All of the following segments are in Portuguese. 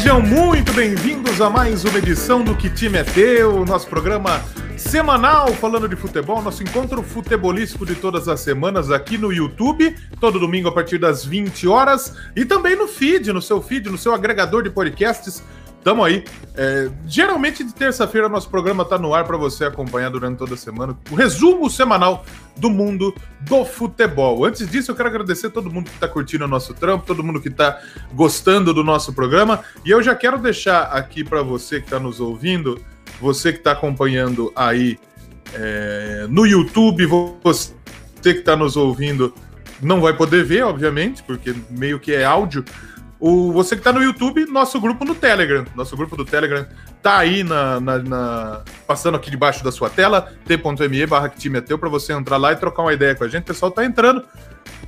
sejam muito bem-vindos a mais uma edição do Que Time é Teu, nosso programa semanal falando de futebol, nosso encontro futebolístico de todas as semanas aqui no YouTube, todo domingo a partir das 20 horas e também no feed, no seu feed, no seu agregador de podcasts Tamo aí. É, geralmente de terça-feira nosso programa tá no ar para você acompanhar durante toda a semana o resumo semanal do mundo do futebol. Antes disso, eu quero agradecer todo mundo que tá curtindo o nosso trampo, todo mundo que tá gostando do nosso programa. E eu já quero deixar aqui para você que tá nos ouvindo, você que tá acompanhando aí é, no YouTube, você que tá nos ouvindo não vai poder ver, obviamente, porque meio que é áudio, o, você que está no YouTube, nosso grupo no Telegram. Nosso grupo do Telegram tá aí na, na, na passando aqui debaixo da sua tela, t.me barra para você entrar lá e trocar uma ideia com a gente. O pessoal tá entrando.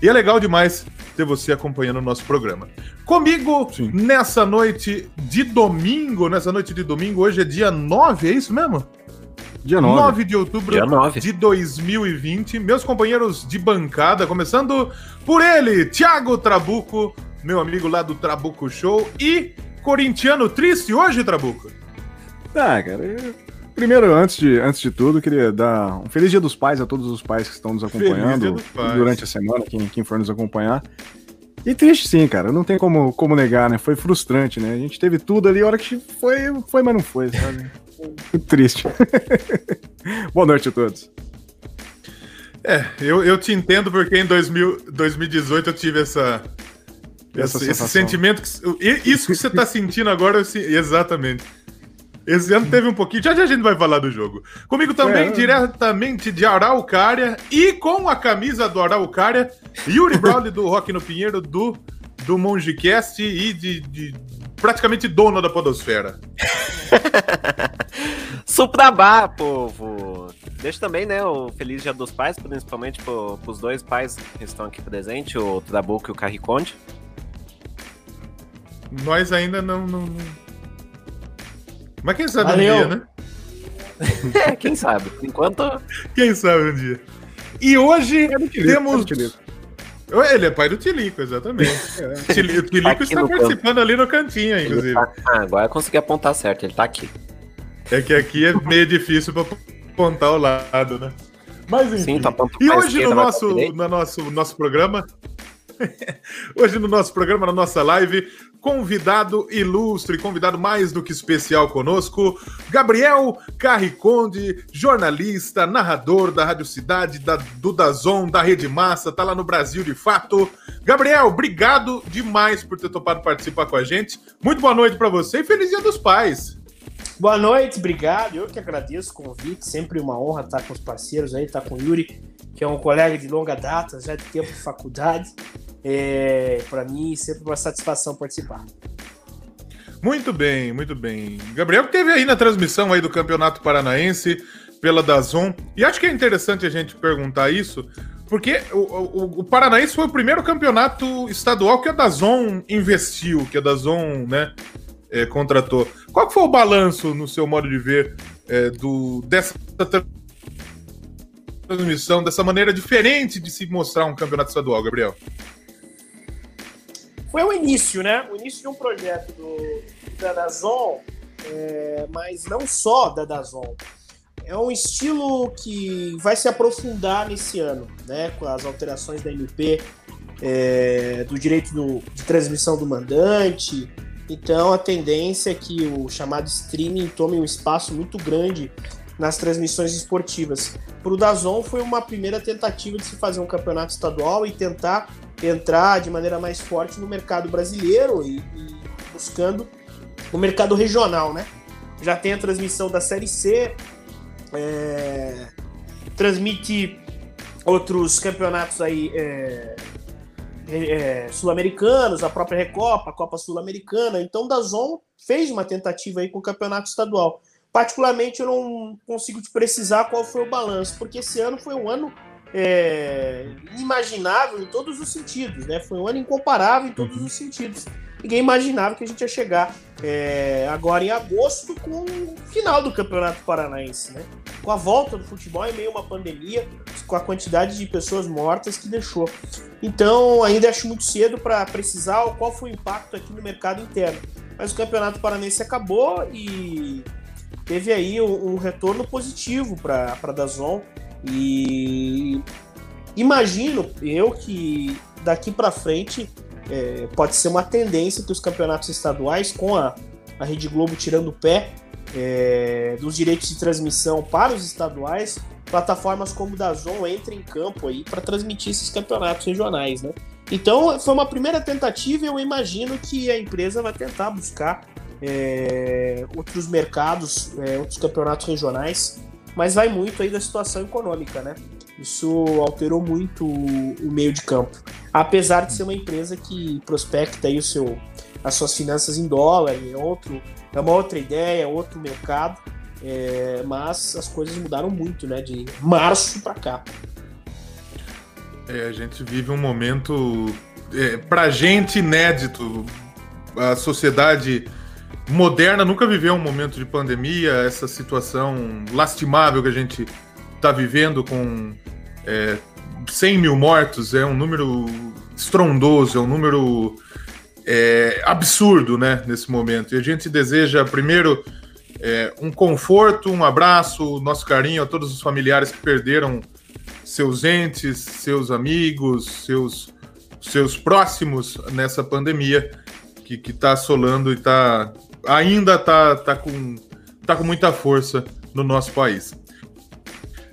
E é legal demais ter você acompanhando o nosso programa. Comigo, Sim. nessa noite de domingo, nessa noite de domingo, hoje é dia 9, é isso mesmo? Dia 9. 9 de outubro 9. de 2020. Meus companheiros de bancada, começando por ele, Thiago Trabuco, meu amigo lá do Trabuco Show. E corintiano triste hoje, Trabuco? Ah, cara, eu... primeiro, antes de, antes de tudo, queria dar um feliz dia dos pais a todos os pais que estão nos acompanhando durante a semana, quem, quem for nos acompanhar. E triste sim, cara, não tem como, como negar, né? Foi frustrante, né? A gente teve tudo ali, a hora que foi, foi, mas não foi, sabe? Triste. Boa noite a todos. É, eu, eu te entendo porque em 2000, 2018 eu tive essa, essa esse, esse sentimento, que, isso que você está sentindo agora, exatamente. Esse ano teve um pouquinho. Já já a gente vai falar do jogo. Comigo também, é. diretamente de Araucária e com a camisa do Araucária, Yuri Brawley do Rock no Pinheiro, do, do Mongecast e de, de praticamente dono da Podosfera. Suprabá, povo! Deixa também, né, o Feliz Dia dos Pais, principalmente para os dois pais que estão aqui presentes, o Trabuco e o Carriconde. Nós ainda não, não... Mas quem sabe Valeu. um dia, né? é, quem sabe? Enquanto. Quem sabe um dia. E hoje é Tilico, temos. É Ele é pai do Tilico, exatamente. É. O Tilico tá está participando ali no cantinho, inclusive. Tá... Ah, agora eu consegui apontar certo, ele tá aqui. É que aqui é meio difícil para apontar o lado, né? Mas enfim. Sim, tá e hoje no nosso, no nosso, nosso programa. hoje no nosso programa, na nossa live, convidado ilustre, convidado mais do que especial conosco, Gabriel Carriconde, jornalista, narrador da Rádio Cidade, da, do Dazon, da Rede Massa, tá lá no Brasil de fato. Gabriel, obrigado demais por ter topado participar com a gente. Muito boa noite para você e feliz Dia dos Pais. Boa noite, obrigado. Eu que agradeço o convite, sempre uma honra estar com os parceiros aí, estar com o Yuri, que é um colega de longa data, já de tempo de faculdade. É, para mim, sempre uma satisfação participar. Muito bem, muito bem. Gabriel teve aí na transmissão aí do Campeonato Paranaense pela Dazon. E acho que é interessante a gente perguntar isso, porque o, o, o Paranaense foi o primeiro campeonato estadual que a Dazon investiu, que a Dazon, né, é, contratou. Qual foi o balanço, no seu modo de ver, é, do, dessa transmissão, dessa maneira diferente de se mostrar um campeonato estadual, Gabriel? Foi o início, né? O início de um projeto do, da Dazon, é, mas não só da Dazon. É um estilo que vai se aprofundar nesse ano, né? Com as alterações da MP, é, do direito do, de transmissão do mandante. Então a tendência é que o chamado streaming tome um espaço muito grande nas transmissões esportivas. Para o Dazon foi uma primeira tentativa de se fazer um campeonato estadual e tentar entrar de maneira mais forte no mercado brasileiro e, e buscando o mercado regional, né? Já tem a transmissão da Série C, é, transmite outros campeonatos aí é, é, sul-americanos, a própria Recopa, a Copa Sul-Americana. Então, da Zon fez uma tentativa aí com o campeonato estadual. Particularmente, eu não consigo te precisar qual foi o balanço, porque esse ano foi um ano é, inimaginável em todos os sentidos, né? Foi um ano incomparável em todos os sentidos. Ninguém imaginava que a gente ia chegar é, agora em agosto com o final do Campeonato Paranaense, né? Com a volta do futebol em meio a uma pandemia, com a quantidade de pessoas mortas que deixou. Então, ainda acho muito cedo para precisar qual foi o impacto aqui no mercado interno. mas o Campeonato Paranense acabou e teve aí um, um retorno positivo para a Dazon e imagino eu que daqui para frente é, pode ser uma tendência que os campeonatos estaduais, com a, a Rede Globo tirando o pé é, dos direitos de transmissão para os estaduais, plataformas como o Dazon entrem em campo aí para transmitir esses campeonatos regionais, né? Então foi uma primeira tentativa e eu imagino que a empresa vai tentar buscar é, outros mercados, é, outros campeonatos regionais, mas vai muito aí da situação econômica, né? Isso alterou muito o meio de campo. Apesar de ser uma empresa que prospecta aí o seu, as suas finanças em dólar, é, outro, é uma outra ideia, outro mercado, é, mas as coisas mudaram muito, né? De março para cá. É, a gente vive um momento, é, pra gente, inédito. A sociedade moderna nunca viveu um momento de pandemia, essa situação lastimável que a gente está vivendo com é, 100 mil mortos é um número estrondoso, é um número é, absurdo, né, nesse momento. E a gente deseja, primeiro, é, um conforto, um abraço, nosso carinho a todos os familiares que perderam seus entes, seus amigos, seus, seus próximos nessa pandemia que está assolando e tá, ainda está tá com, tá com muita força no nosso país.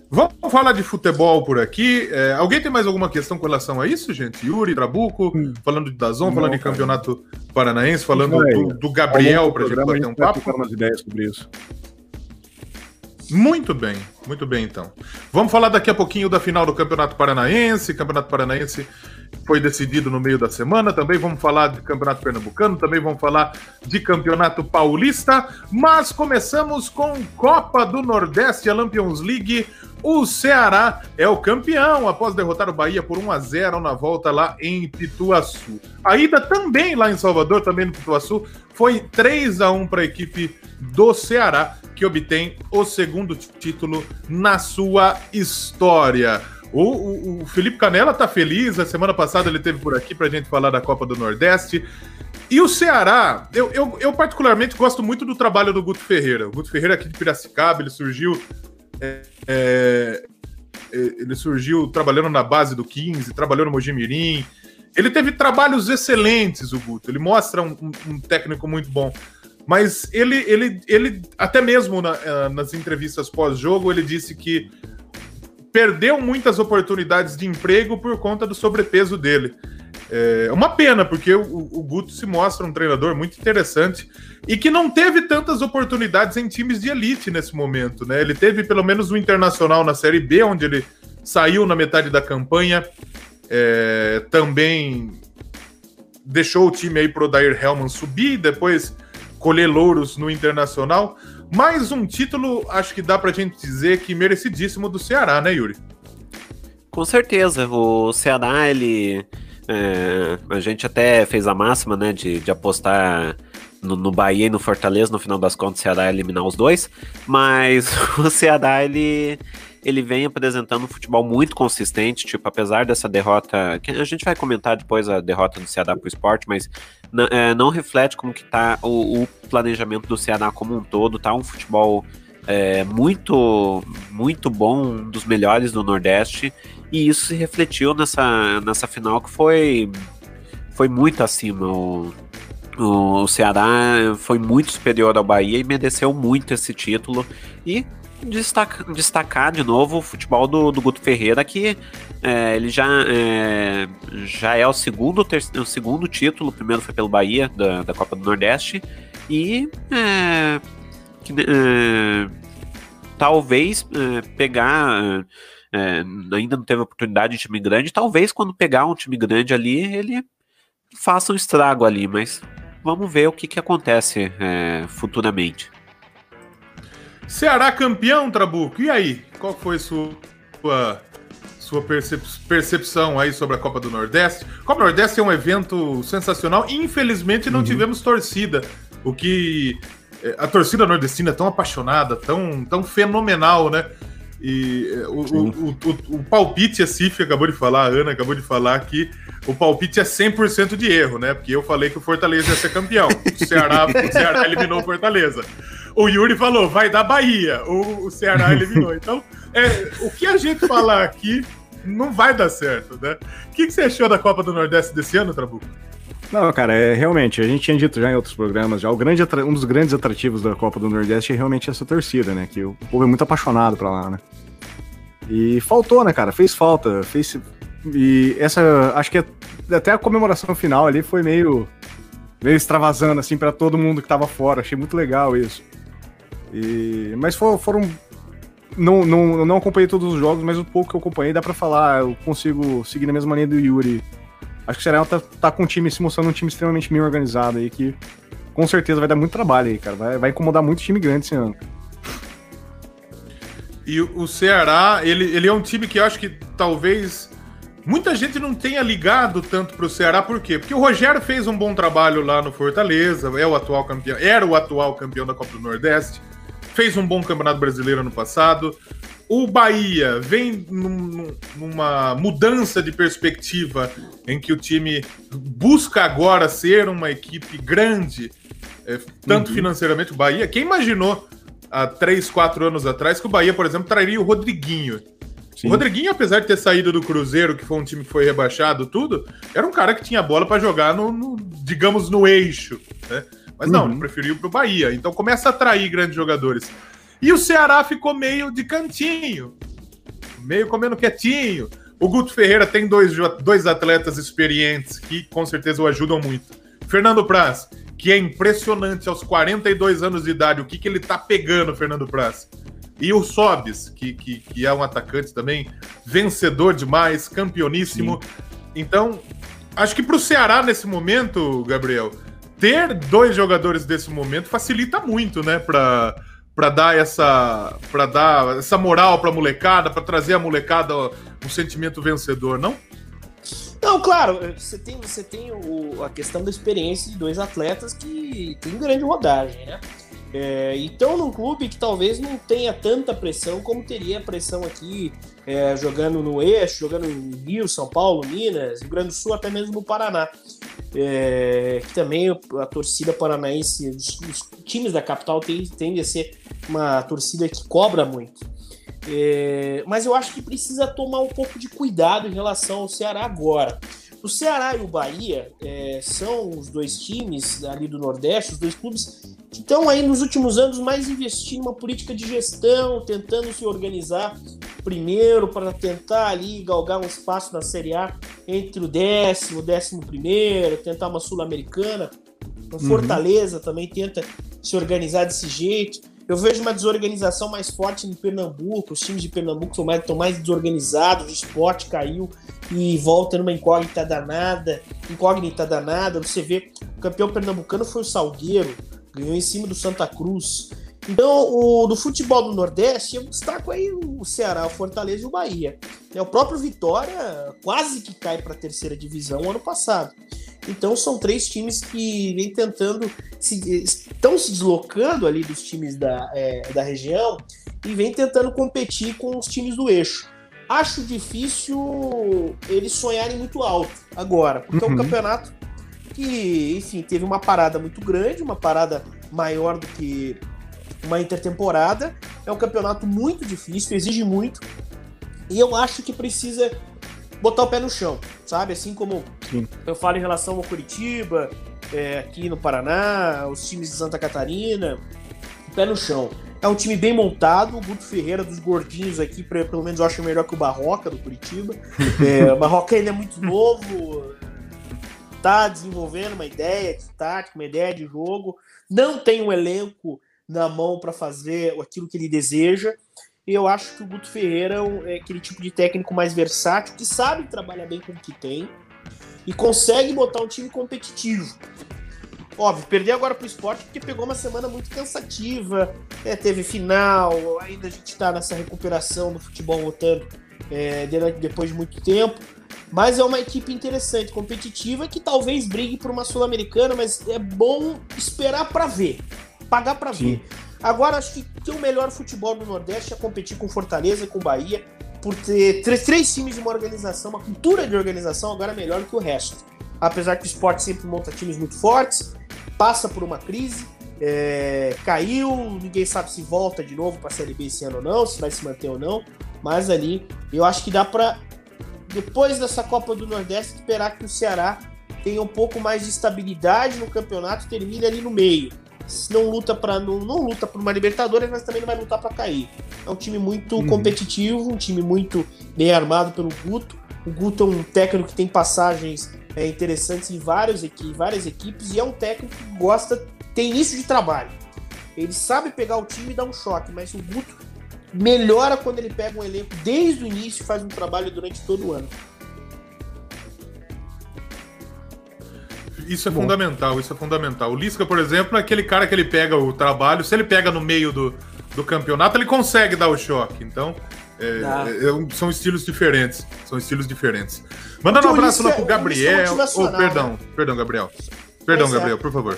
Vamos falar de futebol por aqui. É, alguém tem mais alguma questão com relação a isso, gente? Yuri, Trabuco, hum. falando de Dazon, falando de Campeonato Paranaense, falando do, do, Gabriel para a gente bater um papo. umas ideias sobre isso. Muito bem, muito bem então. Vamos falar daqui a pouquinho da final do Campeonato Paranaense. Campeonato Paranaense foi decidido no meio da semana. Também vamos falar de Campeonato Pernambucano, também vamos falar de Campeonato Paulista. Mas começamos com Copa do Nordeste, a Lampions League. O Ceará é o campeão após derrotar o Bahia por 1 a 0 na volta lá em Pituaçu. A ida também lá em Salvador, também no Pituaçu, foi 3 a 1 para a equipe do Ceará, que obtém o segundo título na sua história. O, o, o, Felipe Canela tá feliz, a semana passada ele teve por aqui para a gente falar da Copa do Nordeste. E o Ceará, eu, eu, eu, particularmente gosto muito do trabalho do Guto Ferreira. O Guto Ferreira aqui de Piracicaba, ele surgiu é, é, ele surgiu trabalhando na base do 15, trabalhou no Mojimirim. Ele teve trabalhos excelentes, o Guto. Ele mostra um, um, um técnico muito bom. Mas ele, ele, ele até mesmo na, eh, nas entrevistas pós-jogo, ele disse que perdeu muitas oportunidades de emprego por conta do sobrepeso dele. É uma pena, porque o, o Guto se mostra um treinador muito interessante e que não teve tantas oportunidades em times de elite nesse momento, né? Ele teve pelo menos o Internacional na Série B, onde ele saiu na metade da campanha, é, também deixou o time aí pro Dair Hellman subir, depois colher louros no Internacional. Mais um título, acho que dá pra gente dizer que merecidíssimo do Ceará, né, Yuri? Com certeza, o Ceará, ele é, a gente até fez a máxima, né, de, de apostar no, no Bahia e no Fortaleza, no final das contas, o Ceará eliminar os dois, mas o Ceará, ele, ele vem apresentando um futebol muito consistente, tipo, apesar dessa derrota, que a gente vai comentar depois a derrota do Ceará pro esporte, mas é, não reflete como que tá o, o, planejamento do Ceará como um todo, tá um futebol é, muito, muito bom, um dos melhores do Nordeste, e isso se refletiu nessa, nessa final que foi, foi muito acima. O, o Ceará foi muito superior ao Bahia e mereceu muito esse título. E destaca, destacar de novo o futebol do, do Guto Ferreira, que é, ele já é, já é o segundo, ter, o segundo título, o primeiro foi pelo Bahia, da, da Copa do Nordeste, e é, que, é, talvez é, pegar é, ainda não teve oportunidade de time grande. Talvez quando pegar um time grande ali, ele faça um estrago ali, mas vamos ver o que, que acontece futuramente. Ceará campeão, Trabuco. E aí? Qual foi sua sua percep percepção aí sobre a Copa do Nordeste? Copa do Nordeste é um evento sensacional. Infelizmente não uhum. tivemos torcida, o que é, a torcida nordestina é tão apaixonada, tão, tão fenomenal, né? E, E é, o, o, o, o, palpite, a Cif acabou de falar, a Ana acabou de falar que o palpite é 100% de erro, né? Porque eu falei que o Fortaleza ia ser campeão. O Ceará, o Ceará eliminou o Fortaleza. O Yuri falou, vai dar Bahia. O, o Ceará eliminou. Então, é, o que a gente falar aqui não vai dar certo, né? O que, que você achou da Copa do Nordeste desse ano, Trabuco? Não, cara, é realmente, a gente tinha dito já em outros programas, já o grande um dos grandes atrativos da Copa do Nordeste é realmente essa torcida, né? Que o povo é muito apaixonado pra lá, né? E faltou, né, cara? Fez falta, fez e essa, acho que até a comemoração final ali foi meio meio extravasando assim para todo mundo que tava fora. Achei muito legal isso. E mas for, foram não, não, não acompanhei todos os jogos, mas o pouco que eu acompanhei dá para falar, eu consigo seguir na mesma linha do Yuri Acho que o Ceará tá, tá com um time se mostrando um time extremamente bem organizado aí, que com certeza vai dar muito trabalho aí, cara. Vai, vai incomodar muito time grande esse ano. E o Ceará, ele, ele é um time que eu acho que talvez muita gente não tenha ligado tanto pro Ceará, por quê? Porque o Rogério fez um bom trabalho lá no Fortaleza, é o atual campeão, era o atual campeão da Copa do Nordeste, fez um bom campeonato brasileiro ano passado, o Bahia vem num, numa mudança de perspectiva em que o time busca agora ser uma equipe grande, é, tanto uhum. financeiramente. O Bahia, quem imaginou há três, quatro anos atrás que o Bahia, por exemplo, traria o Rodriguinho? Sim. O Rodriguinho, apesar de ter saído do Cruzeiro, que foi um time que foi rebaixado, tudo, era um cara que tinha bola para jogar no, no, digamos, no eixo, né? Mas não, uhum. ele preferiu para o Bahia. Então começa a atrair grandes jogadores. E o Ceará ficou meio de cantinho, meio comendo quietinho. O Guto Ferreira tem dois, dois atletas experientes que com certeza o ajudam muito. Fernando Praz, que é impressionante aos 42 anos de idade, o que, que ele tá pegando, Fernando Praz. E o Sobis, que, que, que é um atacante também, vencedor demais, campeoníssimo. Sim. Então, acho que para o Ceará nesse momento, Gabriel, ter dois jogadores desse momento facilita muito, né, para para dar essa para dar essa moral para a molecada, para trazer a molecada um sentimento vencedor, não? Não, claro, você tem, você tem o, a questão da experiência de dois atletas que tem grande rodagem, né? É, então, num clube que talvez não tenha tanta pressão como teria a pressão aqui, é, jogando no eixo, jogando em Rio, São Paulo, Minas, Rio Grande do Sul, até mesmo no Paraná. É, que também a torcida paranaense, os, os times da capital tendem a ser uma torcida que cobra muito. É, mas eu acho que precisa tomar um pouco de cuidado em relação ao Ceará agora. O Ceará e o Bahia é, são os dois times ali do Nordeste, os dois clubes que estão aí nos últimos anos mais investindo uma política de gestão, tentando se organizar primeiro para tentar ali galgar um espaço na Série A entre o décimo, décimo primeiro, tentar uma sul-americana. O uhum. Fortaleza uhum. também tenta se organizar desse jeito. Eu vejo uma desorganização mais forte em Pernambuco, os times de Pernambuco estão mais, mais desorganizados, o esporte caiu e volta numa incógnita danada, incógnita danada. Você vê, o campeão pernambucano foi o Salgueiro, ganhou em cima do Santa Cruz. Então, o, do futebol do Nordeste, eu destaco aí o Ceará, o Fortaleza e o Bahia. É, o próprio Vitória quase que cai para a terceira divisão ano passado. Então são três times que vêm tentando, se, estão se deslocando ali dos times da, é, da região e vêm tentando competir com os times do eixo. Acho difícil eles sonharem muito alto agora, porque uhum. é um campeonato que, enfim, teve uma parada muito grande, uma parada maior do que uma intertemporada. É um campeonato muito difícil, exige muito. E eu acho que precisa botar o pé no chão, sabe? Assim como Sim. eu falo em relação ao Curitiba, é, aqui no Paraná, os times de Santa Catarina, pé no chão. É um time bem montado, o Guto Ferreira dos gordinhos aqui, pelo menos eu acho melhor que o Barroca do Curitiba. É, o Barroca ainda é muito novo, tá desenvolvendo uma ideia de tática, uma ideia de jogo, não tem um elenco na mão para fazer aquilo que ele deseja. E eu acho que o Guto Ferreira é, é aquele tipo de técnico mais versátil, que sabe trabalhar bem com o que tem e consegue botar um time competitivo. Óbvio, perder agora pro esporte porque pegou uma semana muito cansativa, é, teve final, ainda a gente está nessa recuperação do futebol voltando é, depois de muito tempo. Mas é uma equipe interessante, competitiva, que talvez brigue por uma Sul-Americana, mas é bom esperar para ver, pagar para ver. Agora acho que tem o melhor futebol no Nordeste é competir com Fortaleza e com Bahia, por ter três, três times de uma organização, uma cultura de organização agora melhor que o resto. Apesar que o esporte sempre monta times muito fortes, passa por uma crise, é, caiu, ninguém sabe se volta de novo para a Série B esse ano ou não, se vai se manter ou não. Mas ali eu acho que dá para, depois dessa Copa do Nordeste, esperar que o Ceará tenha um pouco mais de estabilidade no campeonato e termine ali no meio. Não luta para não, não, luta por uma Libertadores, mas também não vai lutar para cair. É um time muito uhum. competitivo, um time muito bem armado pelo Guto. O Guto é um técnico que tem passagens é, interessantes em vários, em várias equipes e é um técnico que gosta, tem início de trabalho. Ele sabe pegar o time e dar um choque, mas o Guto melhora quando ele pega um elenco desde o início e faz um trabalho durante todo o ano. Isso é Bom. fundamental, isso é fundamental. O Lisca, por exemplo, é aquele cara que ele pega o trabalho, se ele pega no meio do, do campeonato, ele consegue dar o choque. Então, é, é, são estilos diferentes. São estilos diferentes. Mandando um abraço lá pro Gabriel. Oh, perdão, né? perdão, Gabriel. Perdão, Gabriel, por favor.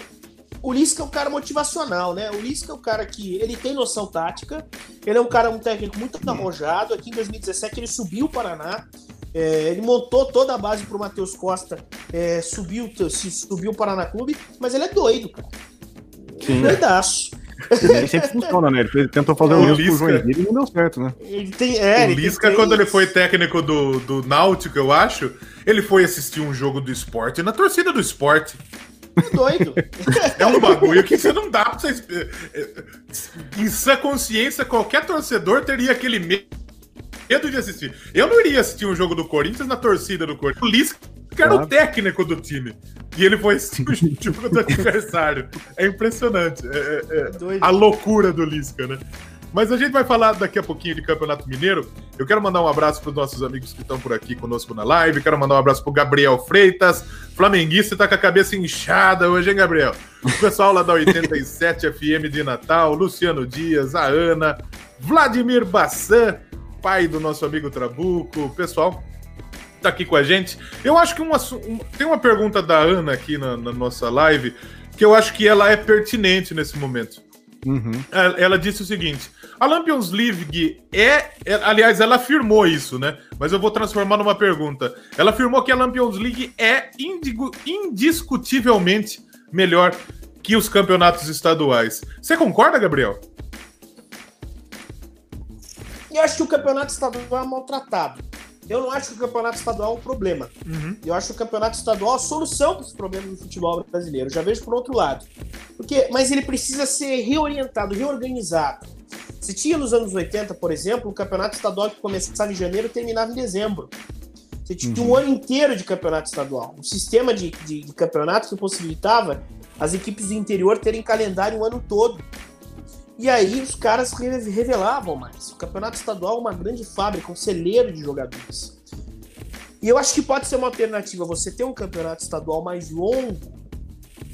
O Lisca é um cara motivacional, né? O Lisca é um cara que ele tem noção tática, ele é um cara, um técnico muito arrojado. Aqui em 2017 ele subiu o Paraná, é, ele montou toda a base pro Matheus Costa, é, subiu, subiu o Paraná Clube, mas ele é doido, cara. Sim. Doidaço. Ele sempre funciona, né? Ele tentou fazer é, o mesmo com o Joinville e não deu certo, né? Ele tem, é, o Lisca, quando ele foi técnico do, do Náutico, eu acho, ele foi assistir um jogo do esporte na torcida do esporte. É doido. É um bagulho que você não dá pra você. Em sua consciência, qualquer torcedor teria aquele medo de assistir. Eu não iria assistir um jogo do Corinthians na torcida do Corinthians. O Lisca era o técnico do time. E ele foi assistir o jogo do adversário. É impressionante. É, é, é, a loucura do Lisca, né? Mas a gente vai falar daqui a pouquinho de Campeonato Mineiro. Eu quero mandar um abraço para os nossos amigos que estão por aqui conosco na live. Quero mandar um abraço para o Gabriel Freitas, flamenguista, está com a cabeça inchada hoje, hein, Gabriel? O pessoal lá da 87 FM de Natal, Luciano Dias, a Ana, Vladimir Bassan, pai do nosso amigo Trabuco, o pessoal tá aqui com a gente. Eu acho que uma, um, tem uma pergunta da Ana aqui na, na, nossa live que eu acho que ela é pertinente nesse momento. Uhum. Ela, ela, disse o seguinte: a Lampions League é, é, Aliás, ela afirmou isso, né? Mas eu vou transformar numa pergunta. Ela afirmou que a Lampions League é indigo, indiscutivelmente melhor que os campeonatos estaduais. Você concorda, Gabriel? Eu acho que o campeonato estadual é maltratado. Eu não acho que o campeonato estadual é um problema. Uhum. Eu acho que o campeonato estadual é a solução para os problemas do futebol brasileiro. Eu já vejo por outro lado. Porque, mas ele precisa ser reorientado, reorganizado. Se tinha nos anos 80, por exemplo, o campeonato estadual que começava em janeiro e terminava em dezembro. Você tinha uhum. um ano inteiro de campeonato estadual. Um sistema de, de, de campeonato que possibilitava as equipes do interior terem calendário o ano todo. E aí os caras revelavam mais. O campeonato estadual é uma grande fábrica, um celeiro de jogadores. E eu acho que pode ser uma alternativa você ter um campeonato estadual mais longo,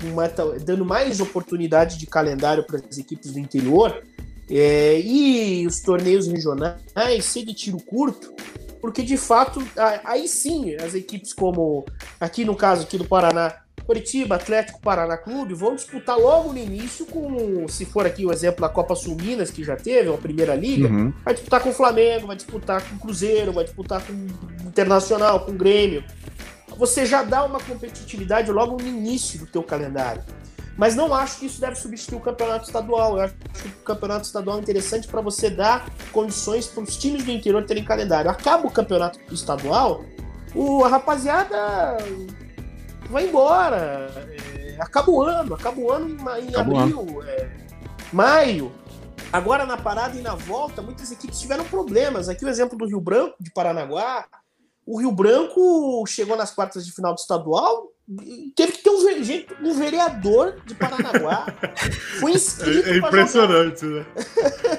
uma, dando mais oportunidade de calendário para as equipes do interior, é, e os torneios regionais ser de tiro curto, porque de fato, aí sim, as equipes como aqui no caso aqui do Paraná, Curitiba, Atlético, Paraná Clube vão disputar logo no início com, se for aqui o exemplo da Copa Sul Minas, que já teve, a primeira liga, uhum. vai disputar com o Flamengo, vai disputar com o Cruzeiro, vai disputar com o Internacional, com o Grêmio. Você já dá uma competitividade logo no início do teu calendário. Mas não acho que isso deve substituir o campeonato estadual. Eu acho que o campeonato estadual é interessante para você dar condições para os times do interior terem calendário. Acaba o campeonato estadual, o, a rapaziada vai embora. É, acaba o ano, acaba o ano em, abril, é, maio. Agora na parada e na volta, muitas equipes tiveram problemas. Aqui o exemplo do Rio Branco, de Paranaguá. O Rio Branco chegou nas quartas de final do estadual, teve que ter um, um vereador de Paranaguá. Foi inscrito. É, é impressionante, né?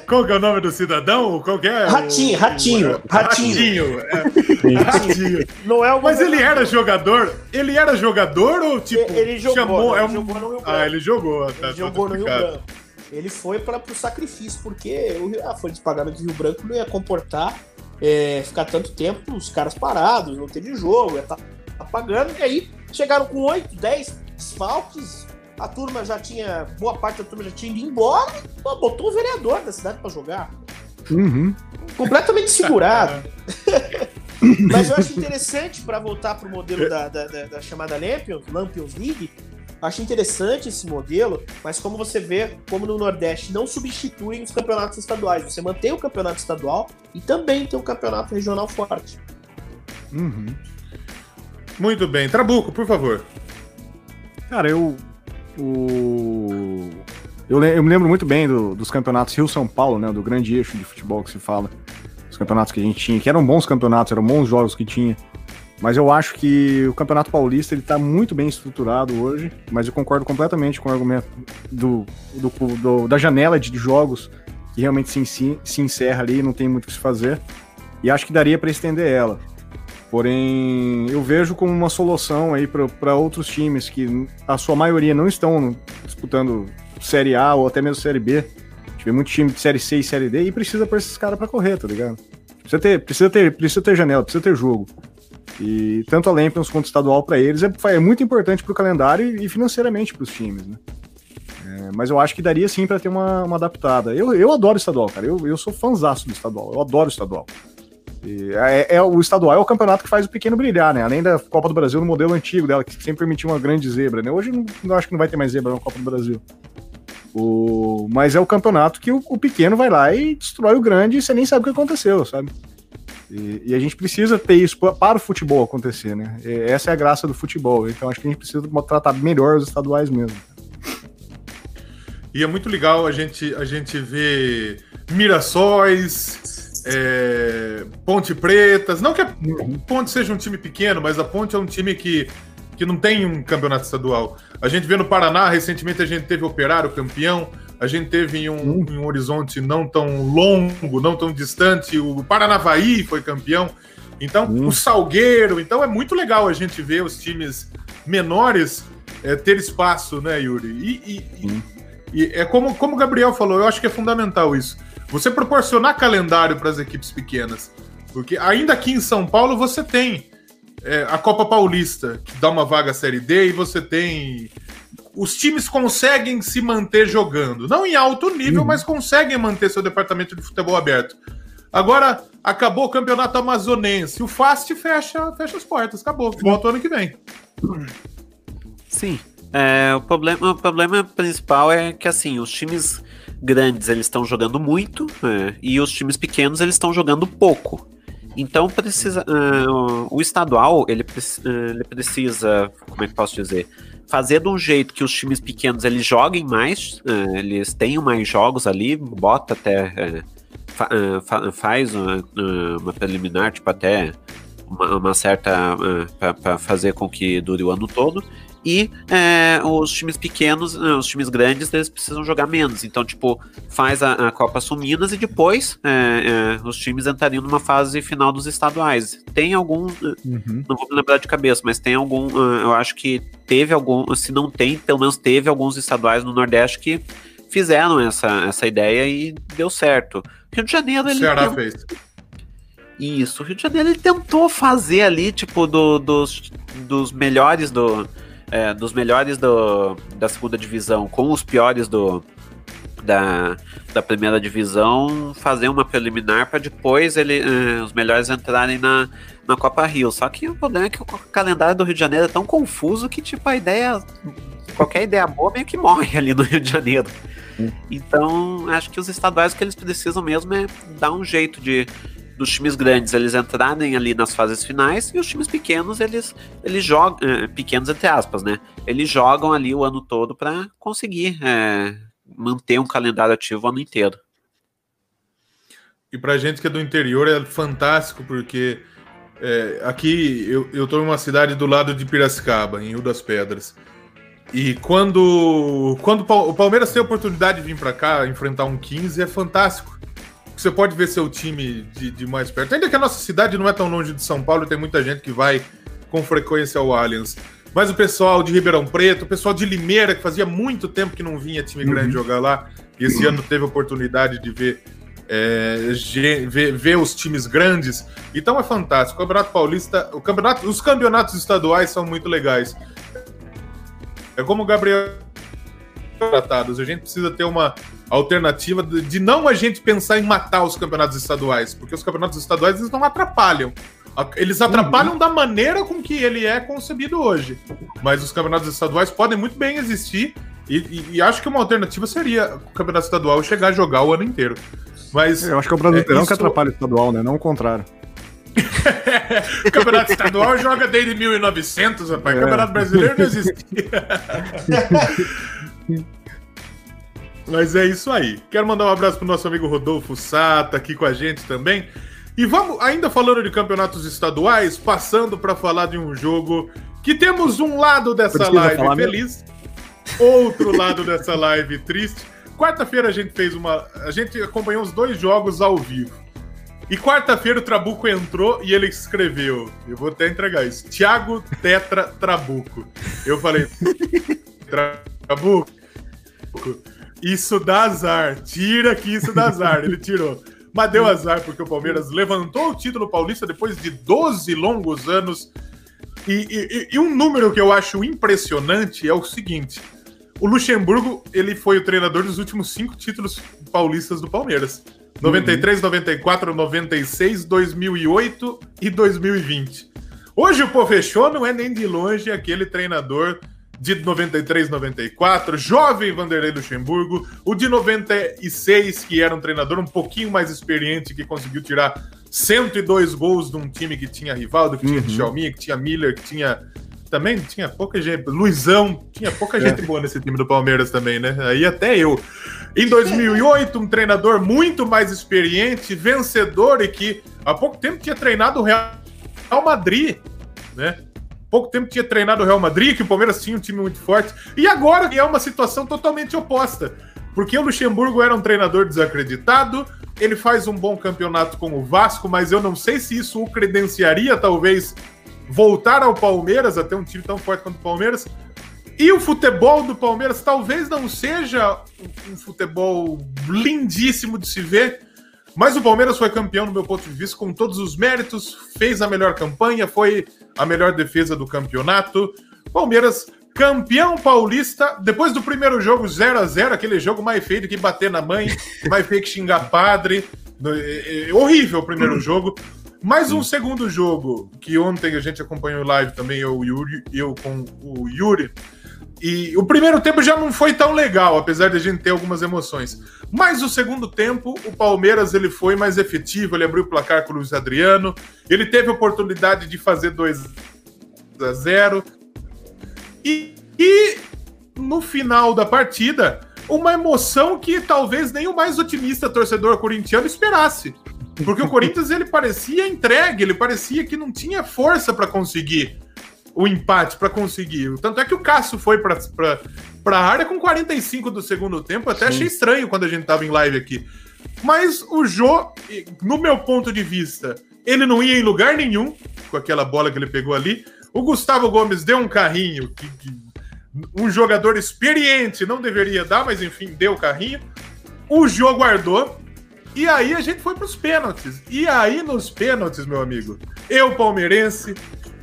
Qual que é o nome do cidadão? Qual que é? Ratinho, Ratinho. Ratinho. Ratinho. É. ratinho. Não é o Mas ele era jogador? Ele era jogador ou tipo. Ele jogou, chamou, é um... jogou no Rio Branco. Ah, ele jogou. Tá, ele tá jogou no Rio Branco. Ele foi para o sacrifício, porque o ah, foi de pagamento de Rio Branco não ia comportar é, ficar tanto tempo os caras parados, não ter de jogo, ia estar tá, tá pagando, e aí chegaram com 8, 10 desfalques, a turma já tinha, boa parte da turma já tinha ido embora, e, pô, botou o vereador da cidade para jogar. Uhum. Completamente segurado. Mas eu acho interessante, para voltar para o modelo da, da, da, da, chamada Lampions, Lampions League, acho interessante esse modelo, mas como você vê, como no Nordeste não substituem os campeonatos estaduais, você mantém o campeonato estadual e também tem um campeonato regional forte. Uhum. Muito bem. Trabuco, por favor. Cara, eu. O... Eu, eu me lembro muito bem do, dos campeonatos Rio-São Paulo, né? Do grande eixo de futebol que se fala. Os campeonatos que a gente tinha, que eram bons campeonatos, eram bons jogos que tinha. Mas eu acho que o Campeonato Paulista ele tá muito bem estruturado hoje, mas eu concordo completamente com o argumento do, do, do da janela de jogos que realmente se, se encerra ali, não tem muito o que se fazer. E acho que daria para estender ela. Porém, eu vejo como uma solução aí para outros times que a sua maioria não estão disputando Série A ou até mesmo Série B. Tiver muito time de Série C e Série D e precisa para esses caras para correr, tá ligado? Precisa ter, precisa ter, precisa ter janela, precisa ter jogo. E tanto a Lampions quanto o estadual para eles é, é, muito importante para o calendário e financeiramente para os times, né? É, mas eu acho que daria sim para ter uma, uma, adaptada. Eu, eu adoro estadual, cara. Eu, eu sou fãzaço do estadual. Eu adoro estadual. É, é, o estadual é o campeonato que faz o pequeno brilhar, né? Além da Copa do Brasil no modelo antigo dela, que sempre permitiu uma grande zebra, né? Hoje não, não acho que não vai ter mais zebra na Copa do Brasil. O, mas é o campeonato que o, o, pequeno vai lá e destrói o grande e você nem sabe o que aconteceu, sabe? E, e, a gente precisa ter isso para o futebol acontecer, né? E essa é a graça do futebol. Então acho que a gente precisa tratar melhor os estaduais mesmo. E é muito legal a gente, a gente ver Mirassóis, é, Ponte Pretas. Não que a Ponte seja um time pequeno, mas a Ponte é um time que, que não tem um campeonato estadual. A gente vê no Paraná, recentemente a gente teve Operário campeão, a gente teve em um, em um horizonte não tão longo, não tão distante, o Paranavaí foi campeão. Então, o Salgueiro. Então, é muito legal a gente ver os times menores é, ter espaço, né, Yuri? E, e, e, é como, como o Gabriel falou, eu acho que é fundamental isso você proporcionar calendário para as equipes pequenas. Porque ainda aqui em São Paulo você tem é, a Copa Paulista, que dá uma vaga à Série D, e você tem. Os times conseguem se manter jogando. Não em alto nível, uhum. mas conseguem manter seu departamento de futebol aberto. Agora, acabou o campeonato amazonense. O Fast fecha, fecha as portas. Acabou. Volta ano que vem. Sim. É, o, problema, o problema principal é que, assim, os times grandes eles estão jogando muito é, e os times pequenos eles estão jogando pouco. Então precisa uh, o estadual ele, ele precisa como é que posso dizer fazer de um jeito que os times pequenos eles joguem mais, uh, eles tenham mais jogos ali, bota até fa faz uma, uma, preliminar tipo até uma, uma certa para fazer com que dure o ano todo e é, os times pequenos, né, os times grandes, eles precisam jogar menos. Então, tipo, faz a, a Copa Suminas e depois é, é, os times entrariam numa fase final dos estaduais. Tem algum, uhum. não vou me lembrar de cabeça, mas tem algum, ah, eu acho que teve algum, se não tem, pelo menos teve alguns estaduais no Nordeste que fizeram essa, essa ideia e deu certo. Rio de Janeiro, ele. Ceará fez. Isso, o Rio de Janeiro ele tentou fazer ali, tipo, do, dos, dos melhores do é, dos melhores do, da segunda divisão com os piores do, da, da primeira divisão fazer uma preliminar para depois ele, uh, os melhores entrarem na, na Copa Rio. Só que o problema é que o calendário do Rio de Janeiro é tão confuso que, tipo, a ideia. Qualquer ideia boa meio que morre ali no Rio de Janeiro. Então, acho que os estaduais que eles precisam mesmo é dar um jeito de dos times grandes eles entrarem ali nas fases finais e os times pequenos eles eles jogam é, pequenos entre aspas né? Eles jogam ali o ano todo para conseguir é, manter um calendário ativo o ano inteiro. E para gente que é do interior é fantástico porque é, aqui eu, eu tô em uma cidade do lado de Piracicaba em Rio das Pedras. E quando quando o Palmeiras tem a oportunidade de vir para cá enfrentar um 15 é fantástico você pode ver seu time de, de, mais perto. Ainda que a nossa cidade não é tão longe de São Paulo, tem muita gente que vai com frequência ao Allianz. Mas o pessoal de Ribeirão Preto, o pessoal de Limeira, que fazia muito tempo que não vinha time grande uhum. jogar lá, e esse uhum. ano teve a oportunidade de ver, é, ver, ver, os times grandes. Então é fantástico. O Campeonato Paulista, o campeonato, os campeonatos estaduais são muito legais. É como o Gabriel tratados. A gente precisa ter uma alternativa de não a gente pensar em matar os campeonatos estaduais, porque os campeonatos estaduais eles não atrapalham. Eles atrapalham uhum. da maneira com que ele é concebido hoje. Mas os campeonatos estaduais podem muito bem existir. E, e, e acho que uma alternativa seria o campeonato estadual chegar a jogar o ano inteiro. Mas. Eu acho que é o Brasileirão é, isso... que atrapalha o estadual, né? Não o contrário. o campeonato estadual joga desde 1900, rapaz. É. O campeonato brasileiro não existia. Mas é isso aí. Quero mandar um abraço pro nosso amigo Rodolfo Sata aqui com a gente também. E vamos, ainda falando de campeonatos estaduais, passando para falar de um jogo que temos um lado dessa live feliz, mesmo. outro lado dessa live triste. Quarta-feira a gente fez uma. A gente acompanhou os dois jogos ao vivo. E quarta-feira o Trabuco entrou e ele escreveu. Eu vou até entregar isso. Thiago Tetra Trabuco. Eu falei. Trabuco. Isso dá azar. Tira que isso dá azar. Ele tirou. Mas deu azar porque o Palmeiras levantou o título paulista depois de 12 longos anos. E, e, e, um número que eu acho impressionante é o seguinte: o Luxemburgo ele foi o treinador dos últimos cinco títulos paulistas do Palmeiras: 93, uhum. 94, 96, 2008 e 2020. Hoje o Pofechô não é nem de longe aquele treinador de 93, 94, jovem Vanderlei Luxemburgo, o de 96, que era um treinador um pouquinho mais experiente, que conseguiu tirar 102 gols de um time que tinha Rivaldo, que tinha uhum. Xiaomi, que tinha Miller, que tinha. Também tinha pouca gente. Luizão, tinha pouca gente é. boa nesse time do Palmeiras também, né? Aí até eu. Em 2008, um treinador muito mais experiente, vencedor e que há pouco tempo tinha treinado o Real Madrid, né? Pouco tempo tinha treinado o Real Madrid, que o Palmeiras tinha um time muito forte, e agora é uma situação totalmente oposta. Porque o Luxemburgo era um treinador desacreditado, ele faz um bom campeonato com o Vasco, mas eu não sei se isso o credenciaria, talvez, voltar ao Palmeiras, até um time tão forte quanto o Palmeiras. E o futebol do Palmeiras talvez não seja um futebol lindíssimo de se ver, mas o Palmeiras foi campeão, no meu ponto de vista, com todos os méritos, fez a melhor campanha, foi a melhor defesa do campeonato. Palmeiras campeão paulista, depois do primeiro jogo 0 a 0 aquele jogo mais feio que bater na mãe, mais feio que xingar padre. É, é, horrível o primeiro jogo. Mais um segundo jogo, que ontem a gente acompanhou live também, eu, Yuri, eu com o Yuri. E o primeiro tempo já não foi tão legal, apesar de a gente ter algumas emoções. Mas o segundo tempo, o Palmeiras ele foi mais efetivo, ele abriu o placar com o Luiz Adriano, ele teve a oportunidade de fazer 2 a 0. E, e no final da partida, uma emoção que talvez nem o mais otimista torcedor corintiano esperasse. Porque o Corinthians ele parecia entregue, ele parecia que não tinha força para conseguir o empate para conseguir. Tanto é que o Cássio foi para a área com 45 do segundo tempo. Até Sim. achei estranho quando a gente tava em live aqui. Mas o Jô, no meu ponto de vista, ele não ia em lugar nenhum com aquela bola que ele pegou ali. O Gustavo Gomes deu um carrinho que, que um jogador experiente não deveria dar, mas enfim, deu o carrinho. O Jô guardou. E aí a gente foi para os pênaltis. E aí nos pênaltis, meu amigo, eu palmeirense,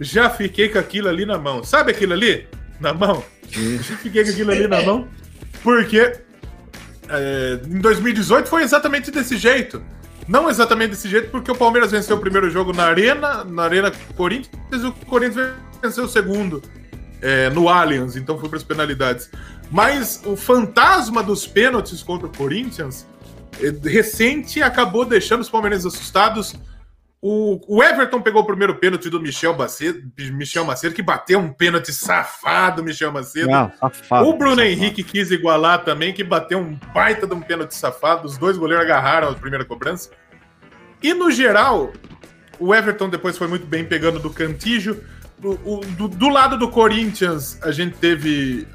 já fiquei com aquilo ali na mão. Sabe aquilo ali? Na mão? Já fiquei com aquilo ali na mão. Porque é, em 2018 foi exatamente desse jeito. Não exatamente desse jeito, porque o Palmeiras venceu o primeiro jogo na Arena, na Arena Corinthians, e o Corinthians venceu o segundo é, no Allianz, então foi para as penalidades. Mas o fantasma dos pênaltis contra o Corinthians é, recente acabou deixando os palmeirenses assustados o, Everton pegou o primeiro pênalti do Michel Macedo, Michel Macedo, que bateu um pênalti safado, Michel Macedo. Ah, safado, o Bruno safado. Henrique quis igualar também, que bateu um baita de um pênalti safado. Os dois goleiros agarraram a primeira cobrança. E no geral, o Everton depois foi muito bem pegando do Cantígio. O, o, do, do, lado do Corinthians, a gente teve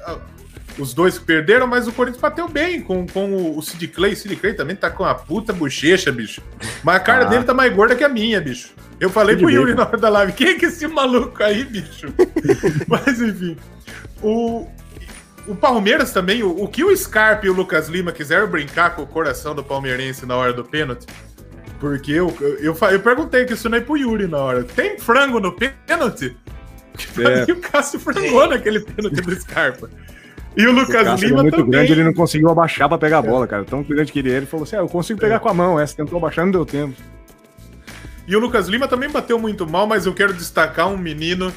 os dois perderam, mas o Corinthians bateu bem com, com o Sid Clay. O Sid Clay também tá com a puta bochecha, bicho. Mas a cara ah. dele tá mais gorda que a minha, bicho. Eu falei Sid pro Yuri na hora da live, quem é que é esse maluco aí, bicho? mas enfim. O, o Palmeiras também, o, o, que o Scarpa e o Lucas Lima quiseram brincar com o coração do palmeirense na hora do pênalti, porque eu, eu, eu, eu perguntei que isso não é pro Yuri na hora. Tem frango no pênalti? Porque é. o Cássio frangou naquele pênalti do Scarpa. E o Lucas o Lima é muito também. grande, ele não conseguiu abaixar para pegar a bola, cara. Tão grande que ele é, ele falou assim: ah, eu consigo pegar é. com a mão. Essa tentou abaixar, não deu tempo. E o Lucas Lima também bateu muito mal, mas eu quero destacar um menino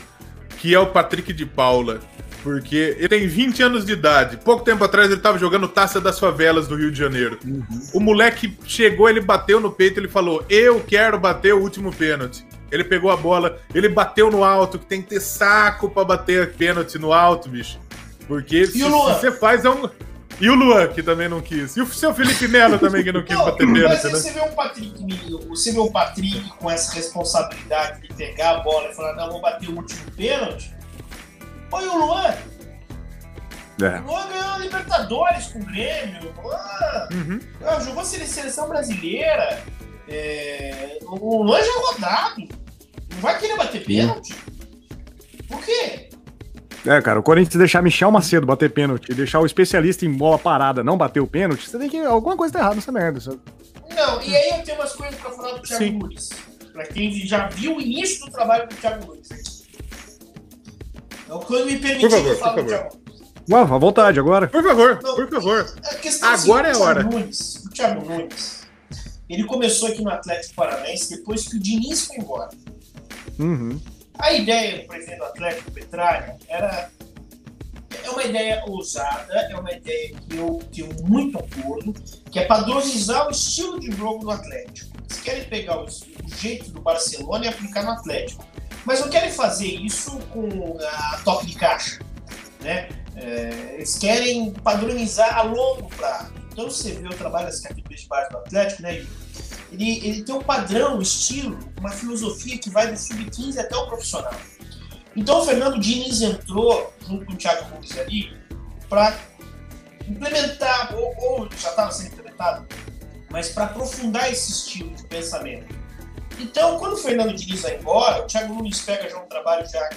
que é o Patrick de Paula. Porque ele tem 20 anos de idade. Pouco tempo atrás ele estava jogando Taça das Favelas do Rio de Janeiro. Uhum. O moleque chegou, ele bateu no peito, ele falou: Eu quero bater o último pênalti. Ele pegou a bola, ele bateu no alto, que tem que ter saco para bater pênalti no alto, bicho. Porque se, se, você faz é um. E o Luan, que também não quis. E o seu Felipe Melo também, que não quis não, bater pênalti, né? Você vê um Patrick, você vê um Patrick com essa responsabilidade de pegar a bola e falar, não, vou bater o último pênalti. Foi o Luan. É. O Luan ganhou a Libertadores com o Grêmio. Luan uhum. Ah, jogou seleção brasileira. É... O Luan já é rodado. Não vai querer bater pênalti? É, cara, o Corinthians deixar Michel Macedo bater pênalti e deixar o especialista em bola parada não bater o pênalti, você tem que. Alguma coisa tá errada nessa merda. Sabe? Não, e aí eu tenho umas coisas pra falar do Thiago Nunes. Pra quem já viu o início do trabalho do Thiago Nunes. É o que eu me permitir por favor, falar por favor. Ué, à vontade, agora. Por favor, não, por favor. Agora é a hora. Nunes, o Thiago Nunes, ele começou aqui no Atlético Paranaense depois que o Diniz foi embora. Uhum. A ideia do presidente do Atlético, Petralha, era é uma ideia ousada, é uma ideia que eu tenho muito acordo, que é padronizar o estilo de jogo do Atlético. Eles querem pegar o, o jeito do Barcelona e aplicar no Atlético. Mas não querem fazer isso com a toque de caixa. Né? É, eles querem padronizar a longo prazo. Então você vê o trabalho das categorias de base do Atlético, né, ele, ele tem um padrão, um estilo, uma filosofia que vai do sub-15 até o profissional. Então o Fernando Diniz entrou, junto com o Thiago Nunes ali, para implementar, ou, ou já estava sendo implementado, mas para aprofundar esse estilo de pensamento. Então, quando o Fernando Diniz vai embora, o Thiago Nunes pega já um trabalho já,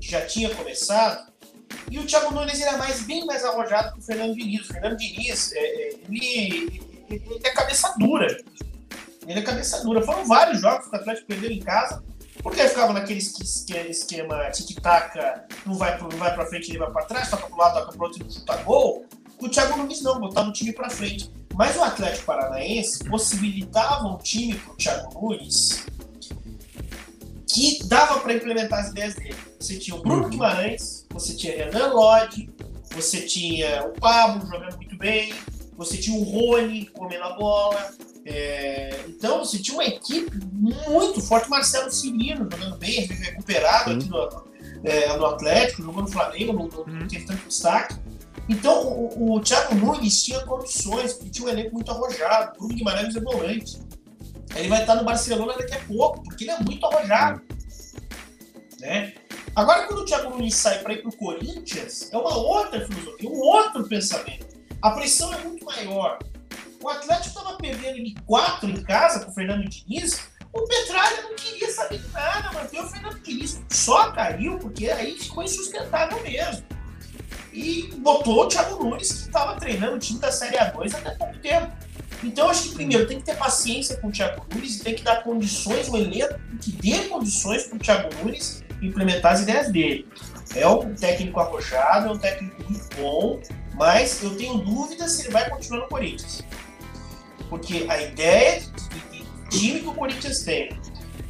que já tinha começado, e o Thiago Nunes era mais, bem mais arrojado que o Fernando Diniz. O Fernando Diniz, é, é ele, ele, é cabeça dura. Ele é cabeça dura. Foram vários jogos que o Atlético perdeu em casa, porque ficava naquele esquema tic-tac, não vai, não vai pra frente, ele vai pra trás, toca pro lado, toca pro outro e chuta gol. O Thiago Nunes não, botava o time pra frente. Mas o Atlético Paranaense possibilitava um time pro Thiago Nunes que dava para implementar as ideias dele. Você tinha o Bruno uhum. Guimarães, você tinha Renan Lodge, você tinha o Pablo jogando muito bem, você tinha o Rony comendo a bola. É... Então você tinha uma equipe muito forte, Marcelo Cirino jogando bem, recuperado uhum. aqui no, é, no Atlético, jogando no Flamengo, não, não uhum. teve tanto destaque. Então o, o Thiago Nunes tinha condições, porque tinha um elenco muito arrojado, o Bruno Guimarães é volante. Ele vai estar no Barcelona daqui a pouco, porque ele é muito arrojado. Né? Agora, quando o Thiago Nunes sai para ir para o Corinthians, é uma outra filosofia, um outro pensamento. A pressão é muito maior. O Atlético estava perdendo de quatro em casa com o Fernando Diniz. O Petralha não queria saber de nada, manter o Fernando Diniz. Só caiu porque aí ficou insustentável mesmo. E botou o Thiago Nunes, que estava treinando o time da Série A2 até pouco tempo. Então, acho que primeiro tem que ter paciência com o Thiago Nunes e tem que dar condições, um elenco que dê condições para o Thiago Nunes implementar as ideias dele. É um técnico arrojado, é um técnico muito bom, mas eu tenho dúvidas se ele vai continuar no Corinthians. Porque a ideia de, time que o Corinthians tem,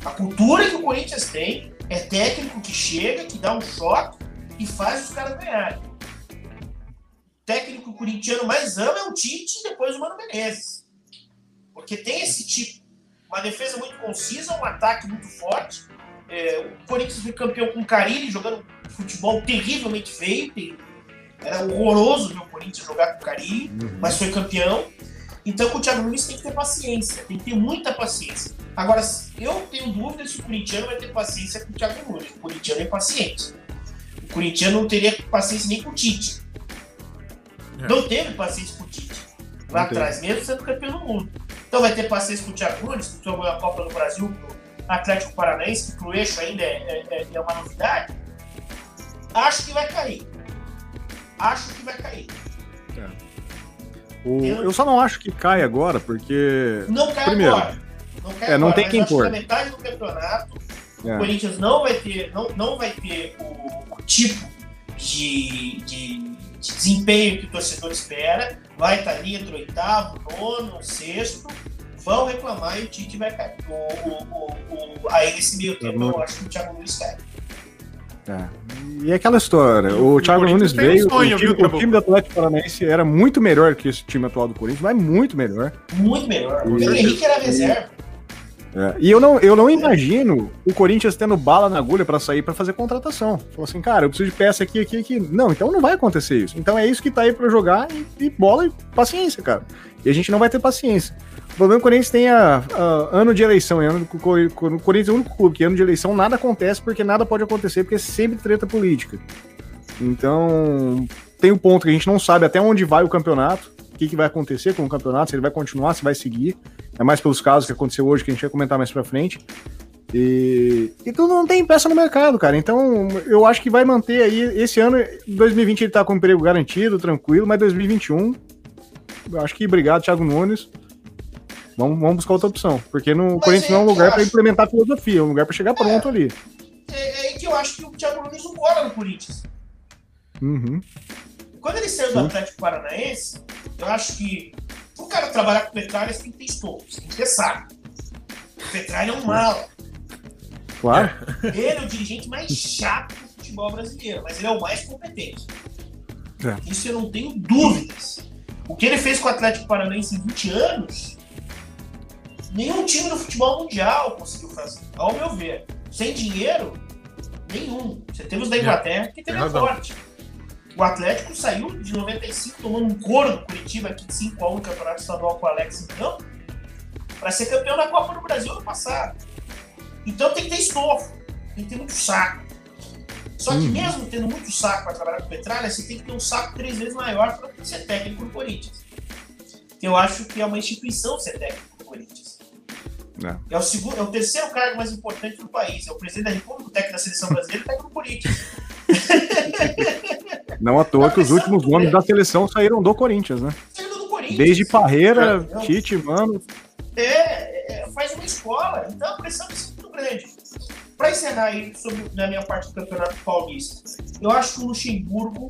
a cultura que o Corinthians tem, é técnico que chega, que dá um choque e faz os caras ganharem. O técnico corintiano mais ama é o Tite e depois o Mano Menezes. Porque tem esse tipo. Uma defesa muito concisa, um ataque muito forte é, o Corinthians foi campeão com o Carilli, jogando futebol terrivelmente feio. Era horroroso ver o Corinthians jogar com o Carilli, uhum. mas foi campeão. Então com o Thiago Nunes tem que ter paciência, tem que ter muita paciência. Agora, eu tenho dúvidas se o corintiano vai ter paciência com o Thiago Nunes. O corintiano é paciente. O corintiano não teria paciência nem com o Tite. É. Não teve paciência com o Tite. Lá atrás, mesmo sendo campeão do mundo. Então vai ter paciência com o Thiago Nunes, que jogou a Copa do Brasil Atlético Paranaense, que pro eixo ainda é, é, é, uma novidade, acho que vai cair. Acho que vai cair. É. O, eu, eu, só não acho que cai agora, porque. Não cai primeiro, agora. Não cai é, não tem quem pôr. Na metade do campeonato, é. o Corinthians não vai ter, não, não vai ter o, o tipo de, de, desempenho que o torcedor espera, vai estar ali entre oitavo, nono, sexto, vão reclamar e o Tite vai cair. O, o, o, o, aí nesse meio tempo eu acho que o Thiago Nunes cai. É. E é aquela história, o, o Thiago Nunes veio, sonho, o, time, viu, o time do Atlético Paranaense era muito melhor que esse time atual do Corinthians, mas muito melhor. Muito melhor. O Henrique era reserva. É, e eu não, eu não imagino o Corinthians tendo bala na agulha para sair para fazer contratação. Falou assim, cara, eu preciso de peça aqui, aqui, aqui. Não, então não vai acontecer isso. Então é isso que tá aí para jogar e, e, bola e paciência, cara. E a gente não vai ter paciência. O problema que o Corinthians tem a, a ano de eleição, é ano, o Corinthians é o único clube que ano de eleição nada acontece porque nada pode acontecer, porque é sempre treta política. Então, tem um ponto que a gente não sabe até onde vai o campeonato, o que, que vai acontecer com o campeonato, se ele vai continuar, se vai seguir. É mais pelos casos que aconteceu hoje que a gente vai comentar mais pra frente. E, e tudo não tem peça no mercado, cara. Então, eu acho que vai manter aí. Esse ano, 2020, ele tá com emprego garantido, tranquilo, mas 2021, eu acho que obrigado, Thiago Nunes. Vamos, vamos buscar outra opção. Porque no Mas Corinthians é, não é um lugar para implementar filosofia, é um lugar para chegar pronto é, ali. É, é que eu acho que o Thiago Nunes não cola no Corinthians. Uhum. Quando ele saiu do Atlético Paranaense, eu acho que o cara trabalhar com Petralha tem que ter estômago, tem que ter saco. O Petralha é um mal. Claro. Ele é o dirigente mais chato do futebol brasileiro, mas ele é o mais competente. É. Isso eu não tenho dúvidas. O que ele fez com o Atlético Paranaense em 20 anos Nenhum time do futebol mundial conseguiu fazer, ao meu ver. Sem dinheiro, nenhum. Você teve os da Inglaterra, que teve forte. O Atlético saiu de 95 tomando um couro do Curitiba aqui de 5 a 1 no Campeonato Estadual com o Alex então, para ser campeão da Copa do Brasil ano passado. Então tem que ter estofo, tem que ter muito saco. Só que hum. mesmo tendo muito saco para trabalhar com Petralha, você tem que ter um saco três vezes maior para ser técnico do Corinthians. Eu acho que é uma instituição ser técnico do Corinthians. É. é. o segundo, é o terceiro cargo mais importante do país. É o presidente da República, o técnico da seleção brasileira e o técnico do Corinthians. Não à toa que os últimos nomes da seleção saíram do Corinthians, né? Saíram do Corinthians. Desde Parreira, é, Tite, Mano. É, é, faz uma escola. Então a pressão é muito grande. Para encerrar aí sobre na minha parte do Campeonato Paulista, eu acho que o Luxemburgo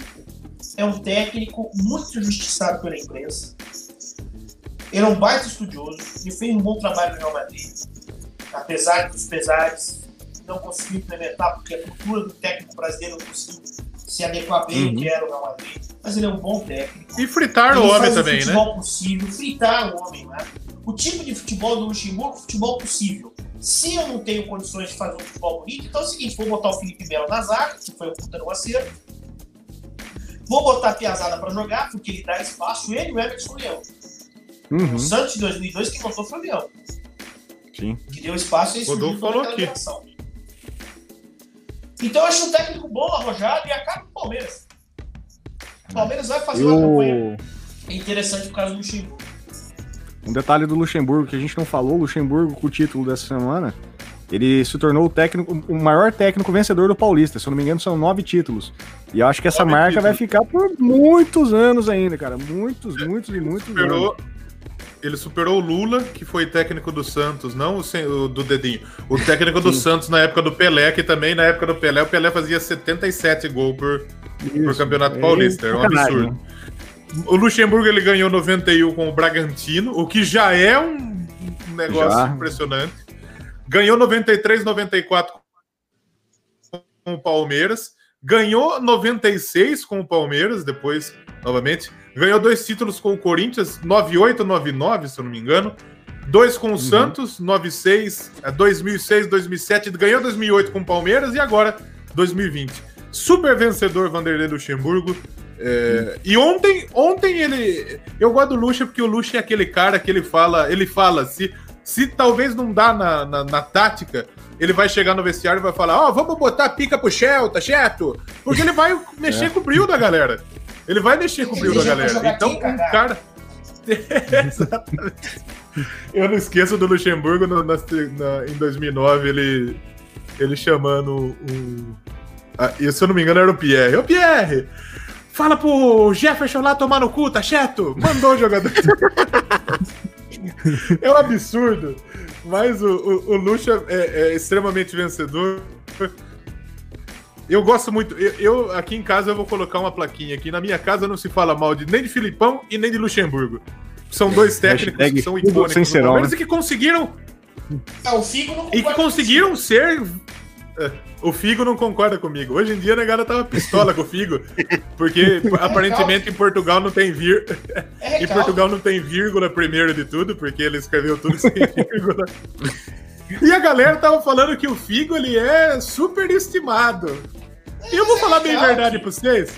é um técnico muito injustiçado pela imprensa. Ele é um baita estudioso, ele fez um bom trabalho no Real Madrid, apesar dos pesares, não conseguiu implementar, porque a cultura do técnico brasileiro não conseguiu se adequar bem uhum. que era o Real Madrid, mas ele é um bom técnico. E fritar o homem também, né? futebol possível, fritar o homem, né? O tipo de futebol do Luxemburgo é futebol possível. Se eu não tenho condições de fazer um futebol bonito, então é o seguinte, vou botar o Felipe Melo na zaga, que foi o puta no acerto, vou botar a Piazada para jogar, porque ele dá espaço, ele e o Everton Leão. Uhum. O Santos de 2002 quem botou foi o Leão. Sim. Que deu espaço e Rodolfo falou aqui. Então eu acho um técnico bom, arrojado e acaba com o Palmeiras. O Palmeiras vai fazer eu... uma campanha interessante por causa do Luxemburgo. Um detalhe do Luxemburgo que a gente não falou, o Luxemburgo com o título dessa semana, ele se tornou o técnico, o maior técnico vencedor do Paulista. Se eu não me engano, são nove títulos. E eu acho que essa nove marca títulos. vai ficar por muitos anos ainda, cara. Muitos, muitos e muitos superou, anos ele superou o Lula, que foi técnico do Santos, não o, o do dedinho. O técnico do Santos na época do Pelé, que também na época do Pelé, o Pelé fazia 77 gols por, por Campeonato Paulista. Era um absurdo. O Luxemburgo ele ganhou 91 com o Bragantino, o que já é um negócio já. impressionante. Ganhou 93, 94 com o Palmeiras. Ganhou 96 com o Palmeiras, depois, novamente. Ganhou dois títulos com o Corinthians, 98, 99, se eu não me engano. Dois com o uhum. Santos, 96, 2006, 2007. Ganhou 2008 com o Palmeiras e agora 2020. Super vencedor Vanderlei Luxemburgo. É, e ontem, ontem ele. Eu gosto do Luxa porque o Luxa é aquele cara que ele fala, ele fala, se, se talvez não dá na, na, na tática, ele vai chegar no vestiário e vai falar: Ó, oh, vamos botar pica pro Shell, tá certo? Porque ele vai mexer é. com o brilho da galera. Ele vai mexer com o brilho da galera. Então, um cara. Exatamente. Eu não esqueço do Luxemburgo no, na, na, em 2009, ele, ele chamando um. Ah, e se eu não me engano, era o Pierre. Ô Pierre! Fala pro Jefferson lá tomar no cu, tá certo? Mandou o jogador. é um absurdo. Mas o, o, o Lucha é, é extremamente vencedor. Eu gosto muito. Eu, eu, aqui em casa eu vou colocar uma plaquinha aqui. Na minha casa não se fala mal de, nem de Filipão e nem de Luxemburgo. São dois técnicos Hashtag que são icônicos sincerão, né? e que conseguiram. O Figo não E que conseguiram ser. É, o Figo não concorda comigo. Hoje em dia a negada tava pistola com o Figo. Porque aparentemente em Portugal não tem vir... É Em Portugal não tem vírgula primeiro de tudo, porque ele escreveu tudo sem vírgula. E a galera tava falando que o Figo ele é super estimado. E eu vou falar bem verdade pra vocês.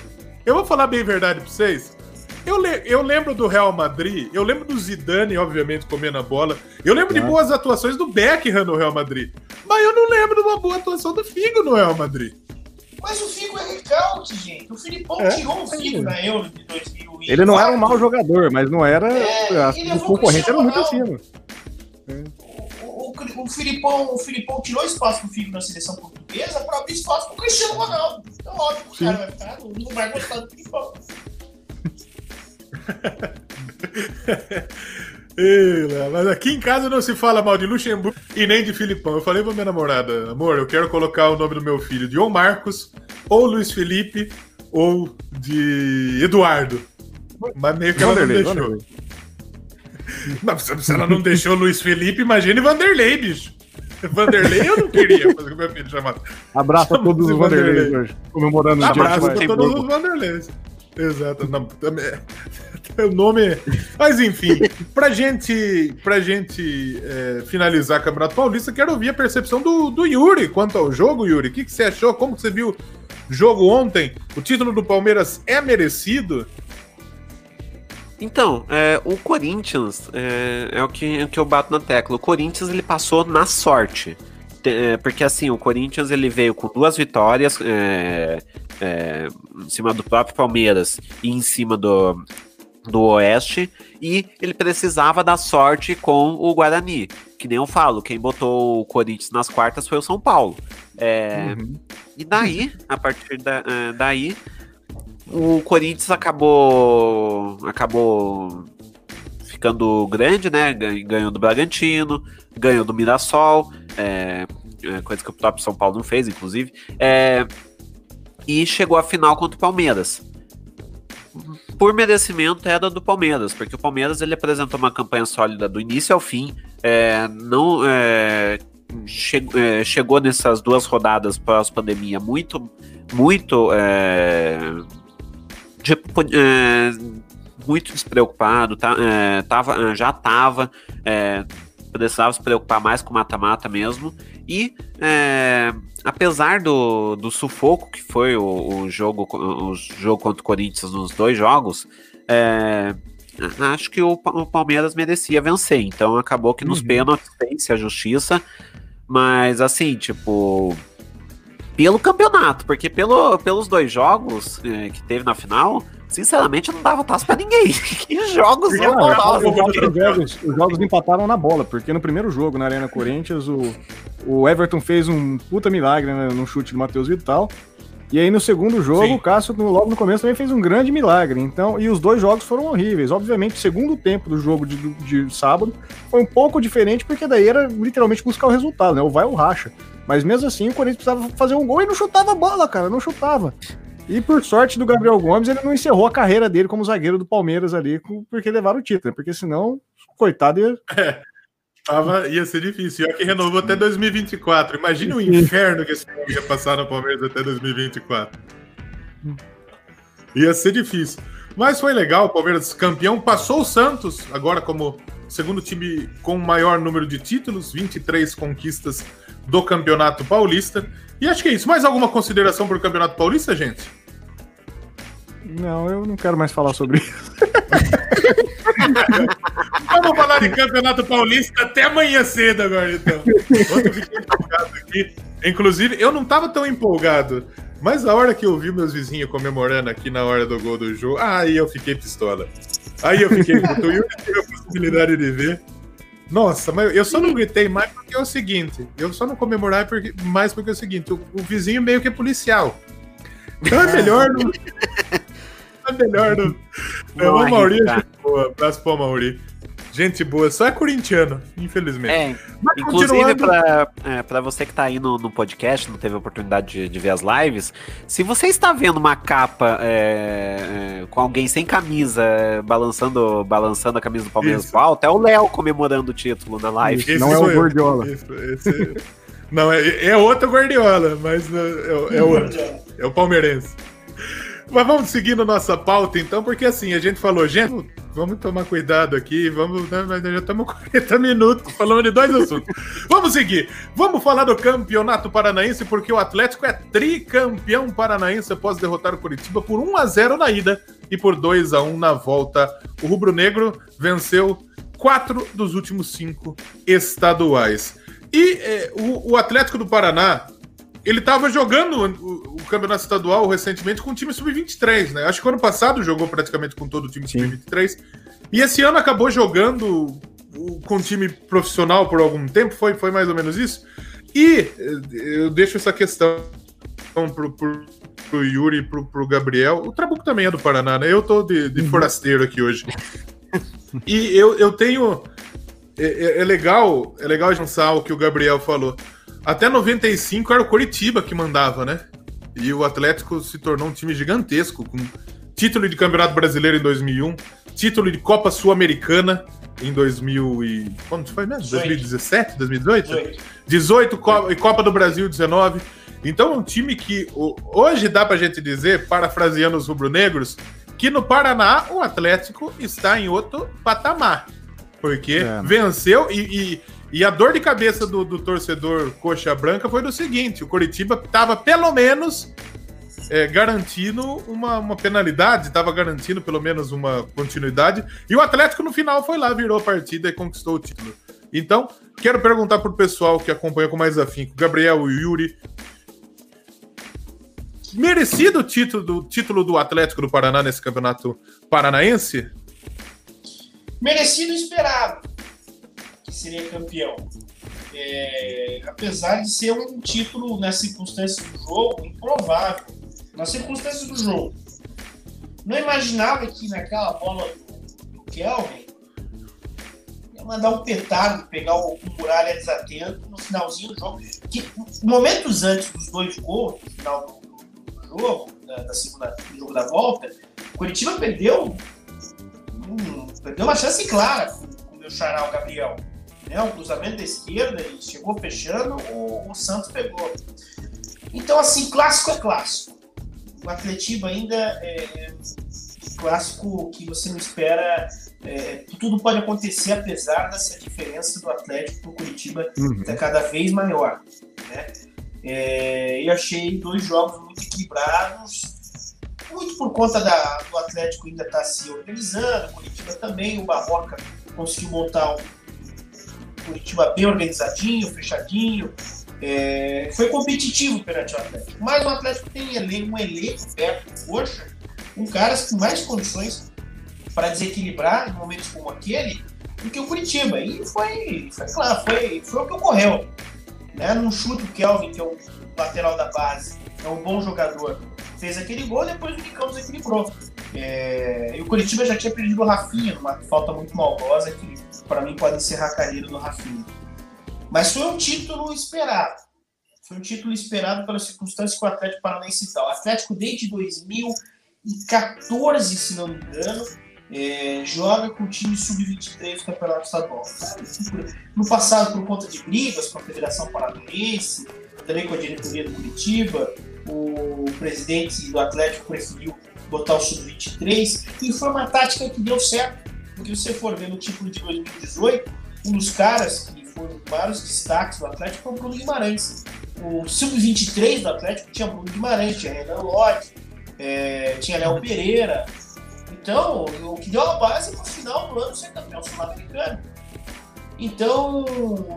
Eu vou falar bem verdade pra vocês. Eu, le- eu lembro do Real Madrid, eu lembro do Zidane, obviamente, comendo a bola. Eu lembro de Claro. boas atuações do Beckham no Real Madrid. Mas eu não lembro de uma boa atuação do Figo no Real Madrid. Mas o Figo é recalque, gente. O Filipão É? tirou o Figo na Euro de 2004. Ele não era um mau jogador, mas não era. É, a, ele o o concorrente era muito acima. O, o, o, Filipão, o Filipão tirou espaço pro Figo na seleção portuguesa pra abrir espaço pro Cristiano Ronaldo. Então, óbvio, o cara vai ficar, não vai gostar do Filipão. Ei, Léo, mas aqui em casa não se fala mal de Luxemburgo e nem de Filipão. Eu falei pra minha namorada, amor, eu quero colocar o nome do meu filho de ou Marcos, ou Luiz Felipe, ou de Eduardo. Mas meio que ela não Vanderlei, deixou. Vanderlei. Não, se ela não deixou Luiz Felipe, imagine Vanderlei, bicho. Vanderlei eu não queria fazer com meu filho chamado. Abraço a todos os Vanderleis Vanderlei. hoje, comemorando o dia Abraço de pra Luxemburgo. todos os Vanderleis. Exato. Não, também- o nome. Mas enfim, pra gente, pra gente é, finalizar o Campeonato Paulista, quero ouvir a percepção do, do Yuri quanto ao jogo, Yuri. O que, que você achou? Como que você viu o jogo ontem? O título do Palmeiras é merecido? Então, é, o Corinthians é, é o que, é o que eu bato na tecla. O Corinthians ele passou na sorte. Te- é, porque assim, o Corinthians ele veio com duas vitórias é, é, em cima do próprio Palmeiras e em cima do, do Oeste. E ele precisava da sorte com o Guarani. Que nem eu falo, quem botou o Corinthians nas quartas foi o São Paulo. É, Uhum. e daí, a partir da, daí, o Corinthians acabou acabou ficando grande, né? Gan- Ganhou do Bragantino, ganhou do Mirassol, é, é, coisa que o próprio São Paulo não fez, inclusive, é, e chegou à final contra o Palmeiras. Por merecimento era do Palmeiras, porque o Palmeiras ele apresentou uma campanha sólida do início ao fim, é, não é, che- é, chegou nessas duas rodadas pós-pandemia muito, muito tipo, é, muito despreocupado, tá, é, tava, é, já estava, precisava se preocupar mais com mata-mata mesmo. E é, apesar do, do sufoco que foi o, o jogo, o jogo contra o Corinthians nos dois jogos, é, acho que o, o Palmeiras merecia vencer. Então acabou que nos Uhum. pênaltis fez a justiça. Mas assim, tipo. Pelo campeonato, porque pelo, pelos dois jogos é, que teve na final, sinceramente não dava taça pra ninguém. que jogos não não, dava acabou taça? o Os jogos, os jogos empataram na bola, porque no primeiro jogo na Arena Corinthians, o, o Everton fez um puta milagre né, no chute do Matheus Vital. E aí no segundo jogo, Sim. o Cássio, no- logo no começo, também fez um grande milagre. Então, e os dois jogos foram horríveis. Obviamente, o segundo tempo do jogo de, de sábado foi um pouco diferente, porque daí era literalmente buscar o resultado, né? O vai ou racha. Mas mesmo assim, o Corinthians precisava fazer um gol e não chutava a bola, cara, não chutava. E por sorte do Gabriel Gomes, ele não encerrou a carreira dele como zagueiro do Palmeiras ali, porque levaram o título, né? porque senão, coitado, ia Tava, ia ser difícil. E que renovou até 2024. Imagina o inferno que esse homem ia passar no Palmeiras até 2024. Ia ser difícil. Mas foi legal, o Palmeiras campeão, passou o Santos, agora como segundo time com maior número de títulos, 23 conquistas do Campeonato Paulista. E acho que é isso. Mais alguma consideração para o Campeonato Paulista, gente? Não, eu não quero mais falar sobre isso. Vamos falar de Campeonato Paulista até amanhã cedo agora, então. Eu aqui. Inclusive, eu não tava tão empolgado, mas a hora que eu vi meus vizinhos comemorando aqui na hora do gol do jogo, aí eu fiquei pistola. Aí eu fiquei puto. O Yuri teve a possibilidade de ver. Nossa, mas eu só não gritei mais porque é o seguinte. Eu só não comemorar porque, mais porque é o seguinte: o, o vizinho meio que é policial. Então é melhor não. É melhor não. É, Não o Mauri, arriscar. boa, abraço pro Mauri. Gente boa, só é corintiano, infelizmente. É, Mas inclusive, para é, você que está aí no, no, podcast, não teve a oportunidade de, de, ver as lives, se você está vendo uma capa é, é, com alguém sem camisa, é, balançando, balançando a camisa do Palmeiras pro alto, é o Léo comemorando o título na live. Esse não é o Gordiola. esse... não, é, é outro Guardiola, mas é, é, outro. É o palmeirense. Mas vamos seguindo nossa pauta, então, porque assim, a gente falou, gente, vamos tomar cuidado aqui, vamos, né, mas já estamos 40 minutos falando de dois assuntos. vamos seguir. Vamos falar do Campeonato Paranaense, porque o Atlético é tricampeão paranaense após derrotar o Curitiba por 1 a 0 na ida e por 2 a 1 na volta. O Rubro Negro venceu quatro dos últimos cinco estaduais. E eh, o, o Atlético do Paraná ele estava jogando o, o, campeonato estadual recentemente com o time sub-23, né? Acho que ano passado jogou praticamente com todo o time sub-23. E esse ano acabou jogando com o time profissional por algum tempo, foi, foi mais ou menos isso. E eh, eu deixo essa questão pro, pro, pro Yuri e pro, pro Gabriel. O Trabuco também é do Paraná, né? Eu tô de, de uhum. forasteiro aqui hoje. E eu, eu tenho. É, é, é legal, é legal pensar o que o Gabriel falou. Até 95 era o Coritiba que mandava, né? E o Atlético se tornou um time gigantesco, com título de Campeonato Brasileiro em 2001, título de Copa Sul-Americana em 2000 e... Quando foi mesmo? 2017, 2018? 18, 18 Copa, e Copa do Brasil 19. Então é um time que hoje dá pra gente dizer, parafraseando os rubro-negros, que no Paraná o Atlético está em outro patamar. Porque é. venceu e, e e a dor de cabeça do, do torcedor coxa branca foi do seguinte: o Coritiba estava pelo menos é, garantindo uma, uma penalidade, estava garantindo pelo menos uma continuidade. E o Atlético no final foi lá, virou a partida e conquistou o título. Então, quero perguntar para o pessoal que acompanha com mais afinco, Gabriel e Yuri. Merecido o título do, título do Atlético do Paraná nesse campeonato paranaense? Merecido e esperado seria campeão. É, apesar de ser um título, nas circunstâncias do jogo, improvável. Nas circunstâncias do jogo. Não imaginava que naquela bola do, Kelvin ia mandar um petardo, pegar o, Muralha desatento no finalzinho do jogo. Que momentos antes dos dois gols, no final do, do jogo, da, da, segunda, do jogo da volta, o Curitiba perdeu, hum, perdeu uma chance clara com o meu xará, o Gabriel né? Um cruzamento da esquerda e chegou fechando, o, o Santos pegou. Então, assim, clássico é clássico. O Atletiba ainda é clássico que você não espera. É, tudo pode acontecer apesar dessa diferença do Atlético para o Curitiba uhum. é cada vez maior. Né? É, eu achei dois jogos muito equilibrados, muito por conta da, do Atlético ainda estar tá se organizando, o Curitiba também, o Barroca conseguiu montar um, Curitiba bem organizadinho, fechadinho. É, foi competitivo perante o Atlético. Mas o Atlético tem um elenco perto do Coxa, com caras com mais condições para desequilibrar em momentos como aquele do que o Curitiba. E foi, foi claro, foi, foi o que ocorreu. Né? Num chute, o Kelvin, que é o lateral da base, é um bom jogador, fez aquele gol, depois o Nicão desequilibrou. É, e o Curitiba já tinha perdido o Rafinha, numa falta muito maldosa, que para mim pode encerrar a carreira do Rafinha. Mas foi um título esperado. Foi um título esperado pelas circunstâncias que o Atlético Paranaense está. O Atlético, desde 2014, se não me engano, é, joga com o time sub-23 do Campeonato Estadual. No passado, por conta de brigas com a Federação Paranaense, também com a diretoria do Curitiba, o presidente do Atlético preferiu botar o sub-23 e foi uma tática que deu certo porque se você for ver no título de 2018, um dos caras que foram vários destaques do Atlético foi o Bruno Guimarães. O sub-23 do Atlético tinha Bruno Guimarães, tinha Renan Lodge, é, tinha Léo Pereira. Então, o que deu a base para o final do ano ser campeão sul-americano. Então,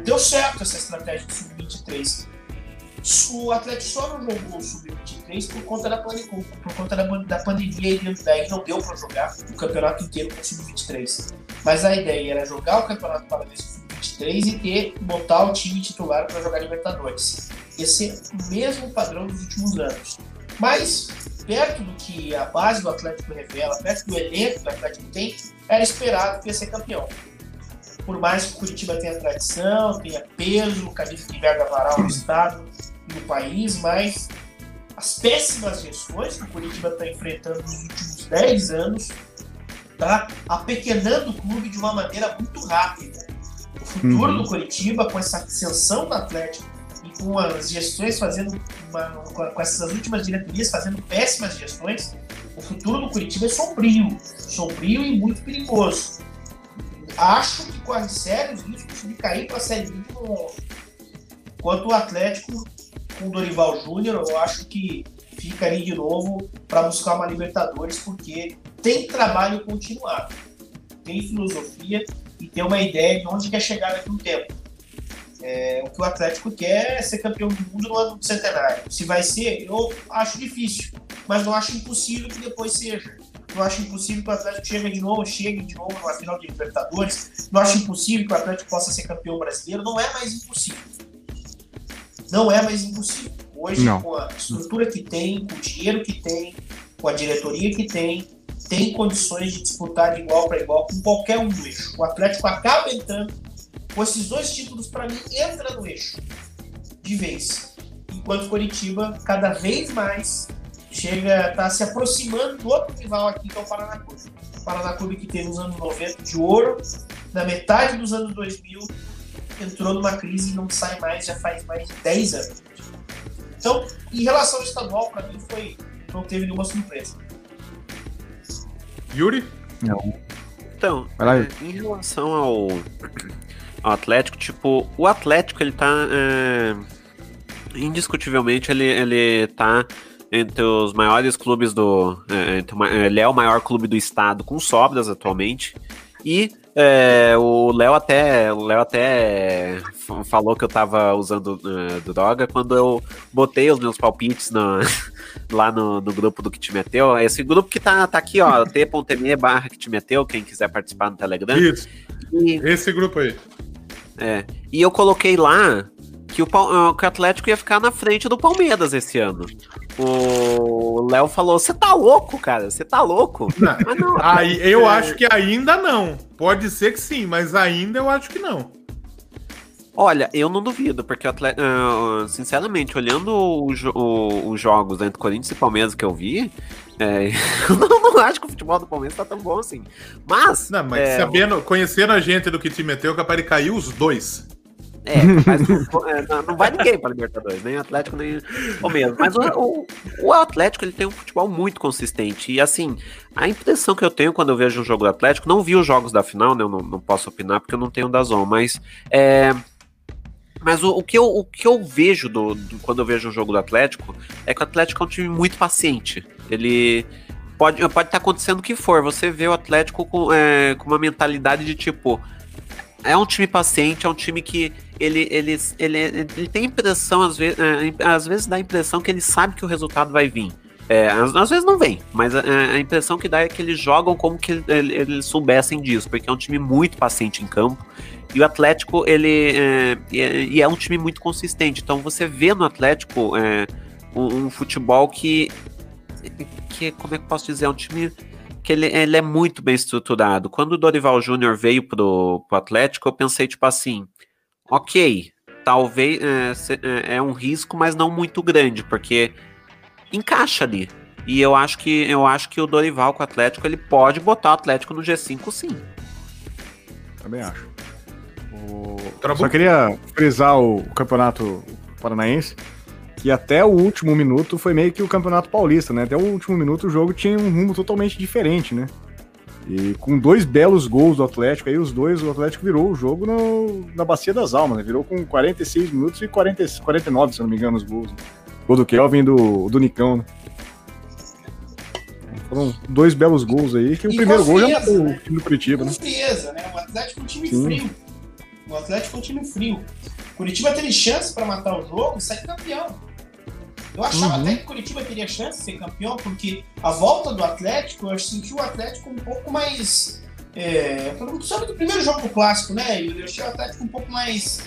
deu certo essa estratégia do sub-23 o Atlético só não jogou o Sub-23 por conta da, por conta da, da pandemia e não deu para jogar o campeonato inteiro com o Sub-23. Mas a ideia era jogar o Campeonato Paranaense Sub-23 e ter, botar o time titular para jogar Libertadores. Esse é o mesmo padrão dos últimos anos. Mas, perto do que a base do Atlético revela, perto do elenco que o Atlético tem, era esperado que ia ser campeão. por mais que o Curitiba tenha tradição, tenha peso, camisa que verga varal no estado no país, mas as péssimas gestões que o Curitiba está enfrentando nos últimos 10 anos está apequenando o clube de uma maneira muito rápida. O futuro uhum. do Curitiba, com essa ascensão do Atlético e com as gestões fazendo, uma, com essas últimas diretorias fazendo péssimas gestões, o futuro do Curitiba é sombrio, sombrio e muito perigoso acho que corre sérios riscos de cair para a Série B de novo. Quanto o Atlético com o Dorival Júnior, eu acho que fica ali de novo para buscar uma Libertadores, porque tem trabalho continuado, tem filosofia e tem uma ideia de onde quer chegar daqui um tempo. É, o que o Atlético quer é ser campeão do mundo no ano do centenário. Se vai ser, eu acho difícil, mas não acho impossível que depois seja. Eu acho impossível que o Atlético chegue de novo, chegue de novo na final de Libertadores. Eu acho impossível que o Atlético possa ser campeão brasileiro. Não é mais impossível. Não é mais impossível. Hoje, não. com a estrutura que tem, com o dinheiro que tem, com a diretoria que tem, tem condições de disputar de igual para igual com qualquer um do eixo. O Atlético acaba entrando com esses dois títulos, para mim, entra no eixo de vez. Enquanto o Coritiba, cada vez mais, chega, tá se aproximando do outro rival aqui, que é o Paraná Clube. O Paraná Clube que teve nos anos 90 de ouro, na metade dos anos 2000 entrou numa crise e não sai mais, já faz mais de 10 anos. Então, em relação ao estadual, para mim foi não teve nenhuma surpresa. Yuri? Não. Então, em relação ao, ao Atlético, tipo, o Atlético ele tá é, indiscutivelmente ele, ele tá entre os maiores clubes do. É, ele é o maior clube do estado com sobras atualmente. E é, o Léo até, o Léo até falou que eu tava usando uh, droga quando eu botei os meus palpites no, lá no, no, grupo do que te meteu. Esse grupo que tá, tá aqui, ó, t.me barra que te meteu, quem quiser participar no Telegram. Isso. E, Esse grupo aí. É. E eu coloquei lá que o, ah, que o Atlético ia ficar na frente do Palmeiras esse ano. O Léo falou: Você tá louco, cara? Você tá louco? Não. não Aí, eu é... acho que ainda não. Pode ser que sim, mas ainda eu acho que não. Olha, eu não duvido, porque o Atlético, uh, sinceramente, olhando os jogos entre Corinthians e Palmeiras que eu vi, é, eu não, não, acho que o futebol do Palmeiras tá tão bom assim. Mas. Não, mas é, sabendo, conhecendo a gente do que te meteu, capaz de cair os dois. É, mas é, não, não, vai ninguém para Libertadores, nem Atlético, nem o mesmo. Mas o, o, o, Atlético ele tem um futebol muito consistente. E assim, a impressão que eu tenho quando eu vejo um jogo do Atlético, não vi os jogos da final, né? Eu não, não posso opinar porque eu não tenho da Zon, mas é. Mas o, o, que eu, o que eu vejo do, do, quando eu vejo um jogo do Atlético é que o Atlético é um time muito paciente. Ele pode estar pode tá acontecendo o que for. Você vê o Atlético com, é, com uma mentalidade de tipo. É um time paciente, é um time que ele, ele, ele, ele tem impressão, às vezes, é, às vezes dá a impressão que ele sabe que o resultado vai vir. É, às, às, vezes não vem, mas a, a, impressão que dá é que eles jogam como que eles, eles soubessem disso, porque é um time muito paciente em campo. E o Atlético, ele é, e é um time muito consistente. Então você vê no Atlético é, um, um, futebol que, que, como é que eu posso dizer, é um time que ele, ele é muito bem estruturado. Quando o Dorival Júnior veio pro, pro Atlético, eu pensei, tipo assim, ok, talvez é, é, é um risco, mas não muito grande, porque encaixa ali. E eu acho que eu acho que o Dorival com o Atlético ele pode botar o Atlético no G5 sim. Também acho. O... Só queria frisar o campeonato paranaense, que até o último minuto foi meio que o campeonato paulista, né? Até o último minuto o jogo tinha um rumo totalmente diferente, né? E com dois belos gols do Atlético, aí os dois, o Atlético virou o jogo no, na Bacia das Almas, né? Virou com 46 minutos e 40, 49, se não me engano, os gols. Né? Gol do Kelvin do, do Nicão, né? Foram dois belos gols aí, que o e primeiro gol já foi né? o time do Curitiba, né? Frieza, né? O Atlético é um time Sim. frio. O Atlético é um time frio. O Curitiba teve chance para matar o jogo e sair campeão. Eu achava uhum. até que o Curitiba teria chance de ser campeão, porque a volta do Atlético, eu senti o Atlético um pouco mais. É, sabe do primeiro jogo do clássico, né? Eu achei o Atlético um pouco mais,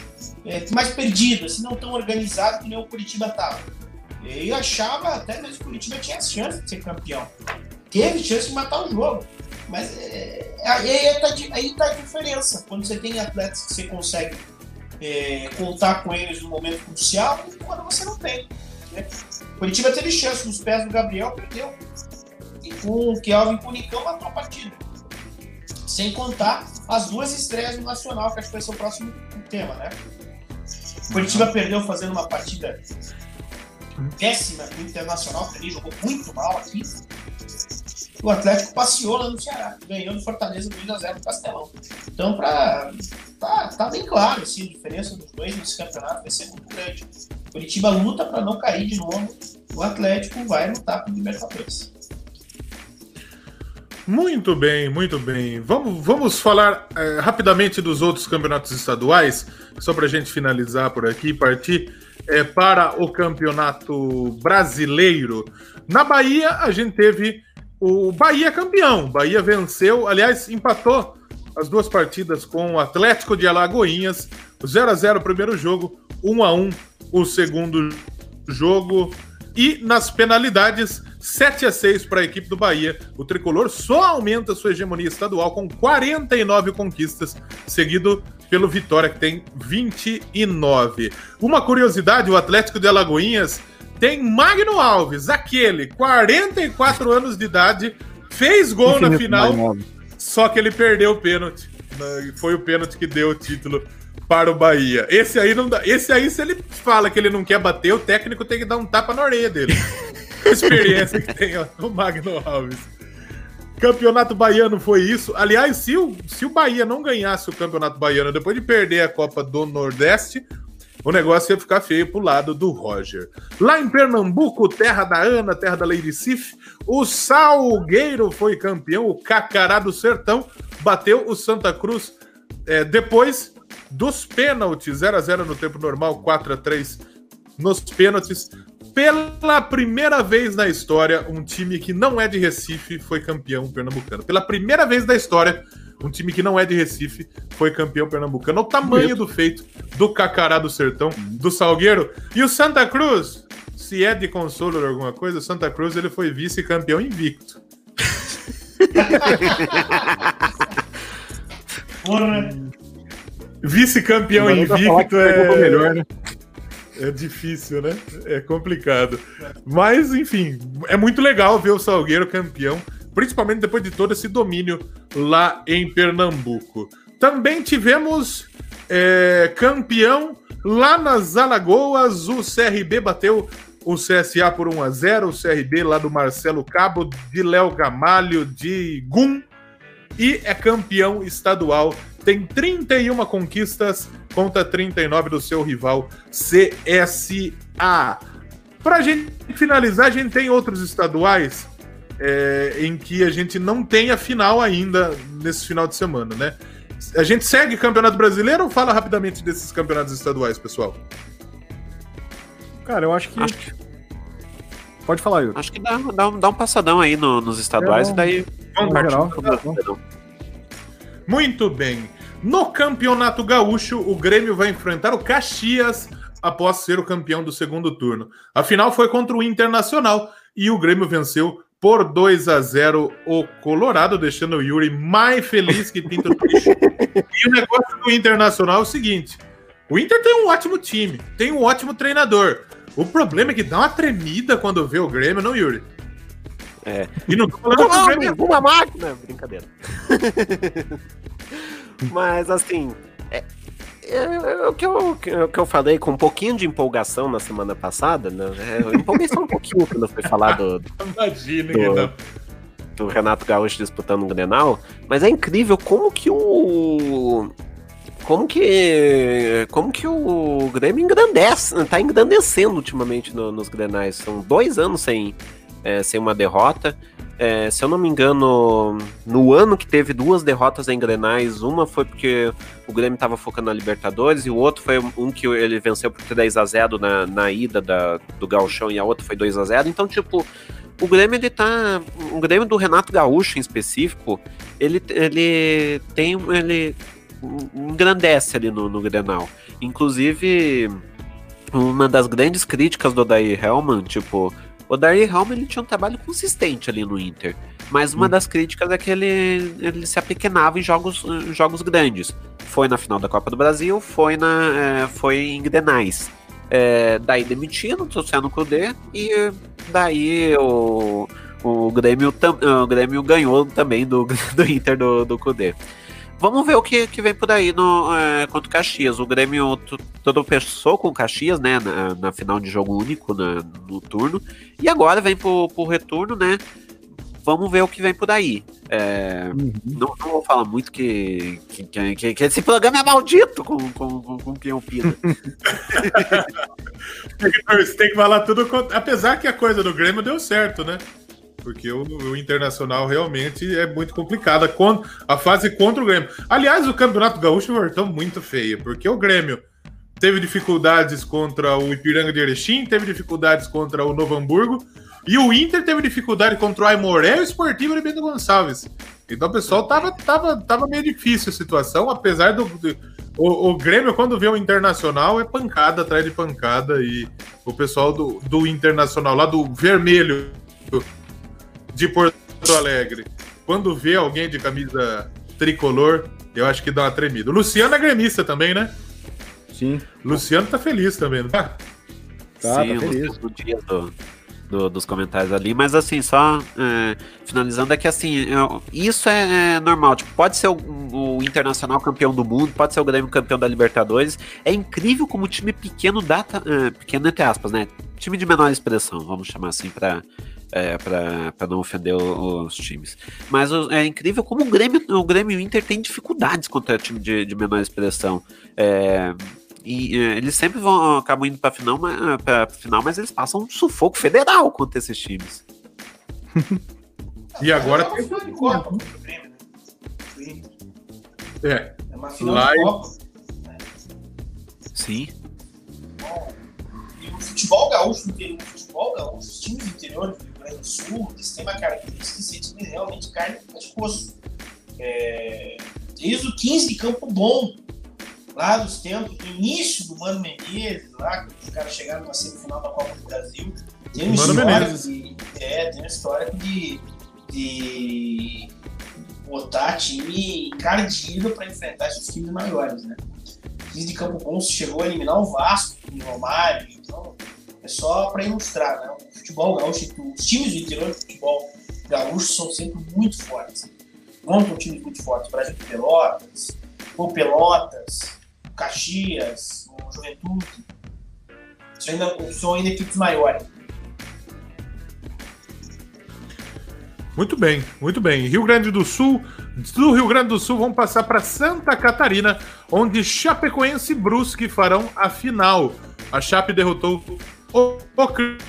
é, mais perdido, assim, não tão organizado que nem o Curitiba estava. Eu achava até mesmo que o Curitiba tinha chance de ser campeão. Teve chance de matar o jogo. Mas é, aí, tá, aí tá a diferença. Quando você tem atletas que você consegue é, contar com eles no momento crucial e quando você não tem. Né? Curitiba teve chance nos pés do Gabriel, perdeu. E com o Kelvin Punicão matou a partida. Sem contar as duas estreias no Nacional, que acho que vai ser o próximo tema, né? Curitiba perdeu fazendo uma partida péssima no Internacional, que ele jogou muito mal aqui. O Atlético passeou lá no Ceará, ganhou do Fortaleza 2x0 no Castelão. Então, pra, tá, tá bem claro assim, a diferença dos dois nesse campeonato vai ser muito grande. Curitiba luta para não cair de novo, o Atlético vai lutar com o Libertadores. Muito bem, muito bem. Vamos, vamos falar é, rapidamente dos outros campeonatos estaduais, só para a gente finalizar por aqui, partir é, para o campeonato brasileiro. Na Bahia, a gente teve o Bahia campeão. Bahia venceu, aliás, empatou as duas partidas com o Atlético de Alagoinhas. 0 a 0 o primeiro jogo, 1 a 1 o segundo jogo. E nas penalidades, 7 a 6 para a equipe do Bahia. O tricolor só aumenta sua hegemonia estadual com 49 conquistas, seguido pelo Vitória, que tem 29. Uma curiosidade: o Atlético de Alagoinhas tem Magno Alves, aquele, 44 anos de idade, fez gol Infinito na final, só que ele perdeu o pênalti. Foi o pênalti que deu o título para o Bahia. Esse aí não dá. Esse aí, se ele fala que ele não quer bater, o técnico tem que dar um tapa na orelha dele. a experiência que tem ó, o Magno Alves. Campeonato Baiano foi isso. Aliás, se o, se o Bahia não ganhasse o Campeonato Baiano depois de perder a Copa do Nordeste, o negócio ia ficar feio pro lado do Roger. Lá em Pernambuco, terra da Ana, terra da Lady Sif, o Salgueiro foi campeão, o Cacará do Sertão bateu o Santa Cruz é, depois dos pênaltis, 0 a 0 no tempo normal, 4 a 3 nos pênaltis. Pela primeira vez na história, um time que não é de Recife foi campeão pernambucano. Pela primeira vez na história, um time que não é de Recife, foi campeão pernambucano. O tamanho do feito do Cacará do Sertão, do Salgueiro. E o Santa Cruz, se é de consolo ou alguma coisa, o Santa Cruz ele foi vice-campeão invicto. Vice-campeão invicto é... Melhor, né? É difícil, né? É complicado. Mas, enfim, é muito legal ver o Salgueiro campeão principalmente depois de todo esse domínio lá em Pernambuco. Também tivemos é, campeão lá nas Alagoas, o CRB bateu o CSA por 1 a 0 o CRB lá do Marcelo Cabo, de Léo Gamalho, de Gum, e é campeão estadual. Tem 31 conquistas contra 39 do seu rival CSA. Pra gente finalizar, a gente tem outros estaduais é, em que a gente não tem a final ainda nesse final de semana, né? A gente segue Campeonato Brasileiro ou fala rapidamente desses campeonatos estaduais, pessoal? Cara, eu acho que. Acho que... Pode falar, Yuri. Acho que dá, dá, dá um passadão aí no, nos estaduais é, e daí. Vamos geral, Muito bem. No Campeonato Gaúcho, o Grêmio vai enfrentar o Caxias após ser o campeão do segundo turno. A final foi contra o Internacional e o Grêmio venceu por 2 a 0 o Colorado, deixando o Yuri mais feliz que pinta o E o negócio do Internacional é o seguinte: o Inter tem um ótimo time, tem um ótimo treinador. O problema é que dá uma tremida quando vê o Grêmio, não, Yuri? É. E não tô falando que o Grêmio é uma máquina. Brincadeira. Mas assim, é, é, o, que eu, o que eu falei com um pouquinho de empolgação na semana passada, né? É, eu empolguei só um pouquinho quando foi falar do. Imagina do, do Renato Gaúcho disputando o Grenal, mas é incrível como que o. Como que. Como que o Grêmio engrandece, tá engrandecendo ultimamente no, nos Grenais. São dois anos sem, é, sem uma derrota. É, se eu não me engano, no ano que teve duas derrotas em Grenais, uma foi porque o Grêmio estava focando na Libertadores e o outro foi um que ele venceu por 3 a 0 na, na ida da, do Galchão e a outra foi 2 a 0 Então, tipo, o Grêmio ele tá. O Grêmio do Renato Gaúcho em específico, ele, ele tem. ele engrandece ali no, no Grenal. Inclusive, uma das grandes críticas do Odair Helman, tipo, o Darry Helm ele tinha um trabalho consistente ali no Inter. Mas uma hum. das críticas é que ele, ele se apequenava em jogos, jogos grandes. Foi na final da Copa do Brasil, foi, na, é, foi em Grenais. É, daí demitindo, trouxeram o Cudê e daí o, o, Grêmio, o Grêmio ganhou também do, do Inter do, do Cudê. Vamos ver o que, que vem por aí no, é, contra o Caxias. O Grêmio tropeçou com o Caxias, né? Na, na final de jogo único na, no turno. E agora vem pro, pro retorno, né? vamos ver o que vem por aí. É, uhum. não, não, vou falar muito que, que, que, que, esse programa é maldito com, com, com, com quem opina. Você tem que falar tudo. Apesar que a coisa do Grêmio deu certo, né? Porque o, o Internacional realmente é muito complicada. A fase contra o Grêmio. Aliás, o Campeonato Gaúcho voltou muito feio, porque o Grêmio teve dificuldades contra o Ipiranga de Erechim, teve dificuldades contra o Novo Hamburgo. E o Inter teve dificuldade contra o Aimoré e o Esportivo de Bento Gonçalves. Então o pessoal tava, tava, tava meio difícil a situação, apesar do. do o, o, Grêmio, quando vê o Internacional, é pancada atrás de pancada. E o pessoal do, do Internacional, lá do Vermelho de Porto Alegre, quando vê alguém de camisa tricolor, eu acho que dá uma tremida. O Luciano é gremista também, né? Sim. Luciano tá feliz também, não tá? Tá, Sim, tá feliz. Do do, dos comentários ali, mas assim, só é, finalizando é que assim, eu, isso é, é, normal, tipo, pode ser o, o, Internacional campeão do mundo, pode ser o Grêmio campeão da Libertadores, é incrível como o time pequeno dá, é, pequeno entre aspas, né, time de menor expressão, vamos chamar assim para é, para não ofender os times. Mas é incrível como o Grêmio, o Grêmio Inter tem dificuldades contra time de, de menor expressão. É, e uh, eles sempre vão acabam indo para final, mas, uh, pra final, mas eles passam um sufoco federal contra esses times. e agora tem de Copa né? É. É uma final Lá de Copa. Sim. Bom, e o futebol gaúcho, o futebol gaúcho, os times do interior do Rio Grande do Sul, eles têm uma característica de ser time realmente carne de pescoço. É, desde o 15 de Campo Bom, lá dos tempos, do início do Mano Menezes, lá, que os caras chegaram na semifinal da Copa do Brasil. Tem uma Mano história de. É, tem uma história de, de botar time encardido para enfrentar esses times maiores, né? O de Campo Bom chegou a eliminar o Vasco, o Romário, então é só para ilustrar, né? O futebol gaúcho, os times do interior do futebol gaúcho são sempre muito fortes. Montam times muito fortes. Brasil de Pelotas, ou Pelotas, Caxias, o Juventude. São ainda, são ainda equipes maiores. Muito bem, muito bem. Rio Grande do Sul, do Rio Grande do Sul, vamos passar para Santa Catarina, onde Chapecoense e Brusque farão a final. A Chape derrotou o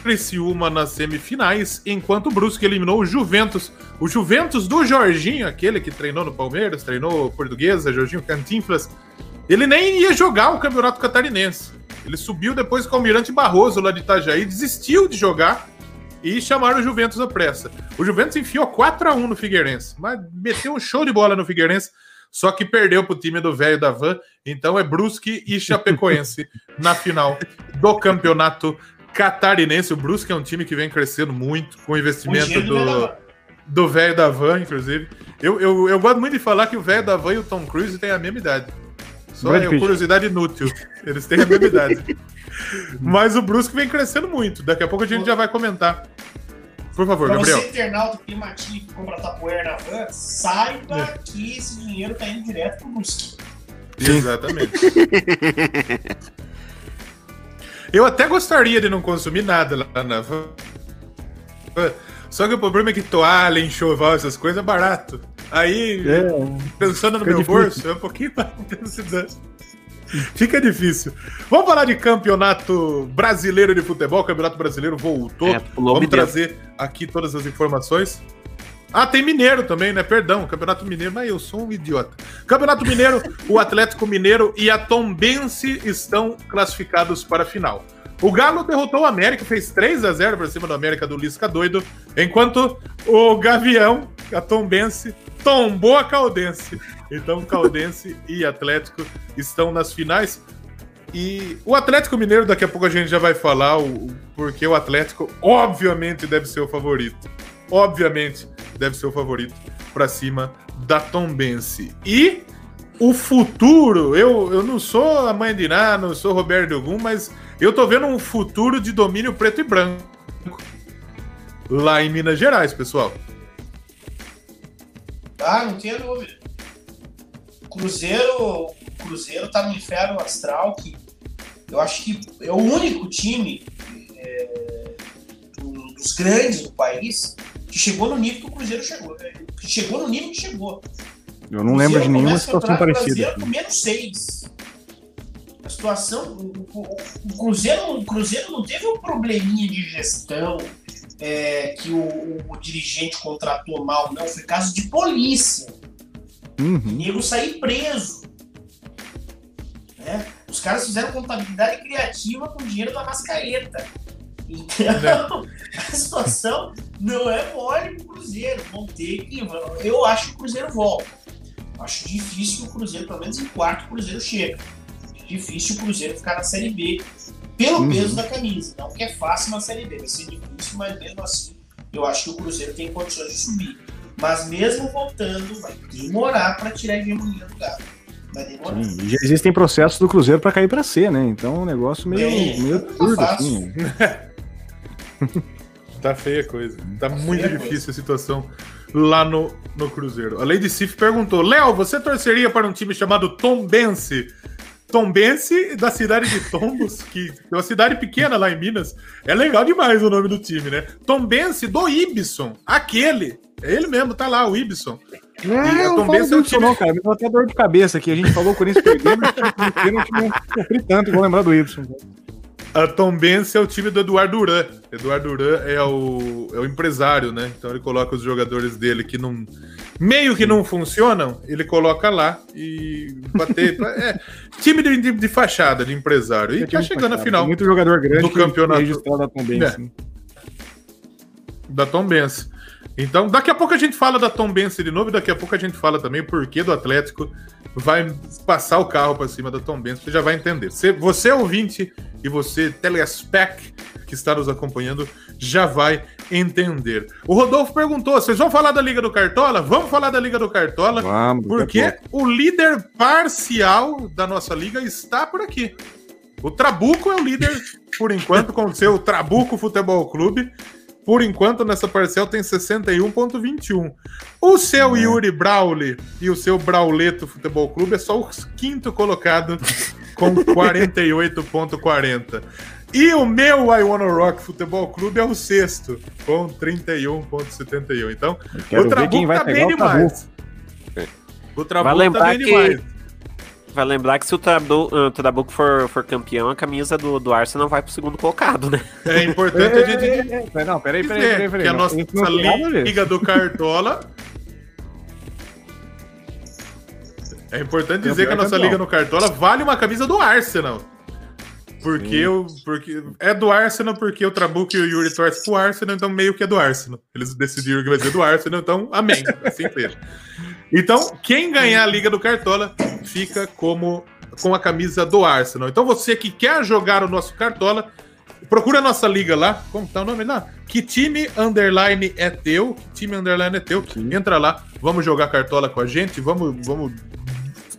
Criciúma nas semifinais, enquanto o Brusque eliminou o Juventus. O Juventus do Jorginho, aquele que treinou no Palmeiras, treinou Portuguesa, Jorginho Cantinflas, ele nem ia jogar o Campeonato Catarinense. Ele subiu depois com o Almirante Barroso lá de Itajaí, desistiu de jogar e chamaram o Juventus à pressa. O Juventus enfiou 4 a 1 no Figueirense, mas meteu um show de bola no Figueirense, só que perdeu pro time do velho da Van. Então é Brusque e Chapecoense na final do Campeonato Catarinense. O Brusque é um time que vem crescendo muito com o investimento do do velho da Van, inclusive. Eu, eu, eu gosto muito de falar que o velho da Van e o Tom Cruise têm a mesma idade. Só é curiosidade inútil. Eles têm a mesma idade. Mas o Brusque vem crescendo muito. Daqui a pouco a gente já vai comentar. Por favor, pra Gabriel. você, internauta climativo que compra tapoeira na van, saiba é. que esse dinheiro tá indo direto pro Brusque. Exatamente. Eu até gostaria de não consumir nada lá na van. Só que o problema é que toalha, enxoval, essas coisas é barato. Aí, é, pensando no meu difícil. bolso, é um pouquinho mais intensidade. Fica difícil. Vamos falar de campeonato brasileiro de futebol. O campeonato brasileiro voltou. É, Vamos trazer aqui todas as informações. Ah, tem Mineiro também, né? Perdão, Campeonato Mineiro, mas eu sou um idiota. Campeonato Mineiro, o Atlético Mineiro e a Tombense estão classificados para a final. O Galo derrotou o América, fez 3 a 0 para cima do América do Lisca doido, enquanto o Gavião, a Tombense, tombou a Caldense. Então, Caldense e Atlético estão nas finais. E o Atlético Mineiro, daqui a pouco a gente já vai falar, o, porque o Atlético, obviamente, deve ser o favorito. obviamente, deve ser o favorito para cima da Tombense. E o futuro, eu, eu não sou a mãe de Iná, não sou Roberto Ogum, mas eu tô vendo um futuro de domínio preto e branco lá em Minas Gerais, pessoal. Ah, não tenho dúvida. Cruzeiro, Cruzeiro tá no inferno astral que eu acho que é o único time é, dos grandes do país que chegou no nível que o Cruzeiro chegou, né? que chegou no nível que chegou. Eu não Cruzeiro lembro de nenhuma situação parecida. Cruzeiro né? com menos seis situação. O, Cruzeiro, o Cruzeiro não teve um probleminha de gestão é, que o, o, dirigente contratou mal, não. Foi caso de polícia. Uhum. O nego sair preso. Né? Os caras fizeram contabilidade criativa com dinheiro da mascareta. Então, a situação não é mole pro Cruzeiro. Vão ter que. Eu acho que o Cruzeiro volta. Acho difícil que o Cruzeiro, pelo menos em quarto, o Cruzeiro chega. Difícil o Cruzeiro ficar na Série B pelo uhum. peso da camisa. Não que é fácil na Série B, vai ser difícil, mas mesmo assim, eu acho que o Cruzeiro tem condições de subir. Mas mesmo voltando, vai demorar para tirar a hegemonia do Galo. Sim, já existem processos do Cruzeiro para cair para C, né? Então é um negócio meio, é, meio absurdo, assim. tá feia a coisa. Tá, tá muito difícil coisa. a situação lá no, no Cruzeiro. A Lady Sif perguntou: Léo, você torceria para um time chamado Tombense? Tombense, da cidade de Tombos, que é uma cidade pequena lá em Minas. É legal demais o nome do time, né? Tombense do Ibson, aquele. É ele mesmo, tá lá, o Ibson. Não, e a Tombense é o time... não, cara. Me deu até dor de cabeça aqui. A gente falou com isso perdendo, eu não sofri tanto, vou lembrar do Ibson. A Tombense é o time do Eduardo Duran. Eduardo Duran é o, é o empresário, né? Então ele coloca os jogadores dele que não. meio que não funcionam, ele coloca lá e bater. é, time de, de, de, fachada, de empresário. E é tá chegando a final. Muito jogador grande do campeonato. registrado da Tombense. É. Da Tombense. Então, daqui a pouco a gente fala da Tom Bense de novo e daqui a pouco a gente fala também o porquê do Atlético vai passar o carro para cima da Tom Bense, você já vai entender. Você, você ouvinte e você telespec que está nos acompanhando já vai entender. O Rodolfo perguntou: vocês vão falar da Liga do Cartola? Vamos falar da Liga do Cartola, Vamos, porque o líder parcial da nossa liga está por aqui. O Trabuco é o líder, por enquanto, com o seu Trabuco Futebol Clube por enquanto, nessa parcela tem 61,21. O seu é. Yuri Brauli e o seu Brauleto Futebol Clube é só o quinto colocado com 48,40. E o meu I Wanna Rock Futebol Clube é o sexto, com 31,71. Então, o Trabuco tá bem demais. O Trabuco tá bem que... demais. Vai lembrar que se o Trabuco uh, for, for campeão, a camisa do, do Arsenal vai pro segundo colocado, né? É importante a gente. É, é, não, peraí, peraí, peraí, peraí. Que a nossa liga do Cartola. É importante dizer que a nossa liga no Cartola vale uma camisa do Arsenal. Porque, eu, porque é do Arsenal, porque o Trabuco e o Yuri torcem pro Arsenal, então meio que é do Arsenal. Eles decidiram que vai ser do Arsenal, então amém. Assim mesmo. Então, quem ganhar a Liga do Cartola fica como com a camisa do Arsenal. Então, você que quer jogar o nosso Cartola, procura a nossa liga lá. Como tá o nome lá? Que time underline é teu? Que time underline é teu? Entra lá, vamos jogar Cartola com a gente, vamos, vamos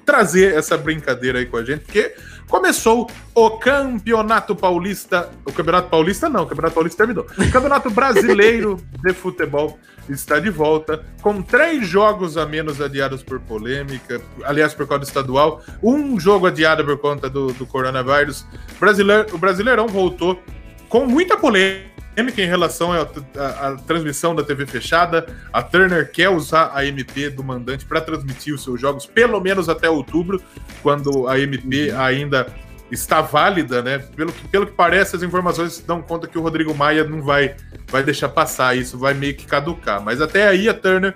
trazer essa brincadeira aí com a gente, porque começou o Campeonato Paulista. O Campeonato Paulista não, o Campeonato Paulista terminou. O Campeonato Brasileiro de Futebol está de volta, com três jogos a menos adiados por polêmica, aliás, por causa do estadual, um jogo adiado por conta do, do coronavírus. Brasileiro, o Brasileirão voltou com muita polêmica em relação à, transmissão da TV fechada. A Turner quer usar a MP do mandante para transmitir os seus jogos, pelo menos até outubro, quando a MP uhum. ainda está válida, né? Pelo que, pelo que parece, as informações dão conta que o Rodrigo Maia não vai, vai deixar passar, isso vai meio que caducar. Mas até aí a Turner,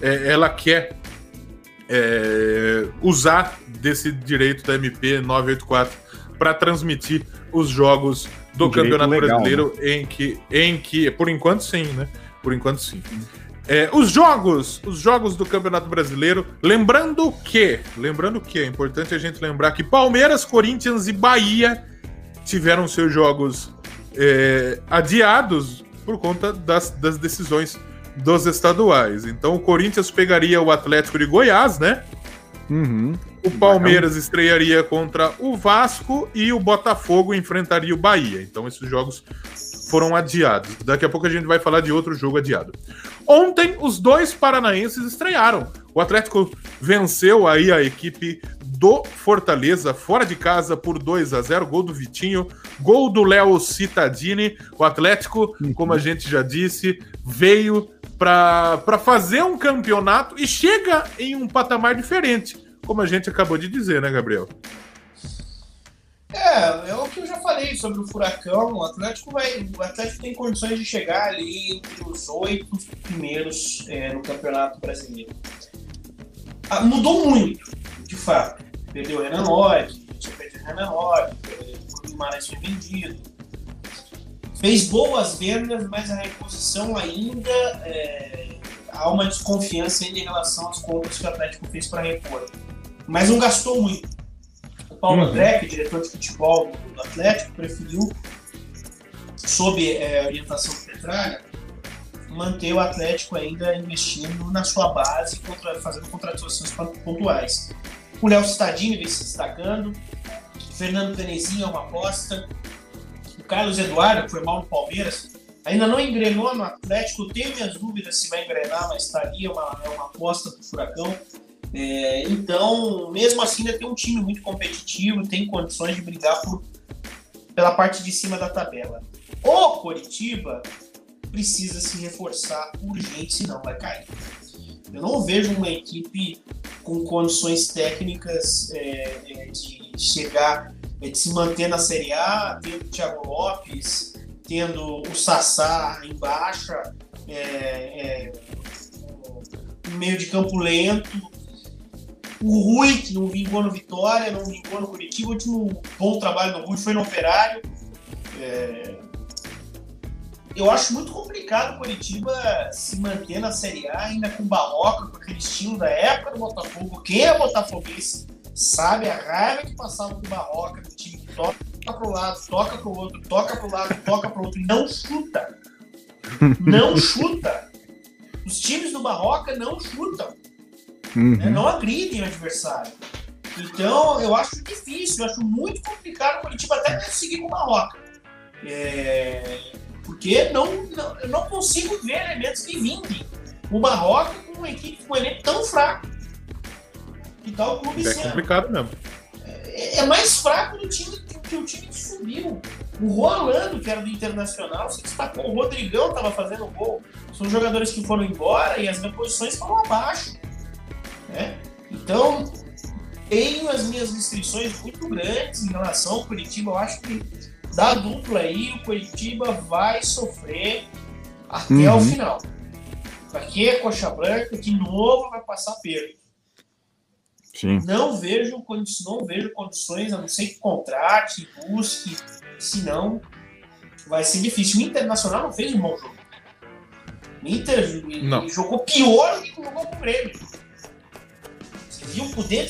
é, ela quer é, usar desse direito da MP 984 para transmitir os jogos do um Campeonato legal, Brasileiro né? em que, em que, por enquanto sim, né? Por enquanto sim. É, os jogos, os jogos do Campeonato Brasileiro, lembrando que, lembrando que é importante a gente lembrar que Palmeiras, Corinthians e Bahia tiveram seus jogos é, adiados por conta das, das decisões dos estaduais. Então o Corinthians pegaria o Atlético de Goiás, né? Uhum. O Palmeiras estrearia contra o Vasco e o Botafogo enfrentaria o Bahia. Então esses jogos foram adiados. Daqui a pouco a gente vai falar de outro jogo adiado. Ontem os dois paranaenses estrearam. O Atlético venceu aí a equipe do Fortaleza fora de casa por 2 a 0, gol do Vitinho, gol do Léo Cittadini. O Atlético, como a gente já disse, veio para fazer um campeonato e chega em um patamar diferente, como a gente acabou de dizer, né, Gabriel? É, é o que eu já falei sobre o Furacão. O Atlético vai, o Atlético tem condições de chegar ali entre os oito primeiros é, no Campeonato Brasileiro. Ah, mudou muito, de fato. Perdeu o Renan Lodge, tinha perdido o Renan Lodge, o Guimarães foi vendido. Fez boas vendas, mas a reposição ainda é, há uma desconfiança ainda em relação às compras que o Atlético fez para repor. Mas não gastou muito. Paulo uhum. Que é diretor de futebol do Atlético, preferiu, sob é, orientação do Petralha, manter o Atlético ainda investindo na sua base, contra, fazendo contratações pontuais. O Léo Cittadini vem se destacando, o Fernando Tenezinho é uma aposta, o Carlos Eduardo, que foi mal no Palmeiras, ainda não engrenou no Atlético, tenho minhas dúvidas se vai engrenar, mas estaria uma, é uma aposta para o Furacão. É, então, mesmo assim, ainda tem um time muito competitivo, tem condições de brigar por, pela parte de cima da tabela. O Coritiba precisa se reforçar urgente, senão vai cair. Eu não vejo uma equipe com condições técnicas é, é, de chegar, é, se manter na Série A, tendo o Thiago Lopes, tendo o Sassá em baixa, é, é, um meio de campo lento, o Rui, que não vingou no Vitória, não vingou no Curitiba. O último bom trabalho do Rui foi no Operário. É... Eu acho muito complicado o Curitiba se manter na Série A, ainda com Barroca, com aquele estilo da época do Botafogo. Quem é botafoguense sabe a raiva que passava com o Barroca, do time que toca para o lado, toca para o outro, toca para o lado, toca para o outro e não chuta. Não chuta. Os times do Barroca não chutam. Uhum. Né? Não agridem o adversário. Então, eu acho difícil, eu acho muito complicado o Curitiba até conseguir com o Marroca. É... Porque não, não, eu não consigo ver elementos que vinguem o Marroca com uma equipe com um elenco tão fraco. Que tal o clube É complicado mesmo. É, é, mais fraco do time que, que o time que subiu. O Rolando, que era do Internacional, se destacou. O Rodrigão estava fazendo gol. São jogadores que foram embora e as reposições foram abaixo. Né? Então, tenho as minhas restrições muito grandes em relação ao Curitiba. Eu acho que da dupla aí, o Curitiba vai sofrer até uhum. o final. Aqui é coxa branca, de novo vai passar perto. Sim. Não vejo, não vejo condições, a não ser que contrate, busque, senão vai ser difícil. O Internacional não fez um bom jogo. O Inter não. jogou pior do que jogou com o Grêmio viu o Cudê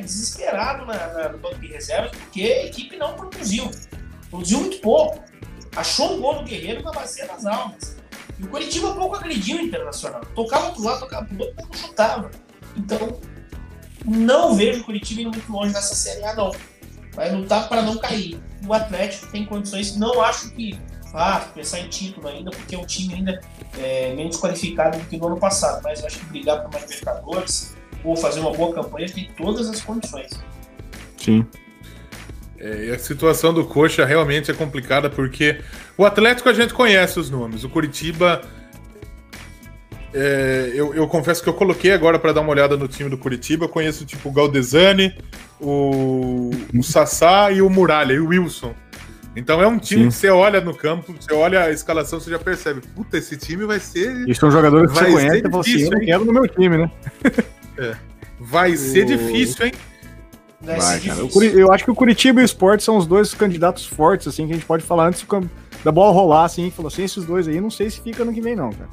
desesperado na, na, no banco de reservas porque a equipe não produziu. Produziu muito pouco. Achou um gol do Guerreiro na bacia das almas. E o Curitiba pouco agrediu o Internacional. Tocava pro lado, tocava pro outro, não chutava. Então, não vejo o Curitiba indo muito longe nessa Série A, não. Vai lutar para não cair. O Atlético tem condições, não acho que ah, pensar em título ainda, porque é um time ainda é, menos qualificado do que no ano passado, mas eu acho que brigar por mais Libertadores, ou fazer uma boa campanha, tem todas as condições. Sim. É, a situação do Coxa realmente é complicada porque o Atlético a gente conhece os nomes, o Curitiba. É, eu, eu, confesso que eu coloquei agora para dar uma olhada no time do Curitiba. Eu conheço tipo o Galdesani, o, o Sassá e o Muralha e o Wilson. Então é um time Sim. que você olha no campo, você olha a escalação, você já percebe. Puta, esse time vai ser. E são jogadores que você conhece e fala assim: eu não quero no meu time, né? É. Vai ser difícil, hein? Vai, Vai cara. Eu acho que o Curitiba e o Sport são os dois candidatos fortes, assim, que a gente pode falar antes da bola rolar, assim, falou assim, esses dois aí, não sei se fica no que vem, não, cara.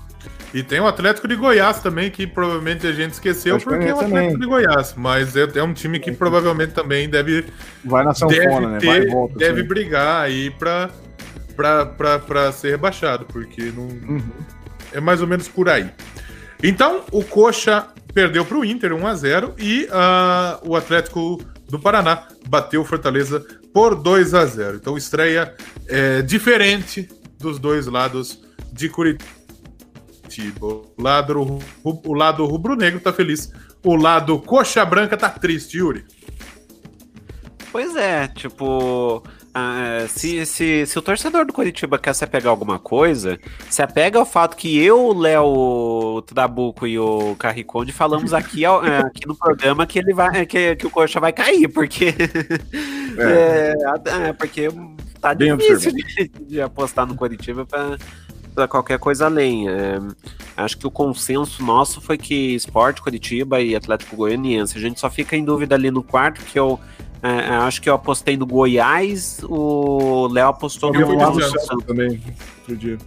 E tem o Atlético de Goiás também, que provavelmente a gente esqueceu, porque é o Atlético também. de Goiás. Mas é, é, um time que provavelmente também deve. Vai na sanfona, né? Volta. Deve assim. brigar aí pra, pra, pra, pra ser rebaixado, porque não. Uhum é mais ou menos por aí. Então, o Coxa perdeu para o Inter 1 a 0 e uh, o Atlético do Paraná bateu o Fortaleza por 2 a 0. Então, estreia é, diferente dos dois lados de Curitiba. O lado, o lado rubro-negro tá feliz, o lado coxa branca tá triste, Yuri. Pois é, tipo, ah, se, se, se o torcedor do Curitiba quer se apegar a alguma coisa, se apega ao fato que eu, o Léo, o Trabuco e o Carriconde falamos aqui, é, aqui no programa que ele vai que, que o Coxa vai cair, porque é. É, é porque tá Bem difícil de, de, apostar no Curitiba para qualquer coisa além. É, acho que o consenso nosso foi que Esporte, Curitiba e Atlético Goianiense. A gente só fica em dúvida ali no quarto, que eu é, é, acho que eu apostei no Goiás, o Léo apostou eu no Santos também, outro dia.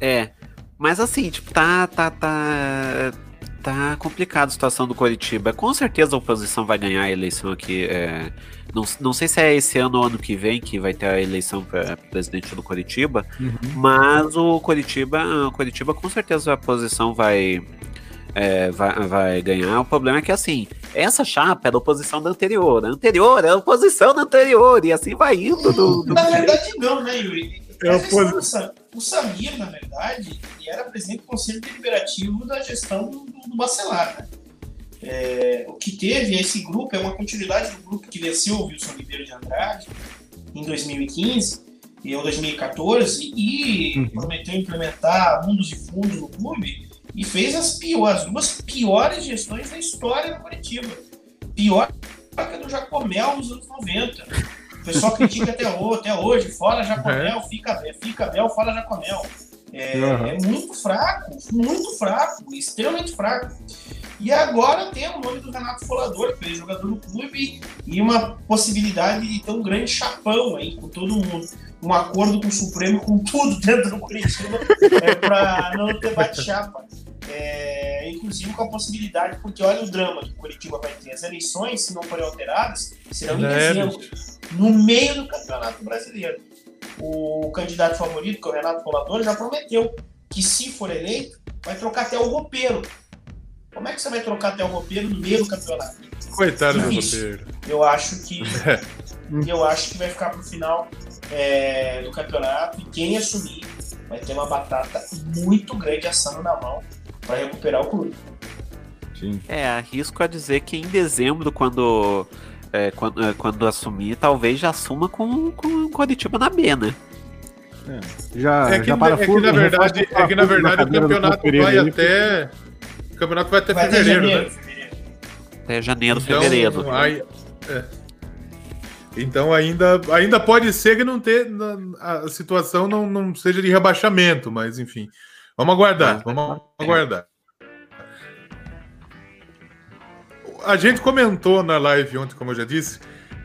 É, mas assim, tipo, tá, tá, tá, tá complicado a situação do Coritiba. Com certeza a oposição vai ganhar a eleição aqui. É, não, não sei se é esse ano ou ano que vem que vai ter a eleição para presidente do Coritiba, uhum. mas o Coritiba, o Coritiba com certeza a oposição vai, é, vai, vai ganhar. O problema é que, assim, essa chapa é da oposição da anterior. A anterior é a oposição da anterior, e assim vai indo. Do, do... Na verdade, não, né, Yuri? É oposição. O Samir, na verdade, ele era presidente do Conselho Deliberativo da gestão do, do Bacelar, né? É, o que teve esse grupo é uma continuidade do grupo que venceu o Wilson Ribeiro de Andrade em 2015 ou 2014 e uhum. prometeu implementar mundos e fundos no clube e fez as, piores, as duas piores gestões da história do Curitiba. Pior que a do Jacomel nos anos 90. O pessoal critica até, até hoje, fora Jacomel, uhum. fica, fica Bel, fora Jacomel. É, uhum. é muito fraco, muito fraco, extremamente fraco. E agora tem o nome do Renato Folador, que é jogador do clube, e uma possibilidade de ter um grande chapão aí com todo mundo. Um acordo com o Supremo, com tudo dentro do Curitiba, é, para não ter bate-chapa. É, inclusive com a possibilidade, porque olha o drama que o Curitiba vai ter. As eleições, se não forem alteradas, serão em é, dezembro, no meio do Campeonato Brasileiro. O candidato favorito, que é o Renato Colador, já prometeu que, se for eleito, vai trocar até o roupeiro. Como é que você vai trocar até o roupeiro no meio do campeonato? Coitado do roupeiro. Eu acho que eu acho que vai ficar pro final é, do campeonato e quem assumir vai ter uma batata muito grande assando na mão para recuperar o clube. Sim. É, arrisco a dizer que em dezembro, quando, é, quando, é, quando assumir, talvez já assuma com, com o Curitiba na B, né? É, já, é que, já para é que na verdade, é que na verdade o campeonato vai até. O campeonato vai até vai fevereiro, até janeiro, né? Até janeiro, então, fevereiro. Aí, é. Então ainda, ainda pode ser que não ter, a situação não, não seja de rebaixamento, mas enfim. Vamos aguardar, vamos aguardar. A gente comentou na live ontem, como eu já disse,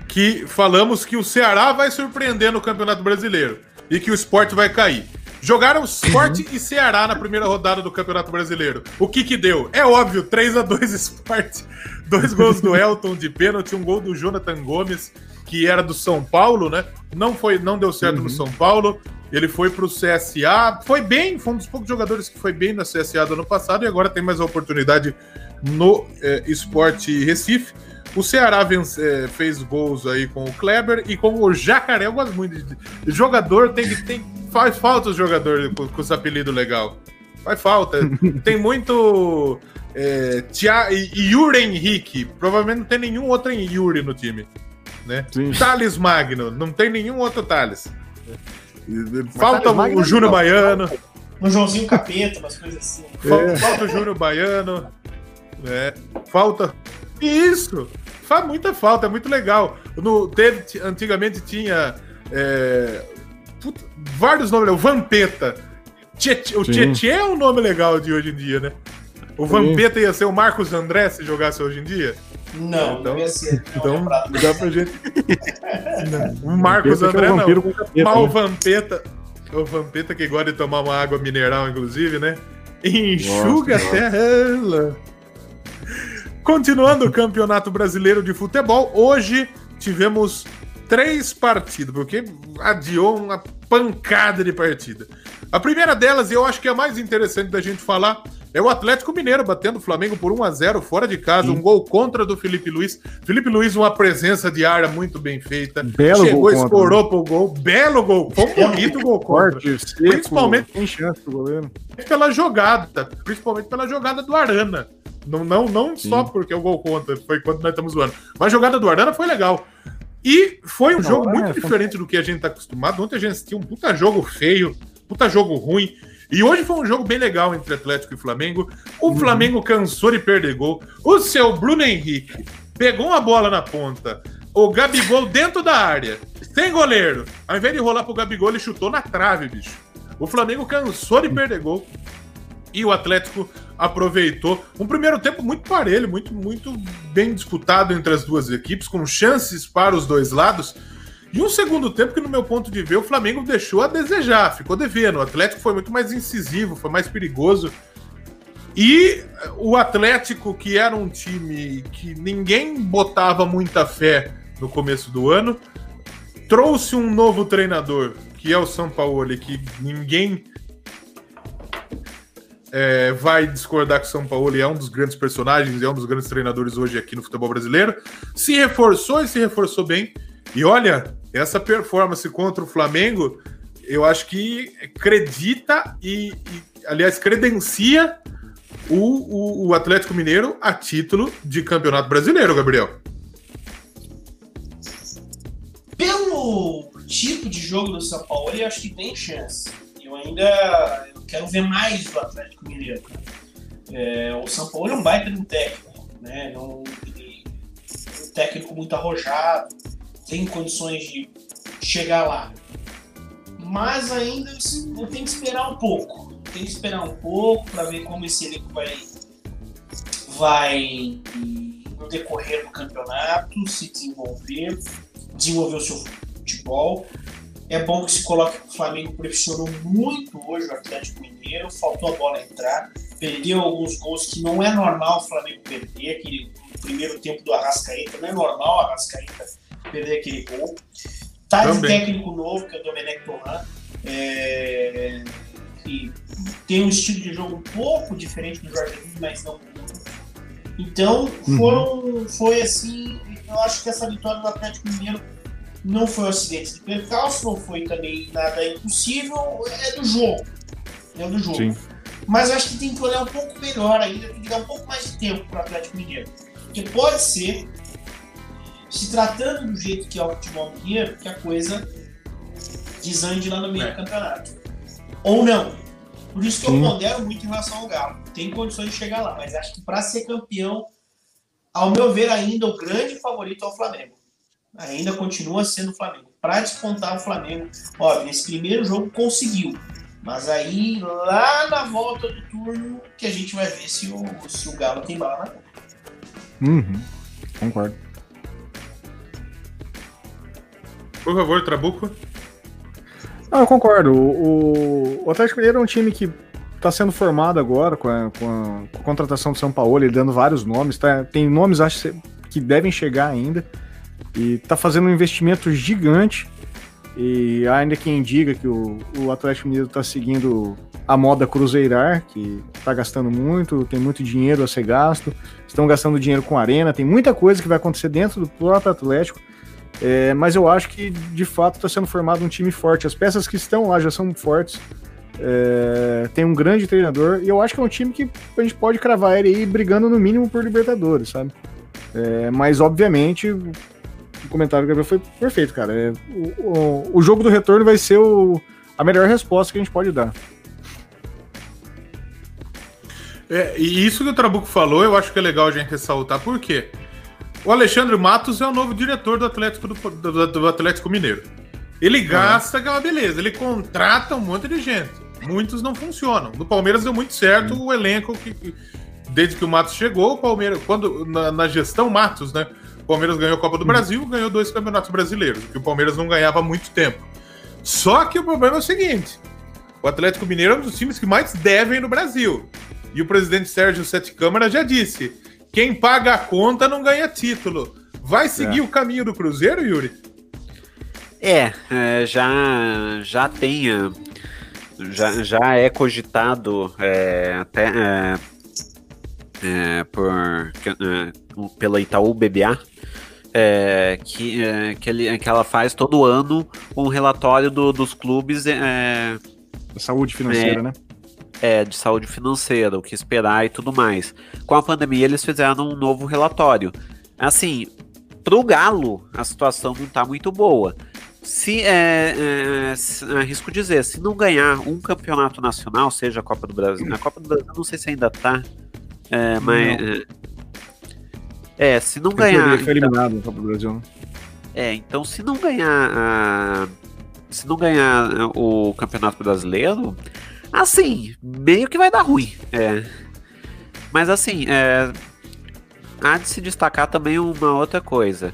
que falamos que o Ceará vai surpreender no Campeonato Brasileiro e que o esporte vai cair. Jogaram Sport uhum. e Ceará na primeira rodada do Campeonato Brasileiro. O que que deu? É óbvio, 3 a 2 Sport. Dois gols do Elton de pênalti, um gol do Jonathan Gomes, que era do São Paulo, né? Não foi, não deu certo uhum. no São Paulo. Ele foi para o CSA, foi bem, foi um dos poucos jogadores que foi bem na CSA do ano passado e agora tem mais a oportunidade no é, Esporte Recife. O Ceará vence, é, fez gols aí com o Kleber e com o Jacaré. Eu gosto muito de, de jogador, tem que tem faz falta os jogadores com, com esse apelido legal. Faz falta. tem muito é, Tia, Yuri Henrique. Provavelmente não tem nenhum outro Yuri no time. Né? Thales Magno, não tem nenhum outro Thales. Falta o Júnior Baiano. No Joãozinho Capeta, umas coisas assim. É. Falta o Júnior Baiano. É. Falta. Isso! Faz muita falta, é muito legal. No, teve, antigamente tinha é, puta, vários nomes, o Vampeta. o Tietchan é um nome legal de hoje em dia, né? O Vampeta ia ser o Marcos André se jogasse hoje em dia? Não, então, não ia ser. Não, então, dá pra gente. não, Marcos André, é um não. Capeta, Mal né? Vampeta. O Vampeta que gosta de tomar uma água mineral, inclusive, né? Enxuga nossa, até ela. Continuando o Campeonato Brasileiro de Futebol, hoje tivemos três partidas, porque adiou uma pancada de partida. A primeira delas, e eu acho que é a mais interessante da gente falar, é o Atlético Mineiro batendo o Flamengo por 1 a 0 fora de casa, Sim. um gol contra do Felipe Luiz. Felipe Luiz, uma presença de área muito bem feita. Belo Chegou, gol escorou pro gol. Belo gol. Foi um bonito gol contra. Forte, principalmente tem chance do goleiro. pela jogada, principalmente pela jogada do Arana. Não, não, não só porque o gol contra, foi quando nós estamos zoando. Mas a jogada do Arana foi legal. E foi um não, jogo muito é, diferente do que a gente tá acostumado. Ontem a gente assistiu um puta jogo feio, puta jogo ruim. E hoje foi um jogo bem legal entre Atlético e Flamengo. O uhum. Flamengo cansou de perder gol. O seu Bruno Henrique pegou uma bola na ponta. O Gabigol dentro da área, sem goleiro. Ao invés de rolar pro Gabigol, ele chutou na trave, bicho. O Flamengo cansou de perder gol. E o Atlético aproveitou um primeiro tempo muito parelho, muito, muito bem disputado entre as duas equipes, com chances para os dois lados. E um segundo tempo que, no meu ponto de ver, o Flamengo deixou a desejar, ficou devendo. O Atlético foi muito mais incisivo, foi mais perigoso. E o Atlético, que era um time que ninguém botava muita fé no começo do ano, trouxe um novo treinador, que é o São Paulo, que ninguém é, vai discordar que o São Paulo é um dos grandes personagens, é um dos grandes treinadores hoje aqui no futebol brasileiro. Se reforçou e se reforçou bem. E olha, essa performance contra o Flamengo, eu acho que acredita e, e aliás, credencia o, o, o, Atlético Mineiro a título de campeonato brasileiro, Gabriel. Pelo tipo de jogo do São Paulo, eu acho que tem chance. Eu ainda quero ver mais do Atlético Mineiro. É, o São Paulo é um baita de um técnico, né? Não, um técnico muito arrojado tem condições de chegar lá. Mas ainda eu tenho que esperar um pouco. Tem que esperar um pouco para ver como esse elenco vai, vai no decorrer do campeonato se desenvolver, desenvolver o seu futebol. É bom que se coloque que o Flamengo pressionou muito hoje o Atlético Mineiro, faltou a bola entrar, perdeu alguns gols que não é normal o Flamengo perder, aquele primeiro tempo do Arrascaeta, não é normal o Arrascaeta perder aquele gol. Tá de técnico novo, que é o Domenech Torran, é, que tem um estilo de jogo um pouco diferente do Jorge Jesus, mas não muito. Então, uhum. foram, uhum. foi assim, eu acho que essa vitória do Atlético Mineiro não foi um acidente de percalço, não foi também nada impossível, é do jogo. É do jogo. Sim. Mas eu acho que tem que olhar um pouco melhor ainda, tem que dar um pouco mais de tempo para o Atlético Mineiro. Porque pode ser se tratando do jeito que é o futebol mineiro, que a coisa desande lá no meio é. do campeonato. Ou não. Por isso que Sim. eu pondero muito em relação ao Galo. Tem condições de chegar lá, mas acho que para ser campeão, ao meu ver, ainda o grande favorito é o Flamengo. Ainda continua sendo o Flamengo. Para despontar o Flamengo, óbvio, nesse primeiro jogo conseguiu. Mas aí, lá na volta do turno, que a gente vai ver se o, se o Galo tem bala na conta. Uhum. Concordo. Por favor, Trabuco. Não, eu concordo. O, o Atlético Mineiro é um time que está sendo formado agora com a, com, a, com a, contratação do São Paulo, ele dando vários nomes. Tá, tem nomes, acho que devem chegar ainda. E está fazendo um investimento gigante. E ainda quem diga que o, o Atlético Mineiro está seguindo a moda cruzeirar, que está gastando muito, tem muito dinheiro a ser gasto, estão gastando dinheiro com arena, tem muita coisa que vai acontecer dentro do próprio Atlético é, mas eu acho que de fato está sendo formado um time forte. As peças que estão lá já são fortes. É, tem um grande treinador e eu acho que é um time que a gente pode cravar ele aí brigando no mínimo por Libertadores, sabe? É, mas obviamente o comentário do Gabriel foi perfeito, cara. É, o, o, o, jogo do retorno vai ser o, a melhor resposta que a gente pode dar. É, e isso que o Trabuco falou, eu acho que é legal a gente ressaltar, por quê? O Alexandre Matos é o novo diretor do Atlético, do, do, do Atlético Mineiro. Ele gasta, que é uma beleza. Ele contrata um monte de gente. Muitos não funcionam. No Palmeiras deu muito certo o elenco que, desde que o Matos chegou, o Palmeiras, quando na, na gestão Matos, né? O Palmeiras ganhou a Copa do Brasil, ganhou dois campeonatos brasileiros, que o Palmeiras não ganhava há muito tempo. Só que o problema é o seguinte: o Atlético Mineiro é um dos times que mais devem no Brasil. E o presidente Sérgio Sete Câmara já disse: quem paga a conta não ganha título. Vai seguir é. o caminho do Cruzeiro, Yuri? É, é já, já tem. já, já é cogitado é, até é, é, por, é, pela Itaú BBA é, que, é, que, ele, que ela faz todo ano um relatório do, dos clubes. É, saúde financeira, né? É, de saúde financeira, o que esperar e tudo mais. Com a pandemia, eles fizeram um novo relatório. Assim, pro Galo, a situação não tá muito boa. Se, é, é, se, arrisco dizer, se não ganhar um campeonato nacional, seja a Copa do Brasil, a Copa do Brasil não sei se ainda tá, é, mas. É, é, se não ganhar. Foi então, eliminado na Copa do Brasil. Né? É, então se não ganhar. A, se não ganhar o Campeonato Brasileiro, assim, meio que vai dar ruim. É. Mas assim, é, há de se destacar também uma outra coisa.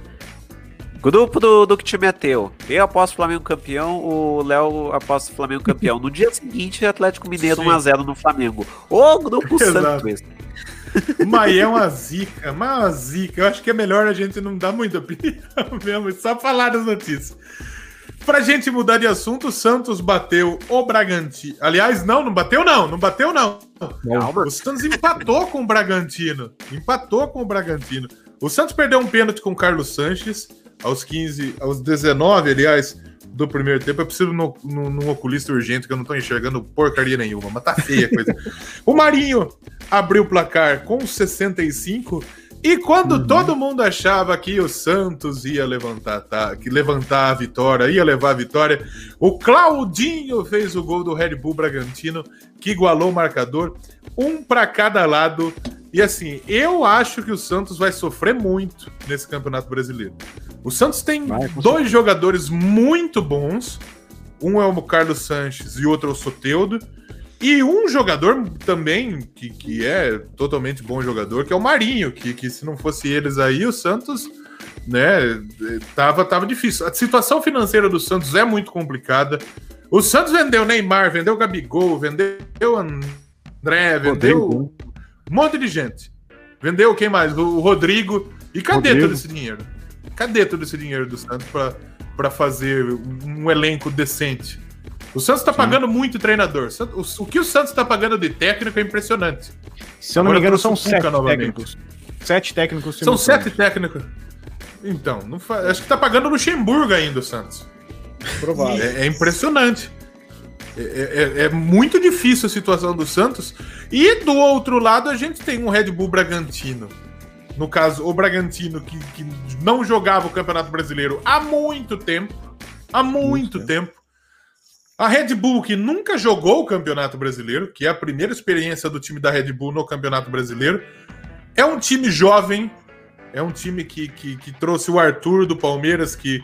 Grupo do, do que time é teu. Eu aposto Flamengo campeão, o Léo aposta Flamengo campeão. No dia seguinte, Atlético Mineiro 1x0 no Flamengo. Ô, grupo santo esse. Mas é uma zica, mas é uma zica. Eu acho que é melhor a gente não dar muita opinião mesmo, só falar das notícias. Pra gente mudar de assunto, o Santos bateu o Bragantino. Aliás, não, não bateu não, não bateu não. O Santos empatou com o Bragantino. Empatou com o Bragantino. O Santos perdeu um pênalti com o Carlos Sanches aos 15, aos 19, aliás, do primeiro tempo. Eu preciso no, num oculista urgente que eu não tô enxergando porcaria nenhuma, mas tá feia a coisa. o Marinho abriu o placar com 65 e quando uhum. todo mundo achava que o Santos ia levantar, tá, que levantar a vitória, ia levar a vitória, o Claudinho fez o gol do Red Bull Bragantino, que igualou o marcador, um para cada lado. E assim, eu acho que o Santos vai sofrer muito nesse Campeonato Brasileiro. O Santos tem vai, dois jogadores muito bons. Um é o Carlos Sanches e outro é o Soteudo. E um jogador também, que, que é totalmente bom jogador, que é o Marinho, que, que se não fosse eles aí, o Santos, né, tava, tava difícil. A situação financeira do Santos é muito complicada. O Santos vendeu Neymar, vendeu Gabigol, vendeu André, vendeu um monte de gente. Vendeu quem mais? O Rodrigo. E cadê Rodrigo. todo esse dinheiro? Cadê todo esse dinheiro do Santos para fazer um elenco decente? O Santos está pagando muito treinador. O, que o Santos está pagando de técnico é impressionante. Se eu não Agora me engano, são sete novamente. técnicos. Sete técnicos. São sete técnicos. Então, não fa... acho que está pagando Luxemburgo ainda o Santos. Provável. É, é impressionante. É, é, é, muito difícil a situação do Santos. E do outro lado, a gente tem um Red Bull Bragantino. No caso, o Bragantino, que, que não jogava o Campeonato Brasileiro há muito tempo. Há muito, muito tempo. tempo. A Red Bull, que nunca jogou o Campeonato Brasileiro, que é a primeira experiência do time da Red Bull no Campeonato Brasileiro, é um time jovem, é um time que, que, que trouxe o Arthur do Palmeiras, que,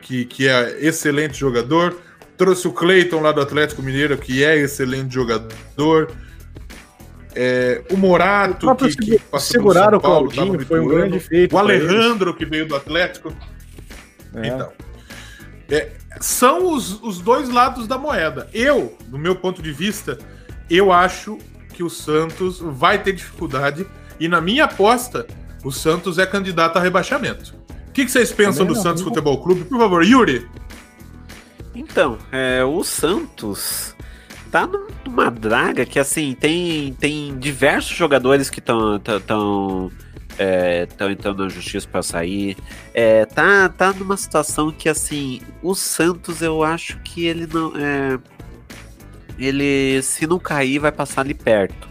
que, que é excelente jogador, trouxe o Cleiton lá do Atlético Mineiro, que é excelente jogador. É, o Morato, o que, que passou segurar o Claudinho, foi um grande feito. O Alejandro, que veio do Atlético. É. Então, é, são os, os dois lados da moeda. Eu, do meu ponto de vista, eu acho que o Santos vai ter dificuldade e na minha aposta, o Santos é candidato a rebaixamento. O que, que vocês pensam do Santos Futebol Clube? Por favor, Yuri. Então, é, o Santos tá numa draga que assim tem tem diversos jogadores que estão estão é, entrando na justiça para sair. É, tá, tá numa situação que, assim, o Santos, eu acho que ele não. É, ele, se não cair, vai passar ali perto.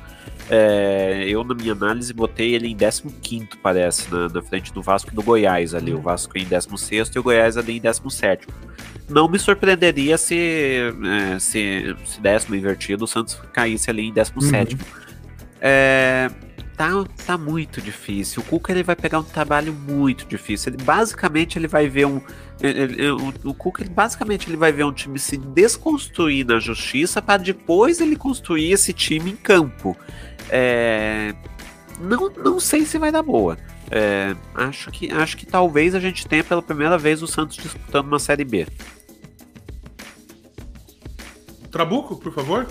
É, eu, na minha análise, botei ele em 15, parece, na, na, frente do Vasco e do Goiás ali. O Vasco em 16 e o Goiás ali em 17. Não me surpreenderia se, é, se, se décimo invertido, o Santos caísse ali em 17. Uhum. É, tá, tá muito difícil. O Cuca ele vai pegar um trabalho muito difícil. Ele basicamente ele vai ver um ele, o, o Cuca ele, basicamente ele vai ver um time se desconstruir na justiça para depois ele construir esse time em campo. É, não, não sei se vai dar boa. É, acho que acho que talvez a gente tenha pela primeira vez o Santos disputando uma série B. Trabuco, por favor.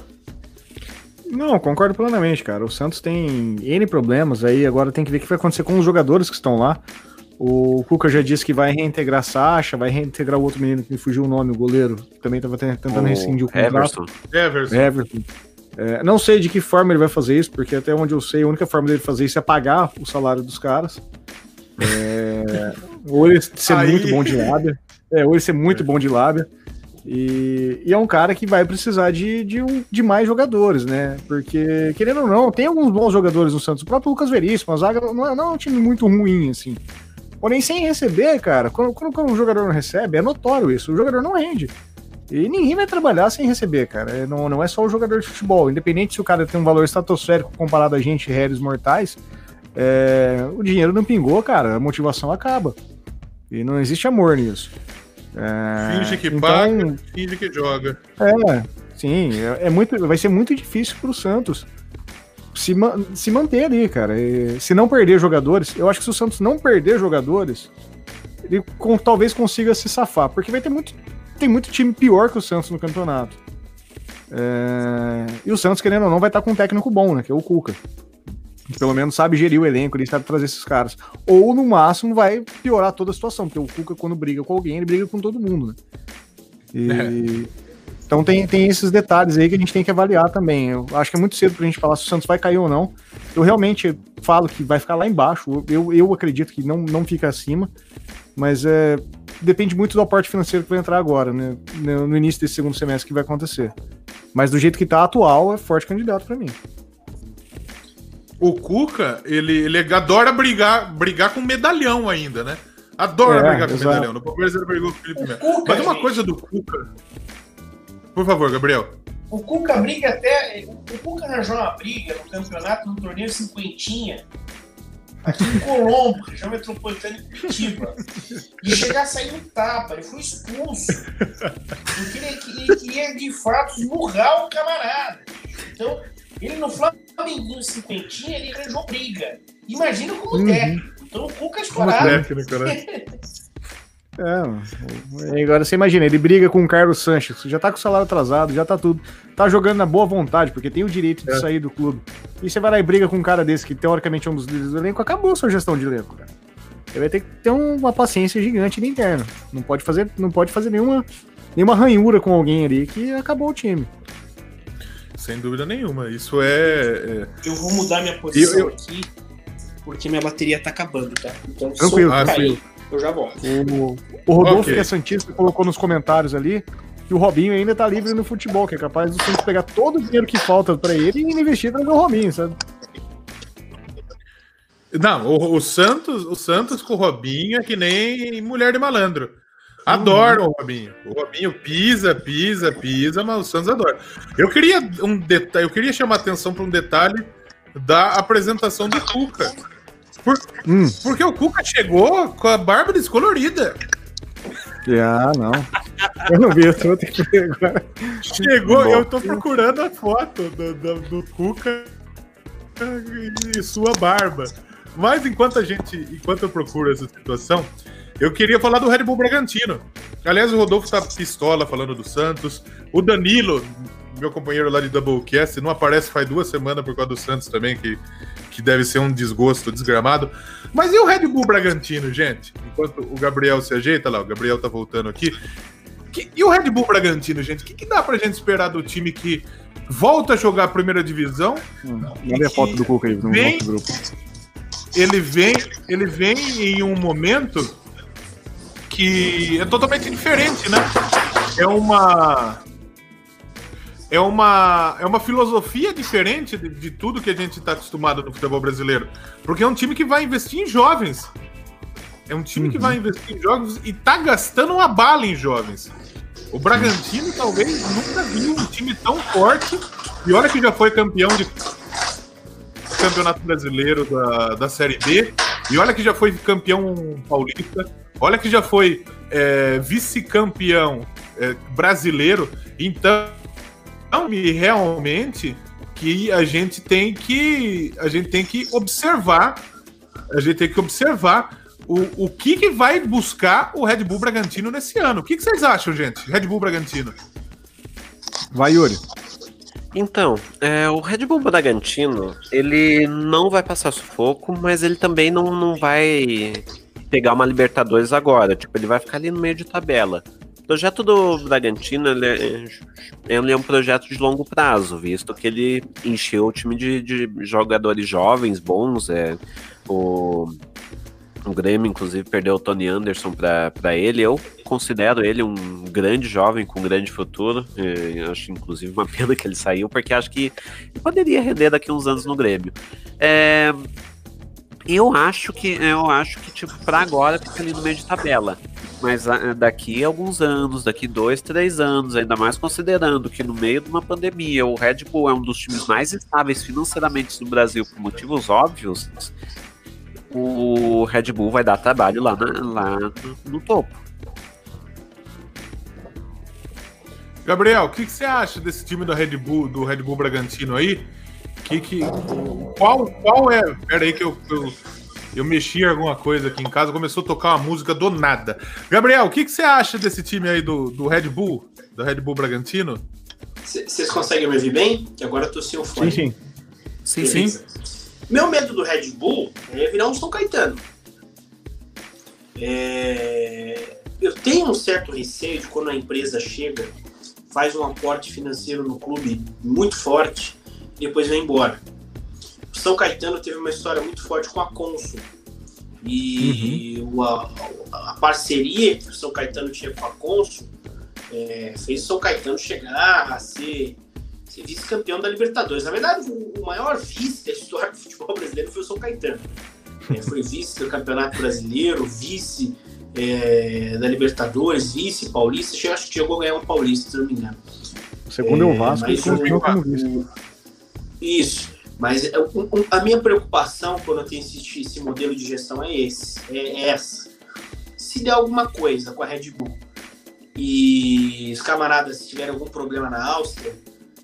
Não, concordo plenamente, cara. O Santos tem N problemas aí, agora tem que ver o que vai acontecer com os jogadores que estão lá. O Cuca já disse que vai reintegrar Sacha, vai reintegrar o outro menino que me fugiu o nome, o goleiro, que também estava tentando o rescindir o contrato. Everson. Everson. É, não sei de que forma ele vai fazer isso, porque até onde eu sei, a única forma dele fazer isso é pagar o salário dos caras. É, ou ele ser Aí... muito bom de lábia. É, ou ele ser muito bom de lábia. E, e, é um cara que vai precisar de, de, um, de, mais jogadores, né? Porque, querendo ou não, tem alguns bons jogadores no Santos. O próprio Lucas Veríssimo, a zaga não é, não é um time muito ruim, assim. Porém, sem receber, cara, quando, quando, o jogador não recebe, é notório isso. O jogador não rende. E ninguém vai trabalhar sem receber, cara. É, não, não é só o jogador de futebol. Independente se o cara tem um valor estratosférico comparado a gente, réis mortais, é, o dinheiro não pingou, cara. A motivação acaba. E não existe amor nisso. É, finge que então, paga, finge que joga. É, sim. É, é muito, vai ser muito difícil pro Santos se, se manter ali, cara. E, se não perder jogadores, eu acho que se o Santos não perder jogadores, ele com, talvez consiga se safar, porque vai ter muito, tem muito time pior que o Santos no campeonato. É, e o Santos, querendo ou não, vai estar com um técnico bom, né? Que é o Cuca. Pelo menos sabe gerir o elenco, ele sabe trazer esses caras. Ou no máximo vai piorar toda a situação, porque o Cuca, quando briga com alguém, ele briga com todo mundo, né? E. É. Então tem, tem esses detalhes aí que a gente tem que avaliar também. Eu acho que é muito cedo pra gente falar se o Santos vai cair ou não. Eu realmente falo que vai ficar lá embaixo. Eu, eu acredito que não, não fica acima. Mas é, depende muito do aporte financeiro que vai entrar agora, né? No início desse segundo semestre que vai acontecer. Mas do jeito que tá atual, é forte candidato para mim. O Cuca, ele, ele adora brigar, brigar com medalhão ainda, né? Adora é, brigar com exato. medalhão. No Palmeiras ele brigou com o Felipe Melo. Mas uma gente... coisa do Cuca por favor, Gabriel. O Cuca briga até. O Cuca arranjou uma briga no campeonato, no torneio cinquentinha, aqui em Colombo, região metropolitana de Curitiba. E chegar a sair no tapa, ele foi expulso. Porque ele, ele queria de fato esmurrar o camarada. Então, ele no Flamengo cinquentinha, ele arranjou briga. Imagina como uhum. técnico. Então o Cuca é estourado. Como técnico, né? É, agora você imagina, ele briga com o Carlos Sanches, já tá com o salário atrasado, já tá tudo. Tá jogando na boa vontade, porque tem o direito de é. sair do clube. E você vai lá e briga com um cara desse, que teoricamente é um dos líderes do elenco, acabou a sua gestão de elenco, cara. Ele vai ter que ter uma paciência gigante de interno. Não pode fazer, não pode fazer nenhuma, nenhuma ranhura com alguém ali que acabou o time. Sem dúvida nenhuma. Isso é. é... Eu vou mudar minha posição eu, eu... aqui, porque minha bateria tá acabando, tá? Então, Tranquilo, se eu cair, eu já volto. O, o Rodolfo, okay. que é Santista, colocou nos comentários ali que o Robinho ainda tá livre no futebol, que é capaz do Santos pegar todo o dinheiro que falta para ele e investir no Robinho, sabe? Não, o, o, Santos, o Santos com o Robinho é que nem mulher de malandro. Adoro uhum. o Robinho. O Robinho pisa, pisa, pisa, mas o Santos adora. Eu queria um detalhe, eu queria chamar atenção para um detalhe da apresentação do Cuca. Por, hum. Porque o Cuca chegou com a barba descolorida. Ah, não. Eu não vi, eu tô que ver agora. Chegou, Bom. eu tô procurando a foto do, do, do Cuca e sua barba. Mas enquanto a gente, enquanto eu procuro essa situação, eu queria falar do Red Bull Bragantino. Aliás, o Rodolfo tá pistola falando do Santos. O Danilo, meu companheiro lá de Doublecast, não aparece faz duas semanas por causa do Santos também, que, que deve ser um desgosto desgramado. Mas e o Red Bull Bragantino, gente? Enquanto o Gabriel se ajeita lá, o Gabriel tá voltando aqui. Que, e o Red Bull Bragantino, gente? O que, que dá pra gente esperar do time que volta a jogar a primeira divisão? Hum, Manda a foto do Cuca aí no vem, nosso grupo. Ele vem, ele vem em um momento que é totalmente diferente, né? É uma é uma, é uma filosofia diferente de, de tudo que a gente está acostumado no futebol brasileiro. Porque é um time que vai investir em jovens. É um time uhum. que vai investir em jovens e tá gastando uma bala em jovens. O Bragantino talvez nunca viu um time tão forte. E olha que já foi campeão de campeonato brasileiro da, da Série B. E olha que já foi campeão paulista. Olha que já foi é, vice-campeão é, brasileiro. Então, realmente que a gente tem que a gente tem que observar a gente tem que observar o, o que, que vai buscar o Red Bull Bragantino nesse ano. O que, que vocês acham, gente? Red Bull Bragantino. Vai, Yuri. Então, é, o Red Bull Bragantino, ele não vai passar sufoco, mas ele também não, não vai pegar uma Libertadores agora. Tipo, ele vai ficar ali no meio de tabela. O projeto do Bragantino ele é, ele é um projeto de longo prazo, visto que ele encheu o time de, de jogadores jovens, bons. É, o, o Grêmio, inclusive, perdeu o Tony Anderson para ele. Eu considero ele um grande jovem com um grande futuro. Acho, inclusive, uma pena que ele saiu, porque acho que poderia render daqui uns anos no Grêmio. É, eu acho que eu acho que tipo para agora fica ali no meio de tabela, mas ah, daqui alguns anos, daqui dois, três anos, ainda mais considerando que no meio de uma pandemia o Red Bull é um dos times mais estáveis financeiramente no Brasil por motivos óbvios, o Red Bull vai dar trabalho lá, na, lá no topo. Gabriel, o que, que, você acha desse time do Red Bull, do Red Bull Bragantino aí? Que, que, qual, qual é. Pera aí que eu, eu, eu mexi alguma coisa aqui em casa, começou a tocar uma música do nada. Gabriel, o que, que você acha desse time aí do, do Red Bull, do Red Bull Bragantino? Vocês conseguem me ouvir bem? Que agora eu tô sem o fone. Sim, sim. Sim, sim. Meu medo do Red Bull é virar um São Caetano. É... Eu tenho um certo receio de quando a empresa chega, faz um aporte financeiro no clube muito forte e depois vai embora. O São Caetano teve uma história muito forte com a Consul. E uhum. a, a, parceria que o São Caetano tinha com a Consul é, fez o São Caetano chegar a ser, ser vice-campeão da Libertadores. Na verdade, o, o, maior vice da história do futebol brasileiro foi o São Caetano. É, foi vice do Campeonato Brasileiro, vice é, da Libertadores, vice paulista. Acho que chegou a ganhar um paulista, se não me engano. Segundo é, o Vasco e continuou como vice. Isso. Mas é, a minha preocupação quando eu tenho esse, esse modelo de gestão é esse, é essa. Se der alguma coisa com a Red Bull e os camaradas tiverem algum problema na Áustria,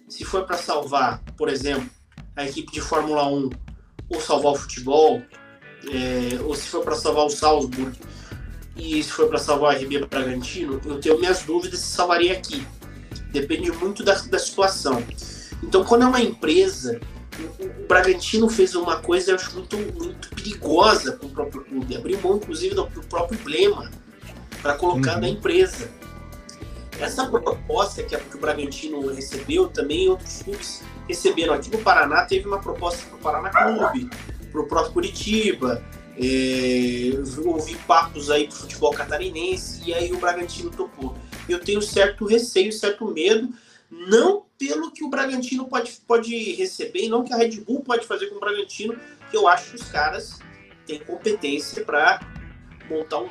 se for para salvar, por exemplo, a equipe de Fórmula 1 ou salvar o futebol, é, ou se for para salvar o Salzburg e se for para salvar o RB Bragantino, eu tenho minhas dúvidas se salvaria aqui. Depende muito da, da situação. Então, quando é uma empresa, o Bragantino fez uma coisa, eu acho muito, muito perigosa com o próprio clube. Abriu mão, inclusive, do próprio emblema para colocar uhum. na empresa. Essa proposta que, o Bragantino recebeu, também outros clubes receberam. Aqui no Paraná teve uma proposta para o Paraná Clube, para o próprio Curitiba. É, ouvi papos aí pro futebol catarinense e aí o Bragantino topou. Eu tenho certo receio, certo medo não pelo que o Bragantino pode, pode receber, e não que a Red Bull pode fazer com o Bragantino, que eu acho que os caras têm competência para montar um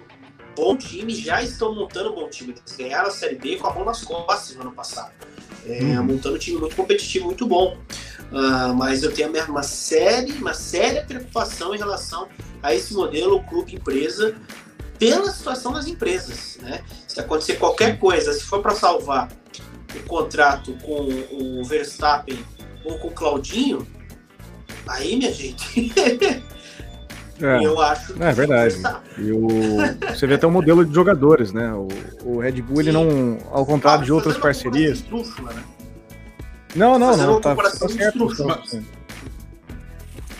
bom time, já estão montando um bom time. Eles ganharam a Série B com a mão nas costas no ano passado. É, hum. Montando um time muito competitivo, muito bom. Uh, mas eu tenho uma série, uma séria preocupação em relação a esse modelo clube-empresa pela situação das empresas. Né? Se acontecer qualquer coisa, se for para salvar o contrato com o Verstappen ou com o Claudinho, aí, minha gente. É, eu acho é, verdade. E o, você vê até o modelo de jogadores, né? O, o Red Bull, Sim. ele não, ao contrário ah, de outras parcerias. Né? Não, não, não. Tá, tá certo. Mas,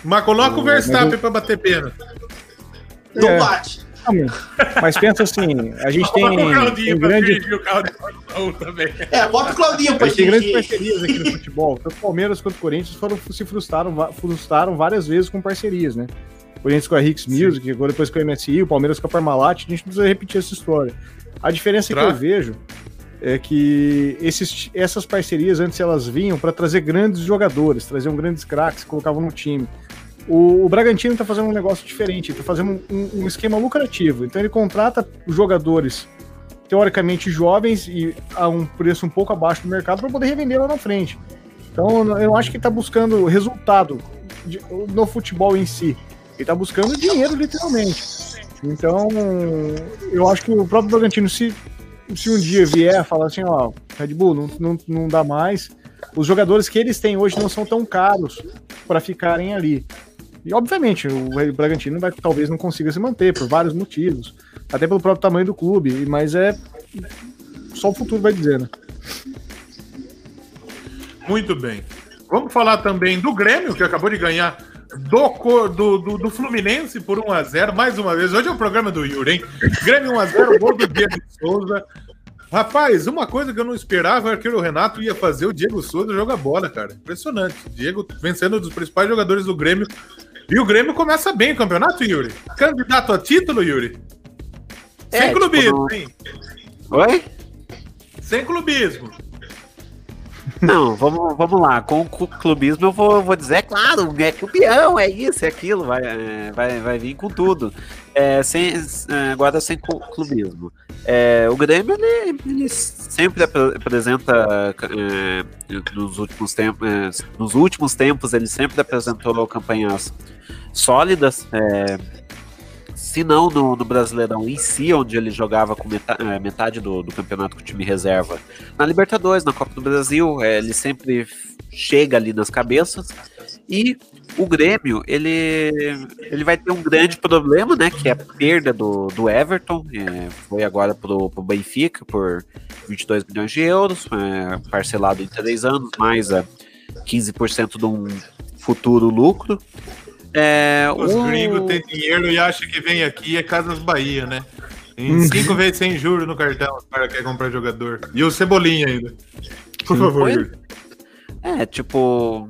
mas coloca o, o Verstappen para bater pena. Não é. bate. Mas pensa assim, a gente tem, tem grande... É, bota o Claudinho pra gente. Tem grandes parcerias aqui no futebol. Tanto o Palmeiras quanto o Corinthians foram, se frustraram, frustraram várias vezes com parcerias, né? O Corinthians com a Hicks Music, agora depois com a MSI, o Palmeiras com a Parmalat, a gente não precisa repetir essa história. A diferença pra... que eu vejo é que esses, essas parcerias antes elas vinham para trazer grandes jogadores, traziam grandes craques, colocavam no time. O, o Bragantino está fazendo um negócio diferente, está fazendo um, um, esquema lucrativo. Então ele contrata jogadores teoricamente jovens e a um preço um pouco abaixo do mercado para poder revender lá na frente. Então eu acho que está buscando resultado de, no futebol em si. Ele está buscando dinheiro, literalmente. Então eu acho que o próprio Bragantino, se, se um dia vier falar assim, ó, Red Bull, não, não, não dá mais. Os jogadores que eles têm hoje não são tão caros para ficarem ali. E obviamente o Bragantino vai, talvez não consiga se manter por vários motivos, até pelo próprio tamanho do clube, mas é só o futuro vai dizer, né? Muito bem. Vamos falar também do Grêmio, que acabou de ganhar do, do, do, do Fluminense por 1x0, mais uma vez. Hoje é o programa do Yuri, hein? Grêmio 1x0, gol do Diego Souza. Rapaz, uma coisa que eu não esperava era que o Renato ia fazer o Diego Souza jogar bola, cara. Impressionante. Diego vencendo um dos principais jogadores do Grêmio. E o Grêmio começa bem o campeonato, Yuri. Candidato a título, Yuri? É, Sem clubismo, tipo, hein? Oi? Sem clubismo. Não, vamos, vamos lá. Com o clubismo eu vou, vou dizer, é claro, é campeão, é isso, é aquilo, vai, é, vai, vai vir com tudo. É, sem, é, agora sem clubismo. É, o Grêmio ele, ele sempre apresenta é, nos últimos tempos, é, nos últimos tempos ele sempre apresentou campanhas sólidas. É, se não no, no, Brasileirão em si, onde ele jogava com metade, metade do, do, campeonato com o time reserva, na Libertadores, na Copa do Brasil, ele sempre chega ali nas cabeças. E o Grêmio, ele, ele vai ter um grande problema, né? Que é a perda do, do Everton. É, foi agora pro, pro Benfica por 22 milhões de euros, é, parcelado em três anos, mais a 15% de um futuro lucro. É, Os o... gringos têm dinheiro e acham que vem aqui é Casas Bahia, né? Em uhum. cinco vezes sem juros no cartão, os caras querem comprar jogador. E o Cebolinha ainda. Por Sim, favor. Foi? É, tipo,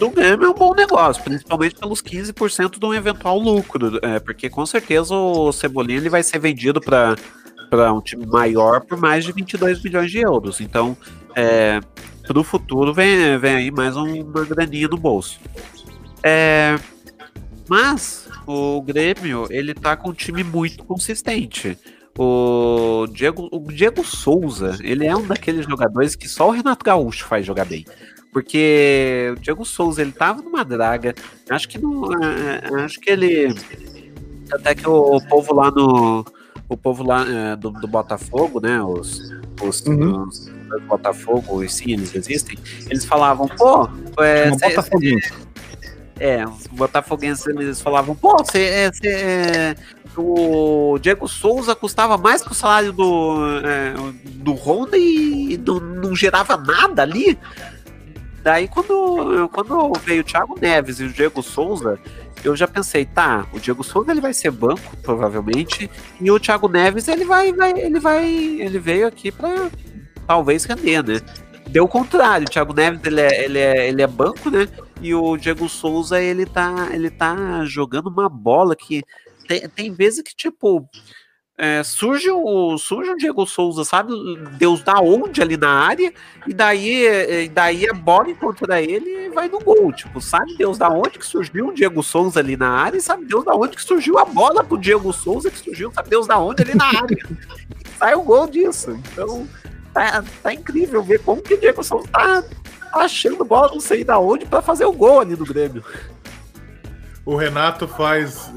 do Grêmio é um bom negócio, principalmente pelos 15% de um eventual lucro, é, porque com certeza o Cebolinha ele vai ser vendido para um time maior por mais de 22 milhões de euros. Então, é, para o futuro vem, vem aí mais uma graninha no bolso. É, mas o Grêmio, ele tá com um time muito consistente. O Diego, o Diego Souza, ele é um daqueles jogadores que só o Renato Gaúcho faz jogar bem. Porque o Diego Souza, ele tava numa draga. Acho que não. É, é, acho que ele. Até que o, o povo lá no. O povo lá é, do, do, Botafogo, né? Os, os, uhum. os, os Botafogo, sim, eles existem. Eles falavam, pô. É, cê, é, os botafoguenses eles falavam, pô, você, é, o Diego Souza custava mais que o salário do, é, do Honda e não, não, gerava nada ali. Daí quando, quando veio o Thiago Neves e o Diego Souza, eu já pensei, tá, o Diego Souza ele vai ser banco, provavelmente, e o Thiago Neves ele vai, vai ele vai, ele veio aqui para talvez render, né? Deu o contrário, o Thiago Neves ele é, ele é, ele é banco, né? E o Diego Souza, ele tá, ele tá jogando uma bola que tem, tem vezes que, tipo, é, surge, o, surge o Diego Souza, sabe? Deus da onde ali na área, e daí, e daí a bola encontra ele e vai no gol. Tipo, sabe Deus da onde que surgiu o Diego Souza ali na área, e sabe Deus da onde que surgiu a bola pro Diego Souza que surgiu, sabe Deus da onde ali na área. Sai o gol disso. Então, tá, tá incrível ver como que o Diego Souza tá, achando bola não sei da onde para fazer o gol ali do Grêmio. O Renato faz.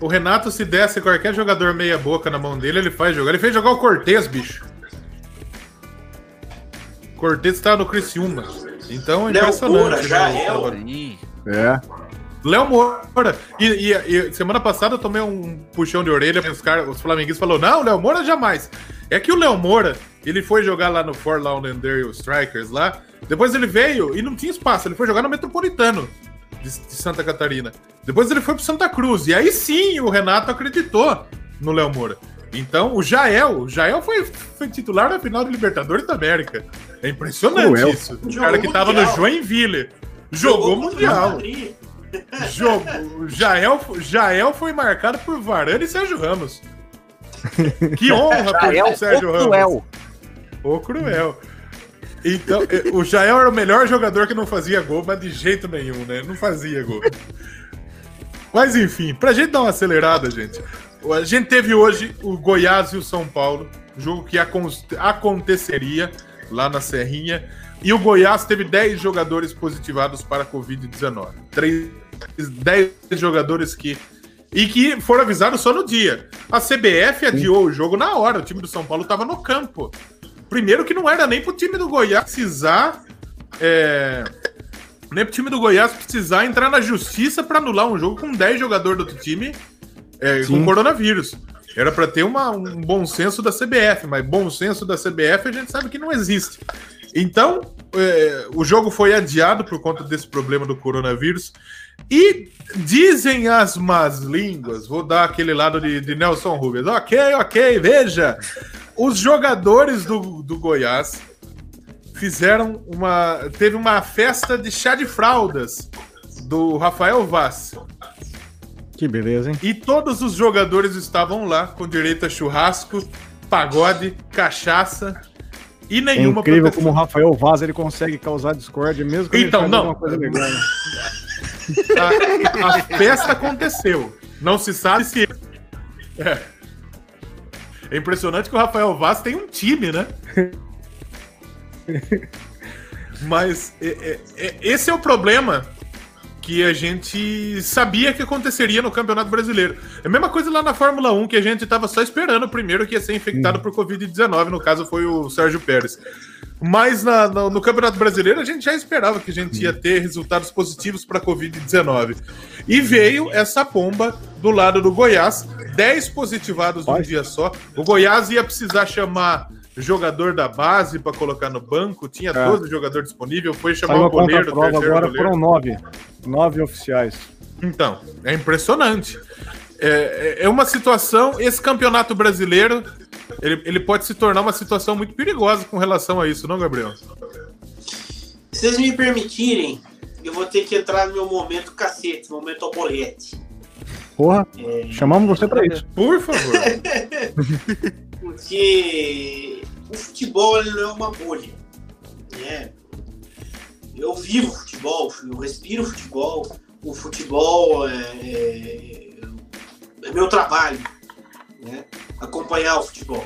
O, o, Renato, se desse qualquer jogador meia-boca na mão dele, ele faz jogar. Ele fez jogar o Cortez, bicho. Cortez está no Criciúma. Então é impressionante. já é. É. Léo Moura. E, e, e, semana passada eu tomei um puxão de orelha, os, cara, os flamenguistas falaram: não, Léo Moura jamais. É que o Léo Moura, ele foi jogar lá no For Lauderdale Strikers lá. Depois ele veio e não tinha espaço, ele foi jogar no Metropolitano de, de Santa Catarina. Depois ele foi pro Santa Cruz. E aí sim o Renato acreditou no Léo Moura. Então, o Jael, o Jael foi, foi titular na final do Libertadores da América. É impressionante isso. O cara que tava mundial. no Joinville. Jogou, jogou mundial. Jogou. Jael, Jael foi marcado por Varane e Sérgio Ramos. Que honra por Sérgio Ramos. Cruel. O cruel. Então, é, o Jael era o melhor jogador que não fazia gol, mas de jeito nenhum, né? Não fazia gol. Mas enfim, pra gente dar uma acelerada, gente. A gente teve hoje o Goiás e o São Paulo, jogo que aconteceria lá na Serrinha. E o Goiás teve 10 jogadores positivados para a Covid-19. 10 jogadores que. E que foram avisados só no dia. A CBF adiou Sim. o jogo na hora. O time do São Paulo estava no campo. Primeiro que não era nem pro time do Goiás precisar. É, nem pro time do Goiás precisar entrar na justiça para anular um jogo com 10 jogadores do outro time é, com coronavírus. Era para ter uma, um bom senso da CBF, mas bom senso da CBF a gente sabe que não existe. Então, é, o jogo foi adiado por conta desse problema do coronavírus. E dizem as más línguas, vou dar aquele lado de, de Nelson Rubens. Ok, ok, veja. Os jogadores do, do Goiás fizeram uma. Teve uma festa de chá de fraldas do Rafael Vaz. Que beleza, hein? E todos os jogadores estavam lá com direito a churrasco, pagode, cachaça e nenhuma é incrível proteção. como o Rafael Vaz ele consegue causar discórdia mesmo quando então, ele não. coisa legal. Né? A, a, festa aconteceu. Não se sabe se. É. é impressionante que o Rafael Vaz tem um time, né? Mas é, é, é, esse é o problema que a gente sabia que aconteceria no Campeonato Brasileiro. É a mesma coisa lá na Fórmula 1, que a gente estava só esperando o primeiro que ia ser infectado hum. por Covid-19, no caso foi o Sérgio Pérez. Mas na, no, no, Campeonato Brasileiro a gente já esperava que a gente ia ter resultados positivos para Covid-19. E veio essa bomba do lado do Goiás, 10 positivados num dia só. O Goiás ia precisar chamar jogador da base para colocar no banco, tinha é. 12 jogadores disponíveis, foi chamar Saiu o goleiro. Prova, agora goleiro. foram nove. Nove oficiais. Então, é impressionante. É, é, é uma situação, esse campeonato brasileiro, ele, ele pode se tornar uma situação muito perigosa com relação a isso, não, Gabriel? Se vocês me permitirem, eu vou ter que entrar no meu momento cacete, momento obolete. Porra, é... chamamos você para isso. Por favor. Porque o futebol ele não é uma bolha. Né? Eu vivo futebol, eu respiro futebol. O futebol é, é, é meu trabalho, né? acompanhar o futebol.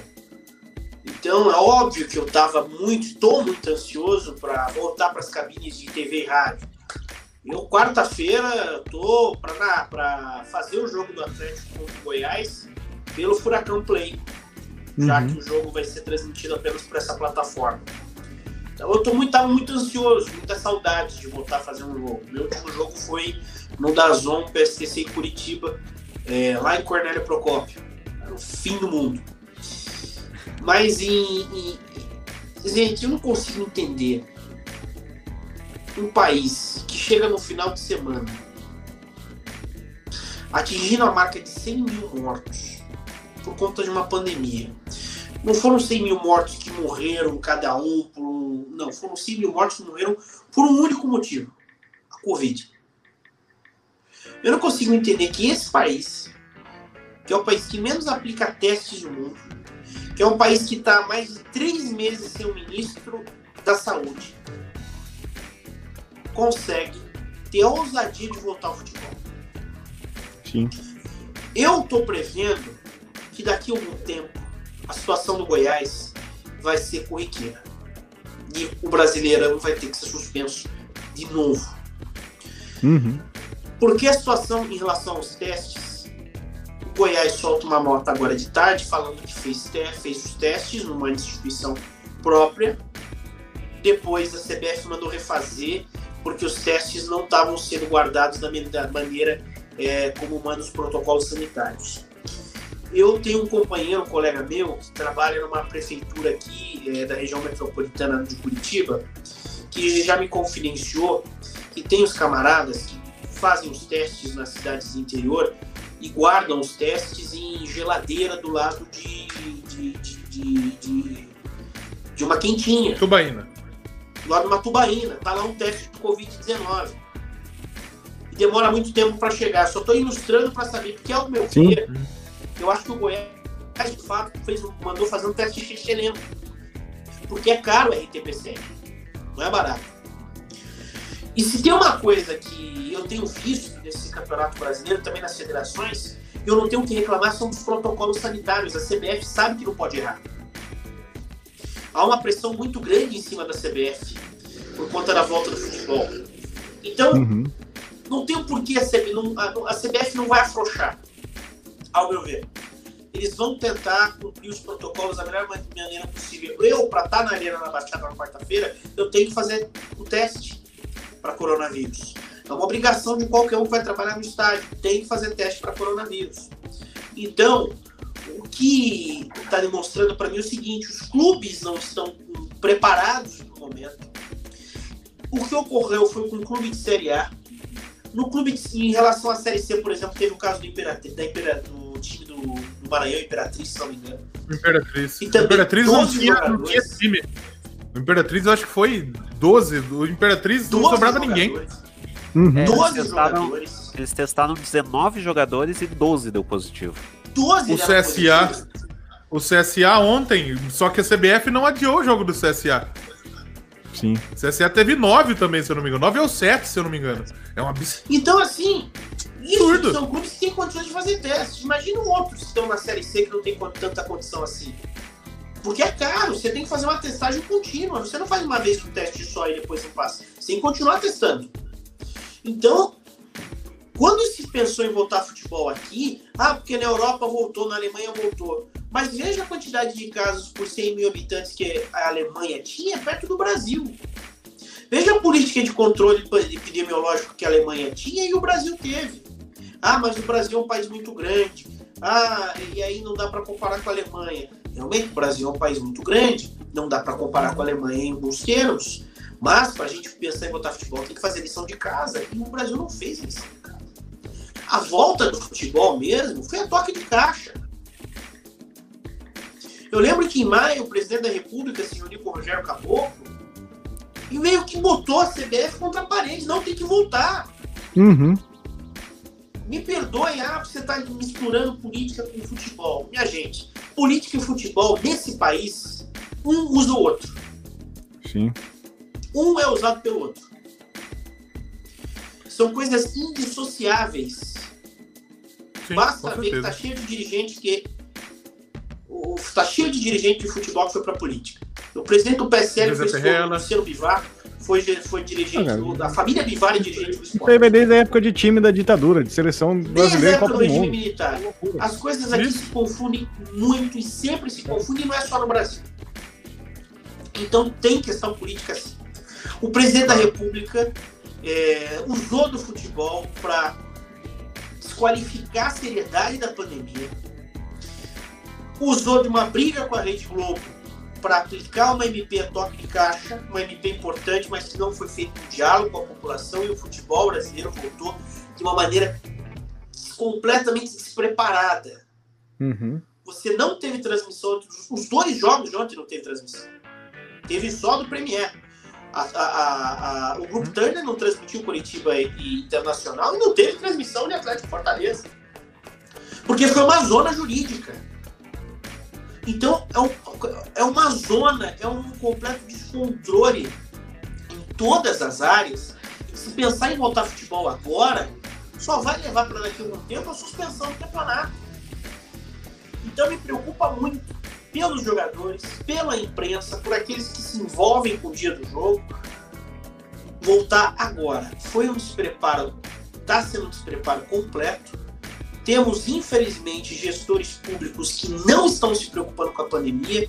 Então é óbvio que eu estava muito, estou muito ansioso para voltar para as cabines de TV e rádio. Eu, quarta-feira, estou para fazer o jogo do Atlético contra o Goiás pelo Furacão Play já uhum. que o jogo vai ser transmitido apenas por essa plataforma. Então eu tô muito, tava muito ansioso, muita saudade de voltar a fazer um jogo. Meu último jogo foi no Dazon, PSTC em Curitiba, é, lá em Cornélio Procópio. Era o fim do mundo. Mas em, em, gente, eu não consigo entender um país que chega no final de semana atingindo a marca de 100 mil mortos por conta de uma pandemia. Não foram 100 mil mortos que morreram cada um por um. Não, foram 100 mil mortos que morreram por um único motivo: a Covid. Eu não consigo entender que esse país, que é o país que menos aplica testes no mundo, que é um país que está há mais de três meses sem o ministro da Saúde, consegue ter a ousadia de voltar ao futebol. Sim. Eu estou prevendo que daqui a algum tempo a situação do Goiás vai ser corriqueira. E o Brasileirão vai ter que ser suspenso de novo. Uhum. Porque a situação em relação aos testes, o Goiás solta uma nota agora de tarde falando que fez, fez os testes numa instituição própria. Depois a CBF mandou refazer porque os testes não estavam sendo guardados da maneira é, como mandam os protocolos sanitários. Eu tenho um companheiro, um colega meu, que trabalha numa prefeitura aqui é, da região metropolitana de Curitiba, que já me confidenciou que tem os camaradas que fazem os testes nas cidades do interior e guardam os testes em geladeira do lado de, de, de, de, de uma quentinha. Tubaína. Do lado de uma tubaína. Tá lá um teste de Covid-19. E demora muito tempo para chegar. Só estou ilustrando para saber, porque é o meu filho eu acho que o Goiás, de fato, fez, mandou fazer um teste de xixelento. Porque é caro o RT-PCR. Não é barato. E se tem uma coisa que eu tenho visto nesse campeonato brasileiro, também nas federações, eu não tenho que reclamar são dos protocolos sanitários. A CBF sabe que não pode errar. Há uma pressão muito grande em cima da CBF por conta da volta do futebol. Então, uhum. não tem o porquê a CBF, não, a, a CBF não vai afrouxar ao meu ver. Eles vão tentar cumprir os protocolos da melhor maneira possível. Eu, para estar tá na Arena na Baixada na quarta-feira, eu tenho que fazer o teste para coronavírus. É uma obrigação de qualquer um que vai trabalhar no estádio. Tem que fazer teste para coronavírus. Então, o que está demonstrando para mim é o seguinte: os clubes não estão preparados no momento. O que ocorreu foi com o clube de Série A No clube, em relação à Série C, por exemplo, teve o caso do, Imperatriz, da Impera, do time do, do Maranhão, Imperatriz, se não me engano. Imperatriz. E Imperatriz não tinha, não tinha time. O Imperatriz eu acho que foi 12. O Imperatriz 12 não sobrava ninguém. Uhum. É, 12 eles testaram, jogadores. Eles testaram 19 jogadores e 12 deu positivo. 12 o CSA. O CSA ontem, só que a CBF não adiou o jogo do CSA. Sim. CSA teve 9 também, se eu não me engano. 9 ou 7, se eu não me engano. É um absurdo. Então, assim, isso são clubes que têm condições de fazer testes. Imagina outros que estão na Série C que não tem tanta condição assim. Porque é caro, você tem que fazer uma testagem contínua. Você não faz uma vez um teste só e depois você passa. Você tem que continuar testando. Então, quando se pensou em voltar futebol aqui, ah, porque na Europa voltou, na Alemanha voltou. Mas veja a quantidade de casos por 100 mil habitantes que a Alemanha tinha perto do Brasil. Veja a política de controle epidemiológico que a Alemanha tinha e o Brasil teve. Ah, mas o Brasil é um país muito grande. Ah, e aí não dá para comparar com a Alemanha. Realmente, o Brasil é um país muito grande, não dá para comparar com a Alemanha em alguns termos, mas para a gente pensar em botar futebol tem que fazer lição de casa, e o Brasil não fez lição de casa. A volta do futebol mesmo foi a toque de caixa. Eu lembro que em maio o presidente da República se reuniu com o Rogério Caboclo e meio que botou a CBF contra a parede, não tem que voltar. Uhum. Me perdoe, ah, você está misturando política com futebol. Minha gente, política e futebol nesse país, um usa o outro. Sim. Um é usado pelo outro. São coisas indissociáveis. Sim, Basta ver que tá cheio de dirigente que. Está cheio de dirigente de futebol que foi para política. O presidente do PSL foi o Luciano Bivar foi, foi dirigente ah, do, da família Bivar e dirigente do esporte. Isso desde a época de time da ditadura, de seleção brasileira Copa do Mundo. militar. As coisas aqui Isso. se confundem muito e sempre se confundem, não é só no Brasil. Então tem questão política sim. O presidente da República é, usou do futebol para desqualificar a seriedade da pandemia, usou de uma briga com a Rede Globo para aplicar uma MP a toque de caixa, uma MP importante, mas que não foi feito um diálogo com a população e o futebol brasileiro voltou de uma maneira completamente despreparada. Uhum. Você não teve transmissão, os dois jogos de ontem não teve transmissão. Teve só do Premier. A, a, a, o Grupo. Turner não transmitiu Curitiba e Internacional e não teve transmissão de Atlético Fortaleza. Porque foi uma zona jurídica. Então, é, um, é uma zona, é um completo descontrole em todas as áreas. Se pensar em voltar futebol agora, só vai levar para daqui a algum tempo a suspensão do campeonato. Então, me preocupa muito pelos jogadores, pela imprensa, por aqueles que se envolvem com o dia do jogo, voltar agora. Foi um despreparo, está sendo um despreparo completo temos, infelizmente, gestores públicos que não estão se preocupando com a pandemia,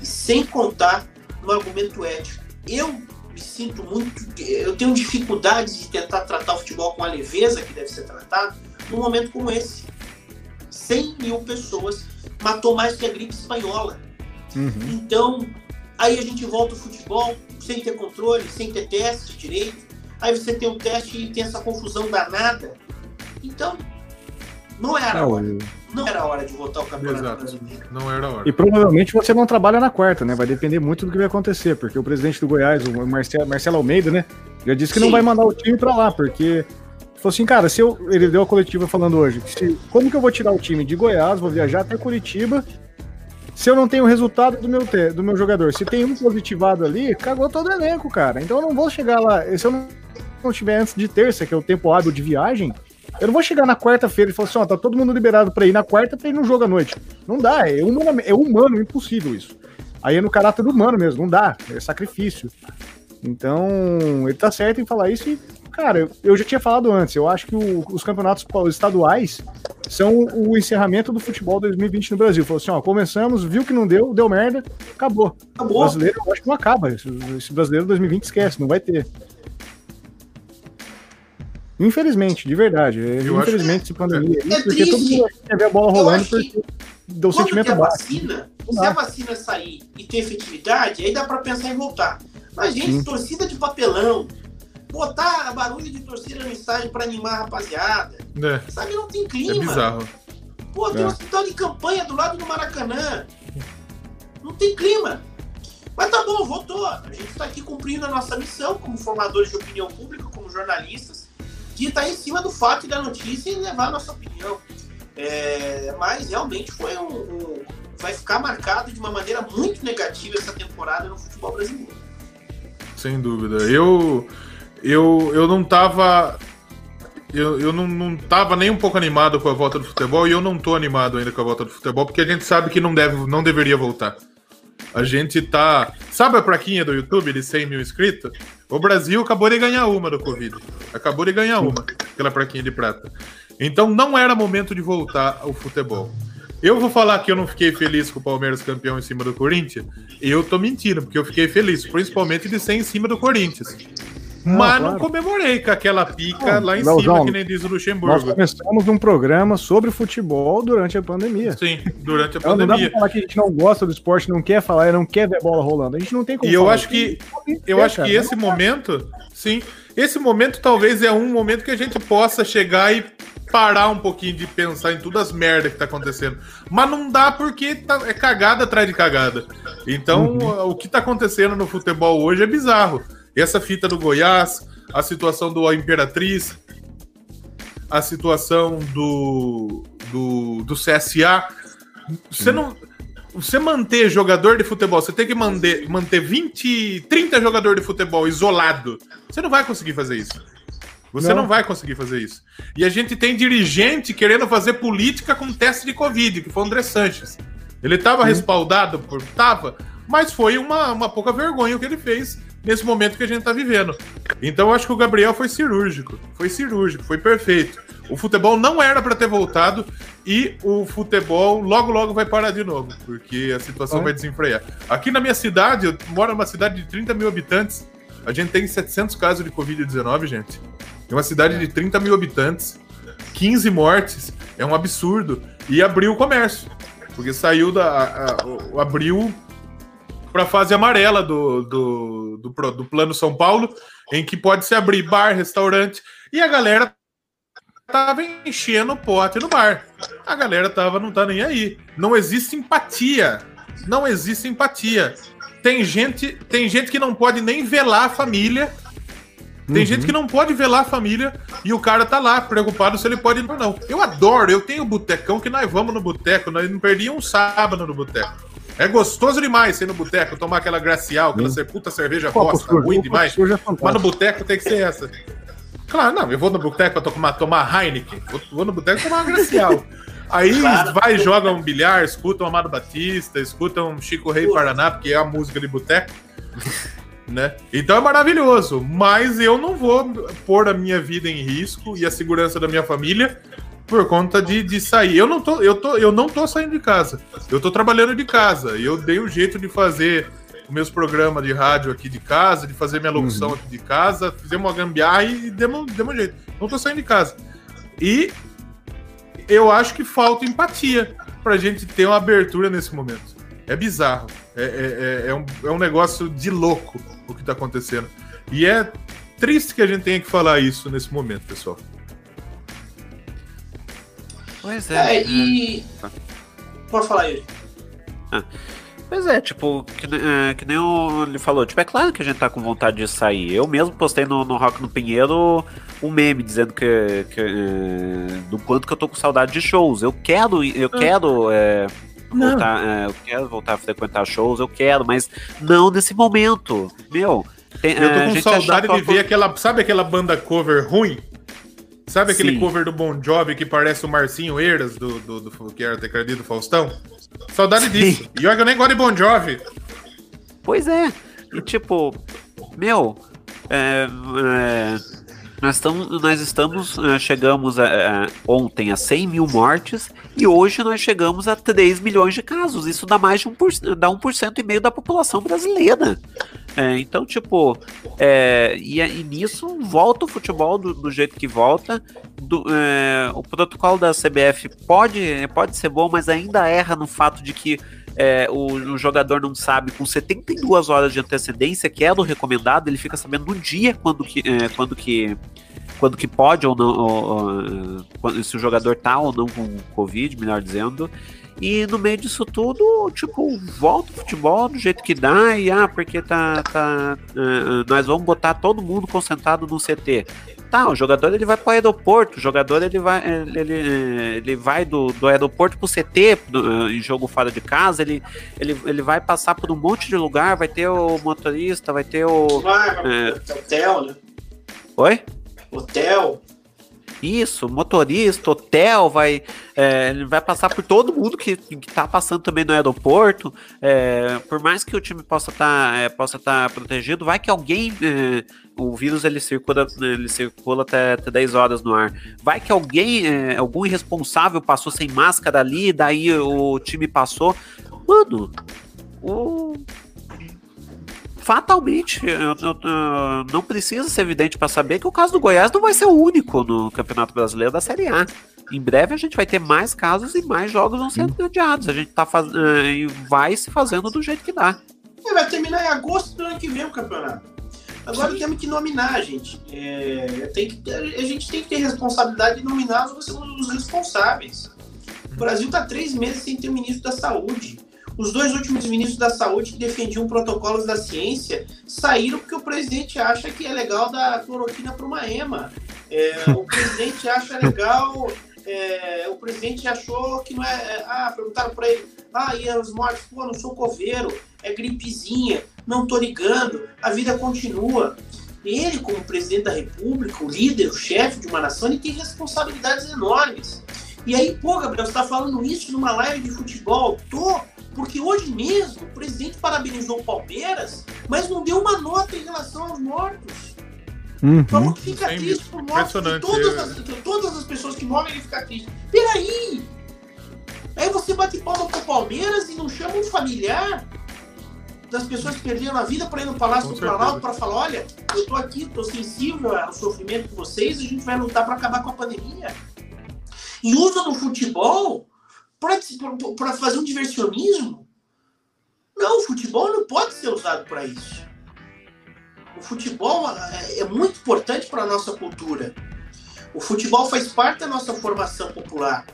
e sem contar no argumento ético. Eu me sinto muito. Eu tenho dificuldades de tentar tratar o futebol com a leveza que deve ser tratado num momento como esse. 100 mil pessoas matou mais que a gripe espanhola. Uhum. Então, aí a gente volta ao futebol sem ter controle, sem ter teste direito. Aí você tem um teste e tem essa confusão danada. Então, não era não, hora. Não era hora de votar o campeonato Exato. brasileiro. Não era hora. E provavelmente você não trabalha na quarta, né? Vai depender muito do que vai acontecer, porque o presidente do Goiás, o Marcelo, Marcelo Almeida, né? Já disse que Sim. não vai mandar o time para lá, porque falou assim, cara, se eu, ele deu a coletiva falando hoje, se, como que eu vou tirar o time de Goiás, vou viajar até Curitiba, se eu não tenho o resultado do meu, do meu jogador, se tem um positivado ali, cagou todo o elenco, cara. Então eu não vou chegar lá, se eu não, não tiver antes de terça, que é o tempo hábil de viagem, eu não vou chegar na quarta-feira e falar assim, ó, tá todo mundo liberado pra ir na quarta pra ir no jogo à noite. Não dá, é humano, é humano, impossível isso. Aí é no caráter humano mesmo, não dá, é sacrifício. Então, ele tá certo em falar isso e, cara, eu já tinha falado antes, eu acho que o, os campeonatos estaduais são o encerramento do futebol 2020 no Brasil. Falou assim, ó, começamos, viu que não deu, deu merda, acabou. Acabou. O brasileiro, eu acho que não acaba. Esse, esse brasileiro 2020 esquece, não vai ter. Infelizmente, de verdade. Eu infelizmente, esse pandemia é, é porque triste. todo mundo quer ver a bola rolando porque deu sentimento baixo. Vacina, se a vacina sair e ter efetividade, aí dá para pensar em voltar. Mas, gente, Sim. torcida de papelão, botar barulho de torcida no estádio para animar a rapaziada. É. Sabe, não tem clima. É bizarro. Pô, tem é. um hospital de campanha do lado do Maracanã. Não tem clima. Mas tá bom, voltou. A gente está aqui cumprindo a nossa missão como formadores de opinião pública, como jornalistas, de estar tá em cima do fato e da notícia e levar a nossa opinião. É, mas realmente foi um, um, vai ficar marcado de uma maneira muito negativa essa temporada no futebol brasileiro. Sem dúvida. Eu eu, eu não tava eu, eu não, não tava nem um pouco animado com a volta do futebol e eu não tô animado ainda com a volta do futebol, porque a gente sabe que não, deve, não deveria voltar. A gente tá. Sabe a plaquinha do YouTube de 100 mil inscritos? O Brasil acabou de ganhar uma do Covid. Acabou de ganhar uma, aquela plaquinha de prata. Então não era momento de voltar ao futebol. Eu vou falar que eu não fiquei feliz com o Palmeiras campeão em cima do Corinthians. Eu tô mentindo, porque eu fiquei feliz, principalmente de ser em cima do Corinthians. Mas claro. não comemorei com aquela pica não, lá em não, cima, não, que nem diz o Luxemburgo. Nós começamos um programa sobre futebol durante a pandemia. Sim, durante a pandemia. Não dá pra falar que a gente não gosta do esporte, não quer falar, não quer ver bola rolando. A gente não tem como E eu acho que, eu acho que esse momento, sim, esse momento talvez é um momento que a gente possa chegar e parar um pouquinho de pensar em todas as merdas que tá acontecendo. Mas não dá porque tá, é cagada atrás de cagada. Então, uhum. o que tá acontecendo no futebol hoje é bizarro. Essa fita do Goiás, a situação do Imperatriz, a situação do, do, do CSA. Você não. Você manter jogador de futebol, você tem que manter, manter 20, 30 jogadores de futebol isolado. Você não vai conseguir fazer isso. Você não. não. vai conseguir fazer isso. E a gente tem dirigente querendo fazer política com teste de Covid, que foi o André Sanches. Ele estava respaldado por. Tava, mas foi uma, uma pouca vergonha o que ele fez nesse momento que a gente está vivendo. Então eu acho que o Gabriel foi cirúrgico. Foi cirúrgico, foi perfeito. O futebol não era para ter voltado e o futebol logo logo vai parar de novo, porque a situação é. vai desenfrear. Aqui na minha cidade, eu moro numa cidade de 30 mil habitantes, a gente tem 700 casos de Covid-19, gente. É uma cidade de 30 mil habitantes, 15 mortes, é um absurdo. E abriu o comércio, porque saiu da. A, a, abriu para a fase amarela do, do, do, do, Plano São Paulo, em que pode se abrir bar, restaurante, e a galera tava enchendo o pote no bar. A galera tava, não tá nem aí. Não existe empatia. Não existe empatia. Tem gente, tem gente que não pode nem velar a família. Tem uhum. gente que não pode velar a família e o cara tá lá preocupado se ele pode ir ou não. Eu adoro, eu tenho botecão que nós vamos no boteco, nós não perdíamos um sábado no boteco. É gostoso demais ir no boteco, tomar aquela gracial, aquela hum. puta cerveja bosta, ruim demais. É mas no boteco tem que ser essa. Claro, não, eu vou no boteco pra tomar, tomar Heineken, vou, vou no boteco tomar uma gracial. Aí claro. vai e joga um bilhar, escuta um Amado Batista, escuta um Chico Rei Paraná, porque é a música de boteco. Né? Então é maravilhoso, mas eu não vou pôr a minha vida em risco e a segurança da minha família por conta de, de sair. Eu não tô, eu tô, eu não tô saindo de casa. Eu tô trabalhando de casa. E eu dei o um jeito de fazer os meus programas de rádio aqui de casa, de fazer minha locução uhum. aqui de casa, fizemos uma gambiarra e demos, demos jeito. Não tô saindo de casa. E eu acho que falta empatia pra gente ter uma abertura nesse momento. É bizarro. É, é, é, é um, é um negócio de louco o que tá acontecendo. E é triste que a gente tenha que falar isso nesse momento, pessoal. Pois é. É, e. É. Pode falar aí. Ah. Pois é, tipo, que, é, que nem o, ele falou, tipo, é claro que a gente tá com vontade de sair. Eu mesmo postei no, no Rock no Pinheiro um meme dizendo que, que é, do quanto que eu tô com saudade de shows. Eu quero, eu ah. quero é, voltar, é, eu quero voltar a frequentar shows, eu quero, mas não nesse momento. Meu, tem, eu tô com saudade de ver aquela, sabe aquela banda cover ruim? Sabe aquele Sim. cover do Bon Jovi que parece o Marcinho Eiras, do, do, do que era tecladista do Faustão? Saudade disso. E olha que eu nem gosto de Bon Jovi. Pois é. E tipo, meu, é, é, nós, estamos, nós estamos, é, chegamos a, a, ontem a 100 mil mortes e hoje nós chegamos a 3 milhões de casos. Isso dá mais de 1%, dá 1% e meio da população brasileira. É, então, tipo, é, e, e, nisso volta o futebol do, do jeito que volta. Do, é, o protocolo da CBF pode, pode ser bom, mas ainda erra no fato de que é, o, o, jogador não sabe com 72 horas de antecedência, que é do recomendado, ele fica sabendo no dia quando que, é, quando que quando que pode ou não, ou, ou, se o jogador tá ou não com Covid, melhor dizendo. E no meio disso tudo, tipo, volta o futebol do jeito que dá e ah, porque tá. tá uh, nós vamos botar todo mundo concentrado no CT. Tá, o jogador ele vai para o aeroporto, o jogador ele vai, ele, ele vai do, do aeroporto para o CT do, em jogo fora de casa, ele, ele, ele vai passar por um monte de lugar, vai ter o motorista, vai ter o. Vai, é... hotel, né? Oi? Hotel. Isso, motorista, hotel, vai, é, vai passar por todo mundo que, que tá passando também no aeroporto. É, por mais que o time possa estar tá, é, possa tá protegido, vai que alguém. É, o vírus ele circula, ele circula até, até 10 horas no ar. Vai que alguém, é, algum irresponsável passou sem máscara ali, daí o time passou. Mano, o fatalmente, eu, eu, eu, não precisa ser evidente para saber que o caso do Goiás não vai ser o único no Campeonato Brasileiro da Série A. Em breve a gente vai ter mais casos e mais jogos vão ser adiados. A gente tá faz... e vai se fazendo do jeito que dá. É, vai terminar em agosto do ano que vem o campeonato. Agora Sim. temos que nominar, gente. É, tem que, a gente tem que ter responsabilidade de nominar os, responsáveis. O Brasil está três meses sem ter um ministro da saúde. Os dois últimos ministros da saúde que defendiam protocolos da ciência saíram porque o presidente acha que é legal dar cloroquina para uma EMA. É, o presidente acha legal. É, o presidente achou que não é. é ah, perguntaram para ele. Ah, e os mortos? Pô, não sou coveiro, é gripezinha, não tô ligando, a vida continua. Ele, como presidente da República, o líder, o chefe de uma nação, ele tem responsabilidades enormes. E aí, pô, Gabriel, você está falando isso numa live de futebol? Tô, porque hoje mesmo o presidente parabenizou o Palmeiras, mas não deu uma nota em relação aos mortos. Uhum. Falou que fica triste por mortos. Todas é. as, todas as pessoas que morrem, ele fica triste. Peraí! Aí você bate palma pro Palmeiras e não chama um familiar das pessoas que perderam a vida para ir no Palácio Com do Planalto para falar: olha, eu tô aqui, tô sensível ao sofrimento de vocês, a gente vai lutar para acabar com a pandemia. E usa no futebol para fazer um diversionismo? Não, o futebol não pode ser usado para isso. O futebol é, muito importante para a nossa cultura. O futebol faz parte da nossa formação popular.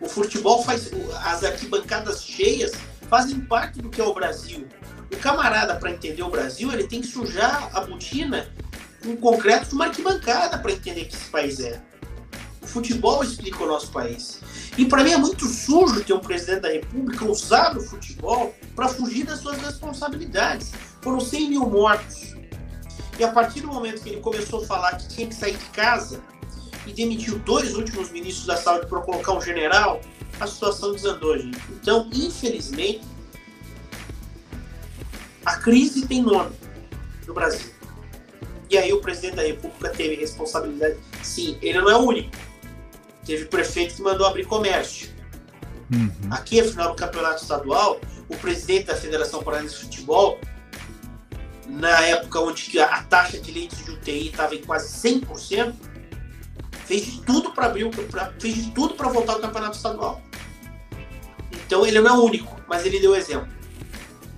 O futebol faz. As arquibancadas cheias fazem parte do que é o Brasil. O camarada, para entender o Brasil, ele tem que sujar a botina com concreto de uma arquibancada para entender que esse país é. O futebol explica o nosso país. E para mim é muito sujo ter um presidente da República usar o futebol para fugir das suas responsabilidades. Foram 100 mil mortos. E a partir do momento que ele começou a falar que tinha que sair de casa e demitiu dois últimos ministros da saúde para colocar um general, a situação desandou, gente. Então, infelizmente, a crise tem nome no Brasil. E aí o presidente da República teve responsabilidade. Sim, ele não é o único Teve prefeito que mandou abrir comércio. Uhum. Aqui, afinal do campeonato estadual, o presidente da Federação Paranaense de Futebol, na época onde a taxa de leitos de UTI estava em quase 100%, fez de tudo para abrir, pra, fez de tudo para voltar ao campeonato estadual. Então ele não é o único, mas ele deu exemplo.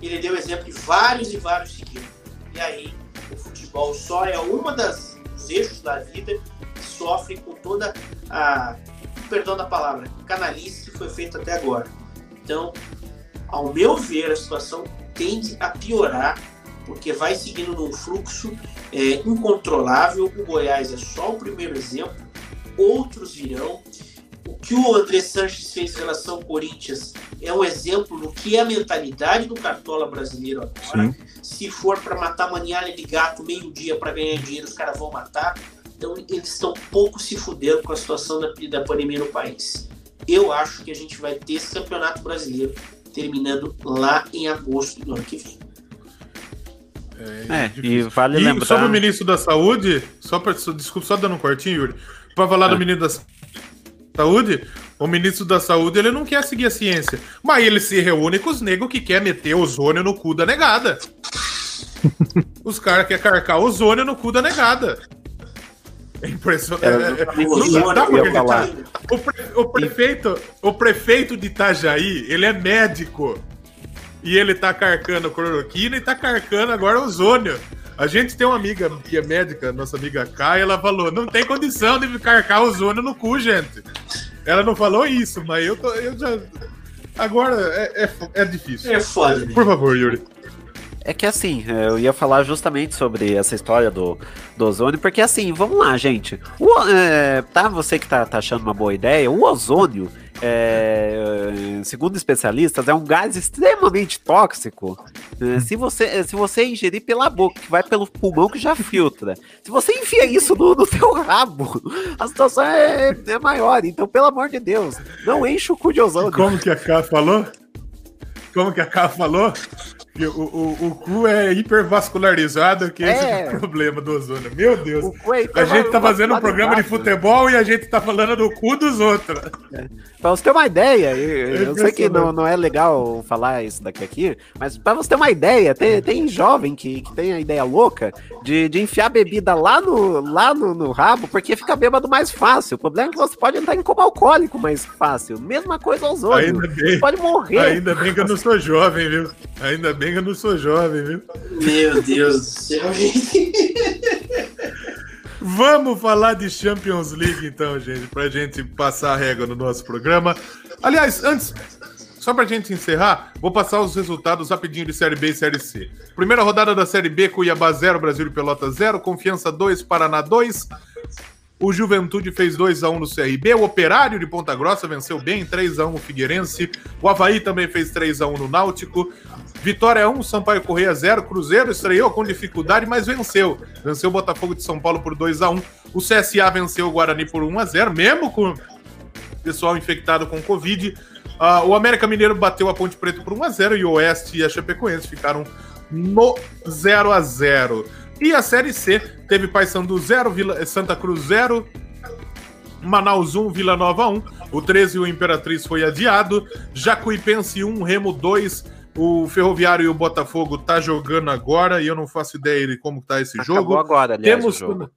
Ele deu exemplo de vários e vários seguidos. E aí o futebol só é uma das dos eixos da vida sofre com toda a, perdão da palavra, canalice que foi feita até agora. Então, ao meu ver, a situação tende a piorar, porque vai seguindo num fluxo é, incontrolável. O Goiás é só o primeiro exemplo, outros virão. O que o André Sanches fez em relação ao Corinthians é um exemplo do que é a mentalidade do cartola brasileiro agora. Sim. Se for para matar manialha de gato meio-dia para ganhar dinheiro, os caras vão matar. Então eles estão pouco se fudendo com a situação da, da pandemia no país. Eu acho que a gente vai ter esse campeonato brasileiro terminando lá em agosto do ano que vem. É, é e vale e lembrar. Sobre o ministro da Saúde, só pra, desculpa, só dando um cortinho, Yuri. Pra falar ah. do ministro da Saúde, o ministro da Saúde ele não quer seguir a ciência. Mas ele se reúne com os negros que quer meter ozônio no cu da negada. Os caras querem carcar ozônio no cu da negada. É impressionante. É, é, é não dá pra acreditar. O, pre, o, prefeito, o prefeito de Itajaí, ele é médico. E ele tá carcando cloroquina e tá carcando agora ozônio. A gente tem uma amiga que é médica, nossa amiga Kai, ela falou: não tem condição de carcar ozônio no cu, gente. Ela não falou isso, mas eu, tô, eu já. Agora é, é, é difícil. É foda. Por favor, Yuri. É que assim, eu ia falar justamente sobre essa história do, do ozônio, porque assim, vamos lá, gente. O, é, tá, você que tá, tá achando uma boa ideia, o ozônio, é, segundo especialistas, é um gás extremamente tóxico. É, se, você, se você ingerir pela boca, que vai pelo pulmão que já filtra. Se você enfia isso no, no seu rabo, a situação é, é maior. Então, pelo amor de Deus, não enche o cu de ozônio. Como que a K falou? Como que a K falou? O, o, o cu é hipervascularizado, que é. esse é o problema do ozônio. Meu Deus. É a gente tá fazendo um programa de futebol e a gente tá falando do cu dos outros. É. Pra você ter uma ideia, eu, eu sei que não, não é legal falar isso daqui aqui, mas pra você ter uma ideia, tem, tem jovem que, que tem a ideia louca de, de enfiar bebida lá, no, lá no, no rabo, porque fica bêbado mais fácil. O problema é que você pode entrar em coma alcoólico mais fácil. Mesma coisa aos outros. Ainda bem, você pode morrer. Ainda bem que eu não sou jovem, viu? Ainda bem que eu não sou jovem, viu? Meu Deus do céu, gente. Vamos falar de Champions League então, gente, pra gente passar a régua no nosso programa. Aliás, antes, só pra gente encerrar, vou passar os resultados rapidinho de Série B e Série C. Primeira rodada da Série B, Cuiabá 0, Brasil e Pelota 0, Confiança 2, Paraná 2. O Juventude fez 2 x 1 no CRB, o Operário de Ponta Grossa venceu bem, 3 x 1 no Figueirense. O Havaí também fez 3 x 1 no Náutico. Vitória 1, Sampaio Correia 0. Cruzeiro estreou com dificuldade, mas venceu. Venceu o Botafogo de São Paulo por 2 x 1 O CSA venceu o Guarani por 1 x 0 mesmo com pessoal infectado com Covid. Uh, o América Mineiro bateu a Ponte Preta por 1 x 0 e o Oeste e a Chapecoense ficaram no 0 x 0 E a Série C teve Paysandu 0, Vila, Santa Cruz 0, Manaus 1, Vila Nova 1. O 13 e o Imperatriz foi adiado. Jacuipense 1, Remo 2, o Ferroviário e o Botafogo tá jogando agora e eu não faço ideia de como tá esse Acabou jogo. agora, aliás, Temos... jogo.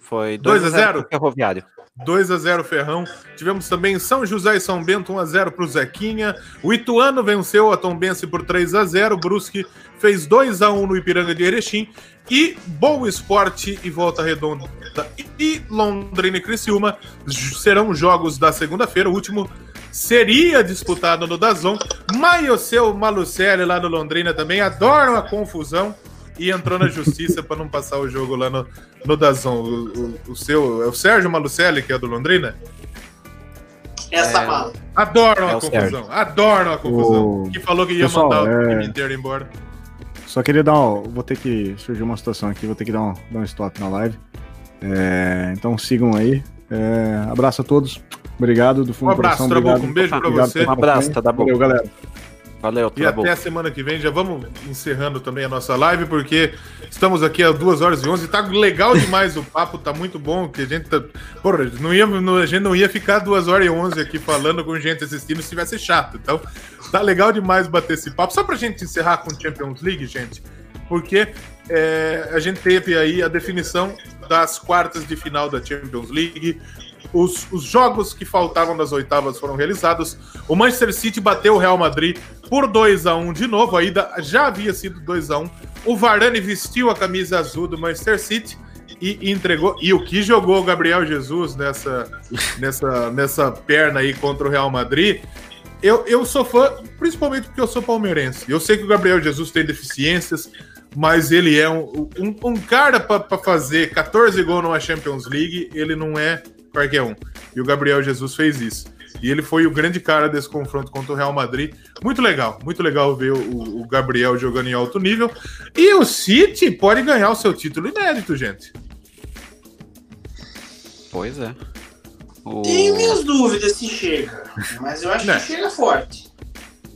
Foi 2 a 0 Ferroviário. 2 a 0 Ferrão. Tivemos também São José e São Bento 1 a 0 para o Zequinha. O Ituano venceu a Tombense por 3 a 0. Brusque fez 2 a 1 no Ipiranga de Erechim. E Boa Esporte e Volta Redonda e Londrina e Criciúma serão jogos da segunda-feira. O último seria disputado no Dazon, mas o seu Malucelli lá no Londrina também adoram a confusão e entrou na justiça para não passar o jogo lá no, no Dazon. O, o, o, seu, é o Sérgio Malucelli, que é do Londrina? Essa é, mala. Adoram é a confusão, Sérgio. adoram a confusão. O... Que falou que ia Pessoal, mandar o time é... inteiro embora. Só queria dar um. Vou ter que. Surgiu uma situação aqui, vou ter que dar um, dar um stop na live. É, então sigam aí. É, abraço a todos. Obrigado do fundo Um abraço, coração, Trabuco. Um beijo pra você. Um abraço, tá bom. Valeu, galera. Valeu, E até a semana que vem. Já vamos encerrando também a nossa live, porque estamos aqui às 2 horas e 11. Tá legal demais o papo, tá muito bom. Que a gente tá. Porra, não ia, a gente não ia ficar 2 horas e 11 aqui falando com gente assistindo se tivesse chato. Então, tá legal demais bater esse papo. Só pra gente encerrar com Champions League, gente, porque é, a gente teve aí a definição das quartas de final da Champions League. Os, os, jogos que faltavam das oitavas foram realizados. O Manchester City bateu o Real Madrid por 2 a 1 de novo. A ida já havia sido 2 a 1 O Varane vestiu a camisa azul do Manchester City e entregou. E o que jogou o Gabriel Jesus nessa, nessa, nessa perna aí contra o Real Madrid. Eu, eu sou fã, principalmente porque eu sou palmeirense. Eu sei que o Gabriel Jesus tem deficiências, mas ele é um, um, um cara para fazer 14 gols numa Champions League, ele não é qualquer um. E o Gabriel Jesus fez isso. E ele foi o grande cara desse confronto contra o Real Madrid. Muito legal, muito legal ver o, o Gabriel jogando em alto nível. E o City pode ganhar o seu título inédito, gente. Pois é. O... Tenho minhas dúvidas se chega, mas eu acho que né? chega forte.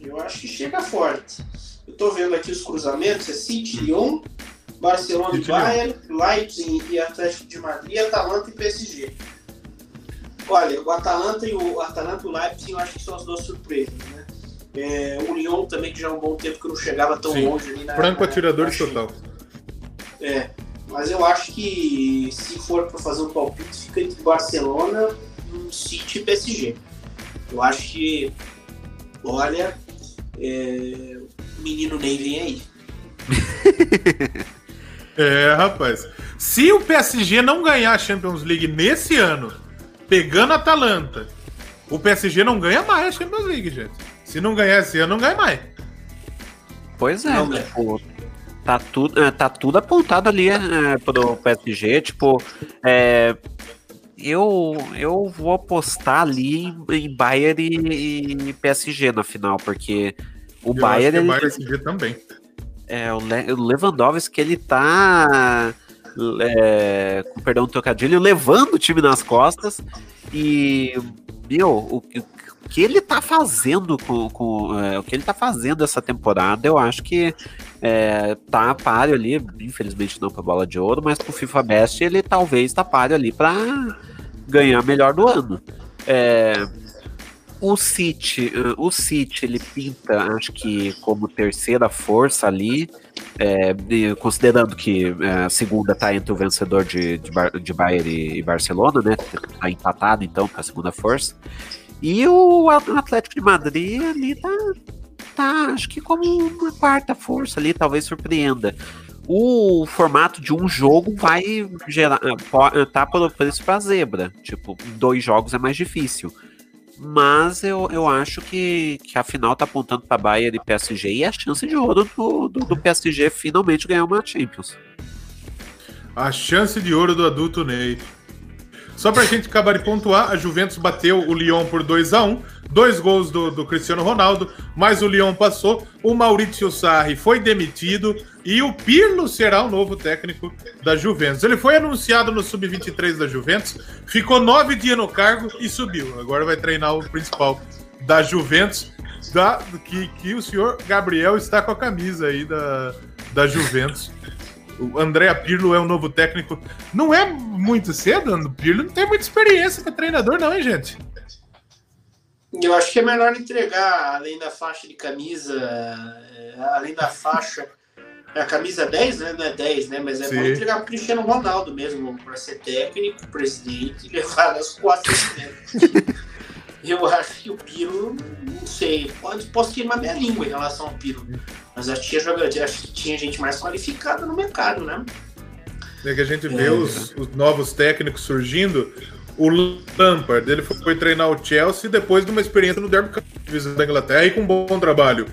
Eu acho que chega forte. Eu tô vendo aqui os cruzamentos, é City Lyon, Barcelona e Bayern, Leipzig e Atlético de Madrid, Atalanta e PSG. Olha, o Atalanta e o Atalanta e o Leipzig eu acho que são as duas surpresas, né? É, o Lyon também, que já há um bom tempo que não chegava tão Sim. longe ali na. Franco atirador de total. É, mas eu acho que se for para fazer um palpite, fica entre Barcelona, City e PSG. Eu acho que, olha, é, o menino Ney vem aí. é, rapaz. Se o PSG não ganhar a Champions League nesse ano, pegando a Atalanta, o PSG não ganha mais a Champions League, gente. Se não ganhar esse ano, não ganha mais. Pois é, não, né? tipo, tá tudo, é, tá tudo apontado ali é, pro PSG, tipo, é, eu, eu vou apostar ali em, em Bayern e, e, PSG na final, porque o eu Bayern. Acho que é PSG também. É, o, Le, o Lewandowski, ele tá. É, com perdão do trocadilho, levando o time nas costas. E, meu, o, o que ele tá fazendo com, com é, o que ele tá fazendo essa temporada, eu acho que é, tá páreo ali, infelizmente não pra bola de ouro, mas pro FIFA Best ele talvez tá páreo ali pra ganhar melhor do ano. É, o City, o City ele pinta, acho que como terceira força ali, é, considerando que é, a segunda tá entre o vencedor de, de, Bar, de Bayern e, e, Barcelona, né? Tá empatado então com a segunda força. E o Atlético de Madrid ali tá, tá, acho que como uma quarta força ali, talvez surpreenda o formato de um jogo vai gerar tá por preço para zebra. Tipo, dois jogos é mais difícil. Mas eu, eu acho que, que a final tá apontando para Bayern e PSG e a chance de ouro do, do, do PSG finalmente ganhar uma Champions. A chance de ouro do adulto Ney. Só pra gente acabar de pontuar, a Juventus bateu o Lyon por 2 a 1 dois gols do, do Cristiano Ronaldo, mas o Lyon passou, o Maurício Sarri foi demitido e o Pirlo será o novo técnico da Juventus. Ele foi anunciado no Sub-23 da Juventus, ficou nove dias no cargo e subiu. Agora vai treinar o principal da Juventus, da, que, que o senhor Gabriel está com a camisa aí da, da Juventus. O André Pirlo é o novo técnico. Não é muito cedo, o Pirlo não tem muita experiência para treinador, não, hein, gente? Eu acho que é melhor entregar, além da faixa de camisa, é, além da faixa, é a camisa 10, né? Não é 10, né? Mas é Sim. bom entregar pro Cristiano Ronaldo mesmo, para ser técnico, presidente, e levar costas dele. Eu acho que o Piro, não sei, pode, posso queimar minha língua em relação ao Piro, mas acho que tinha, jogador, acho que tinha gente mais qualificada no mercado, né? É que a gente vê é. os, os novos técnicos surgindo, o Lampard, ele foi treinar o Chelsea depois de uma experiência no Derby Cup da Inglaterra e com um bom trabalho.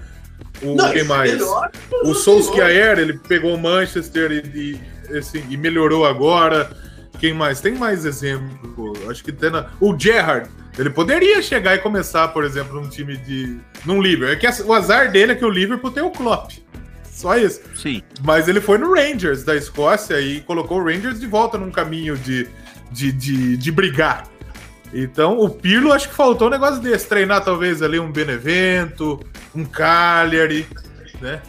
O Não, quem mais? Melhor, o Solskjaer, ele pegou o Manchester e, e, assim, e, melhorou agora. Quem mais? Tem mais exemplo. Acho que tem na... o Gerrard. Ele poderia chegar e começar, por exemplo, num time de. num Liverpool. É que o azar dele é que o Liverpool tem o Klopp. Só isso. Sim. Mas ele foi no Rangers da Escócia e colocou o Rangers de volta num caminho de de, de, de brigar. Então, o Pirlo acho que faltou um negócio desse. Treinar talvez ali um Benevento, um Cagliari, né?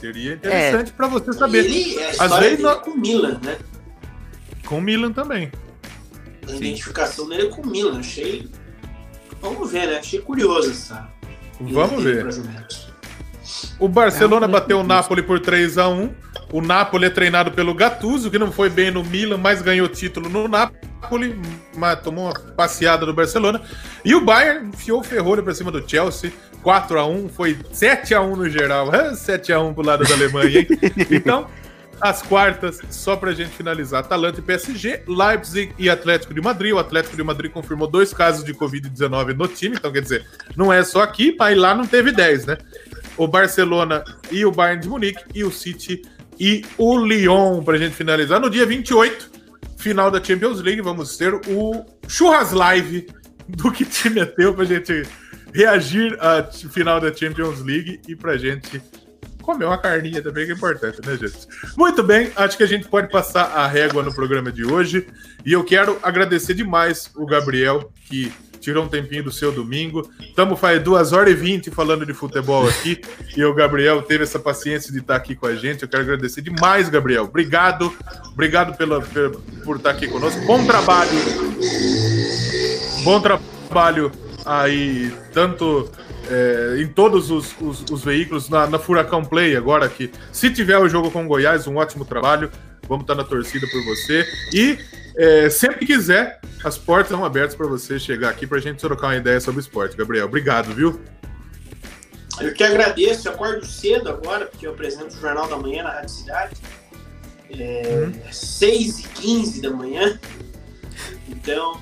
Seria interessante é. para você saber. Ele, a Às vezes com o Milan, né? Com o Milan também. A identificação dele é com o Milan. Achei. Vamos ver, né? Achei curioso essa. Vamos ver. O Barcelona é, bateu o Napoli por 3 a 1 O Napoli é treinado pelo Gattuso, que não foi bem no Milan, mas ganhou título no Napoli, mas tomou uma passeada do Barcelona. E o Bayern enfiou o ferrolho para cima do Chelsea, 4 a 1 foi 7 a 1 no geral. 7 a 1 pro lado da Alemanha, hein? Então, as quartas, só pra gente finalizar, Atalanta e PSG, Leipzig e Atlético de Madrid. O Atlético de Madrid confirmou dois casos de Covid-19 no time, então quer dizer, não é só aqui, mas lá não teve 10, né? o Barcelona e o Bayern de Munique, e o City e o Lyon, para a gente finalizar. No dia 28, final da Champions League, vamos ter o Churras Live do que te meteu para a gente reagir à final da Champions League e para a gente comer uma carninha também, que é importante, né, gente? Muito bem, acho que a gente pode passar a régua no programa de hoje. E eu quero agradecer demais o Gabriel, que tirou um tempinho do seu domingo. Estamos faz duas horas e vinte falando de futebol aqui e o Gabriel teve essa paciência de estar aqui com a gente. Eu quero agradecer demais, Gabriel. Obrigado, obrigado pela, por estar aqui conosco. Bom trabalho, bom trabalho aí, tanto é, em todos os, os, os veículos, na, na, Furacão Play agora, que se tiver o jogo com Goiás, um ótimo trabalho. Vamos estar na torcida por você. E é, sempre que quiser, as portas estão abertas para você chegar aqui para a gente trocar uma ideia sobre esporte. Gabriel, obrigado, viu? Eu que agradeço, eu acordo cedo agora, porque eu apresento o Jornal da Manhã na Rádio Cidade. É, hum. 6 e 15 da manhã. Então,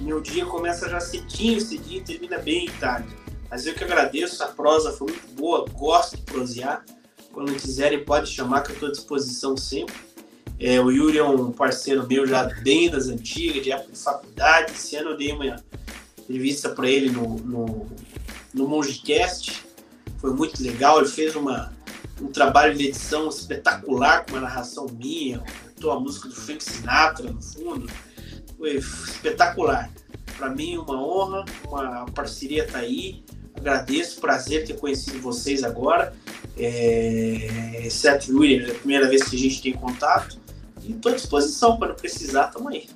meu dia começa já cedinho, cedinho e termina bem tarde. Mas eu que agradeço, a prosa foi muito boa, gosto de prosear. Quando quiserem, pode chamar que eu estou à disposição sempre. É, o Yuri é um parceiro meu já bem das antigas, de época de faculdade. Esse ano eu dei uma entrevista para ele no, no, no Mongecast. Foi muito legal. Ele fez uma, um trabalho de edição espetacular, com uma narração minha. Botou a música do Frank Sinatra no fundo. Foi espetacular. Para mim, uma honra, uma parceria tá aí. Agradeço, prazer ter conhecido vocês agora. É, exceto Yuri, é a primeira vez que a gente tem contato. E estou à disposição para precisar, tamo aí.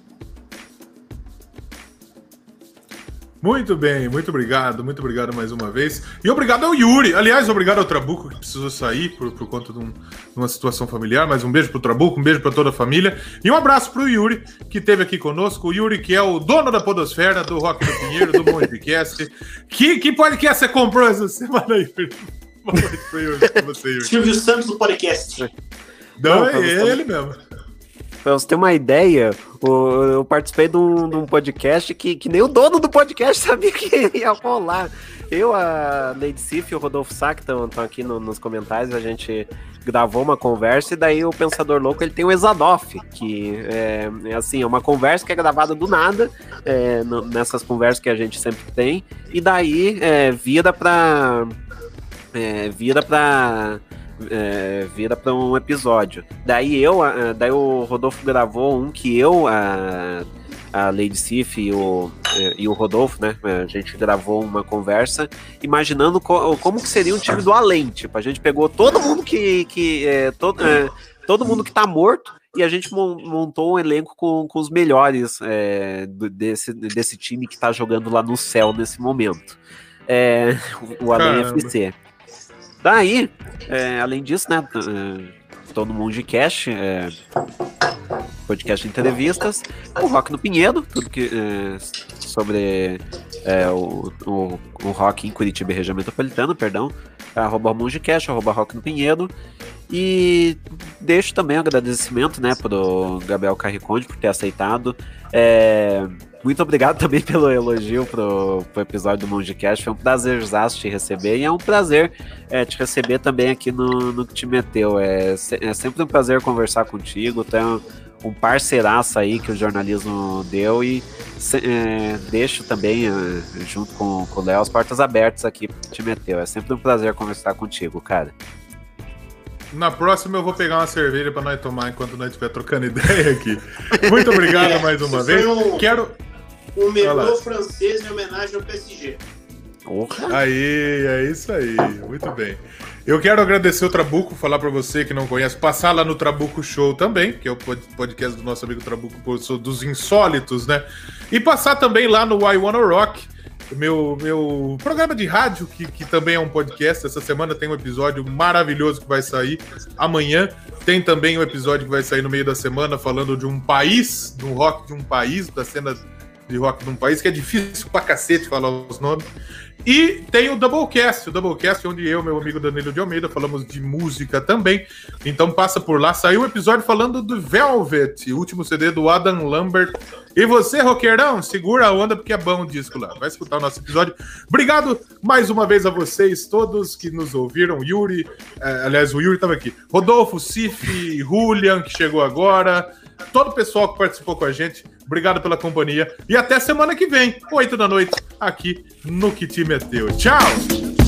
Muito bem, muito obrigado, muito obrigado mais uma vez. E obrigado ao Yuri. Aliás, obrigado ao Trabuco que precisou sair por, por conta de, um, de, uma situação familiar. Mas um beijo pro Trabuco, um beijo para toda a família. E um abraço pro Yuri, que esteve aqui conosco. O Yuri, que é o dono da Podosfera, do Rock do Pinheiro, do Podcast. que, que podcast você comprou essa semana, Yuri? Boa noite pra Yuri, você, Yuri. Silvio Santos do podcast. Não, Não é ele mesmo. Pra você ter uma ideia, eu participei de um, de um podcast que, que nem o dono do podcast sabia que ia rolar. Eu, a Lady Sif e o Rodolfo que estão aqui no, nos comentários, a gente gravou uma conversa e daí o Pensador Louco ele tem o Exadoff, que é, é assim, é uma conversa que é gravada do nada, é, no, nessas conversas que a gente sempre tem, e daí é, vira pra. É, vira pra é, vira para um episódio. Daí eu, daí o Rodolfo gravou um que eu, a, a Lady Sif e o, é, e o Rodolfo, né? A gente gravou uma conversa imaginando co como que seria o time do além. Tipo, a gente pegou todo mundo que. que é, todo, é, todo mundo que tá morto e a gente montou um elenco com, com os melhores é, desse, desse time que tá jogando lá no céu nesse momento. É, o Além FC. Daí, é, além disso, né, é, todo mundo de cash, é, podcast de entrevistas, o Rock no Pinhedo, tudo que é, sobre é, o, o, o, rock em Curitiba e região metropolitana, perdão, arroba Mungecast, arroba Rock no Pinhedo, e deixo também um agradecimento, né, pro Gabriel Carriconde por ter aceitado, é, muito obrigado também pelo elogio pro, pro episódio do Mongecast. Foi um prazer te receber e é um prazer é, te receber também aqui no, no que te meteu. É, é sempre um prazer conversar contigo. Tem um, um parceiraço aí que o jornalismo deu e é, deixo também, é, junto com, com o Léo, as portas abertas aqui que te meteu. É sempre um prazer conversar contigo, cara. Na próxima eu vou pegar uma cerveja para nós tomar enquanto nós estiver trocando ideia aqui. Muito obrigado é, mais uma vez. Um... Quero um melô francês em homenagem ao PSG. Porra. Aí, é isso aí. Muito bem. Eu quero agradecer o Trabuco, falar para você que não conhece, passar lá no Trabuco Show também, que é o podcast do nosso amigo Trabuco dos insólitos, né? E passar também lá no I Wanna Rock, meu, meu programa de rádio, que, que também é um podcast. Essa semana tem um episódio maravilhoso que vai sair amanhã. Tem também um episódio que vai sair no meio da semana falando de um país, um rock de um país, da cena de rock de um país, que é difícil pra cacete falar os nomes. E tem o Doublecast, o Doublecast, onde eu meu amigo Danilo de Almeida falamos de música também. Então passa por lá. Saiu um episódio falando do Velvet, último CD do Adam Lambert. E você, roqueirão, segura a onda porque é bom o disco lá. Vai escutar o nosso episódio. Obrigado mais uma vez a vocês todos que nos ouviram. Yuri, eh, aliás, o Yuri estava aqui. Rodolfo, Cif, Julian, que chegou agora. Todo o pessoal que participou com a gente. Obrigado pela companhia e até semana que vem, 8 da noite, aqui no Que Time é Teu. Tchau!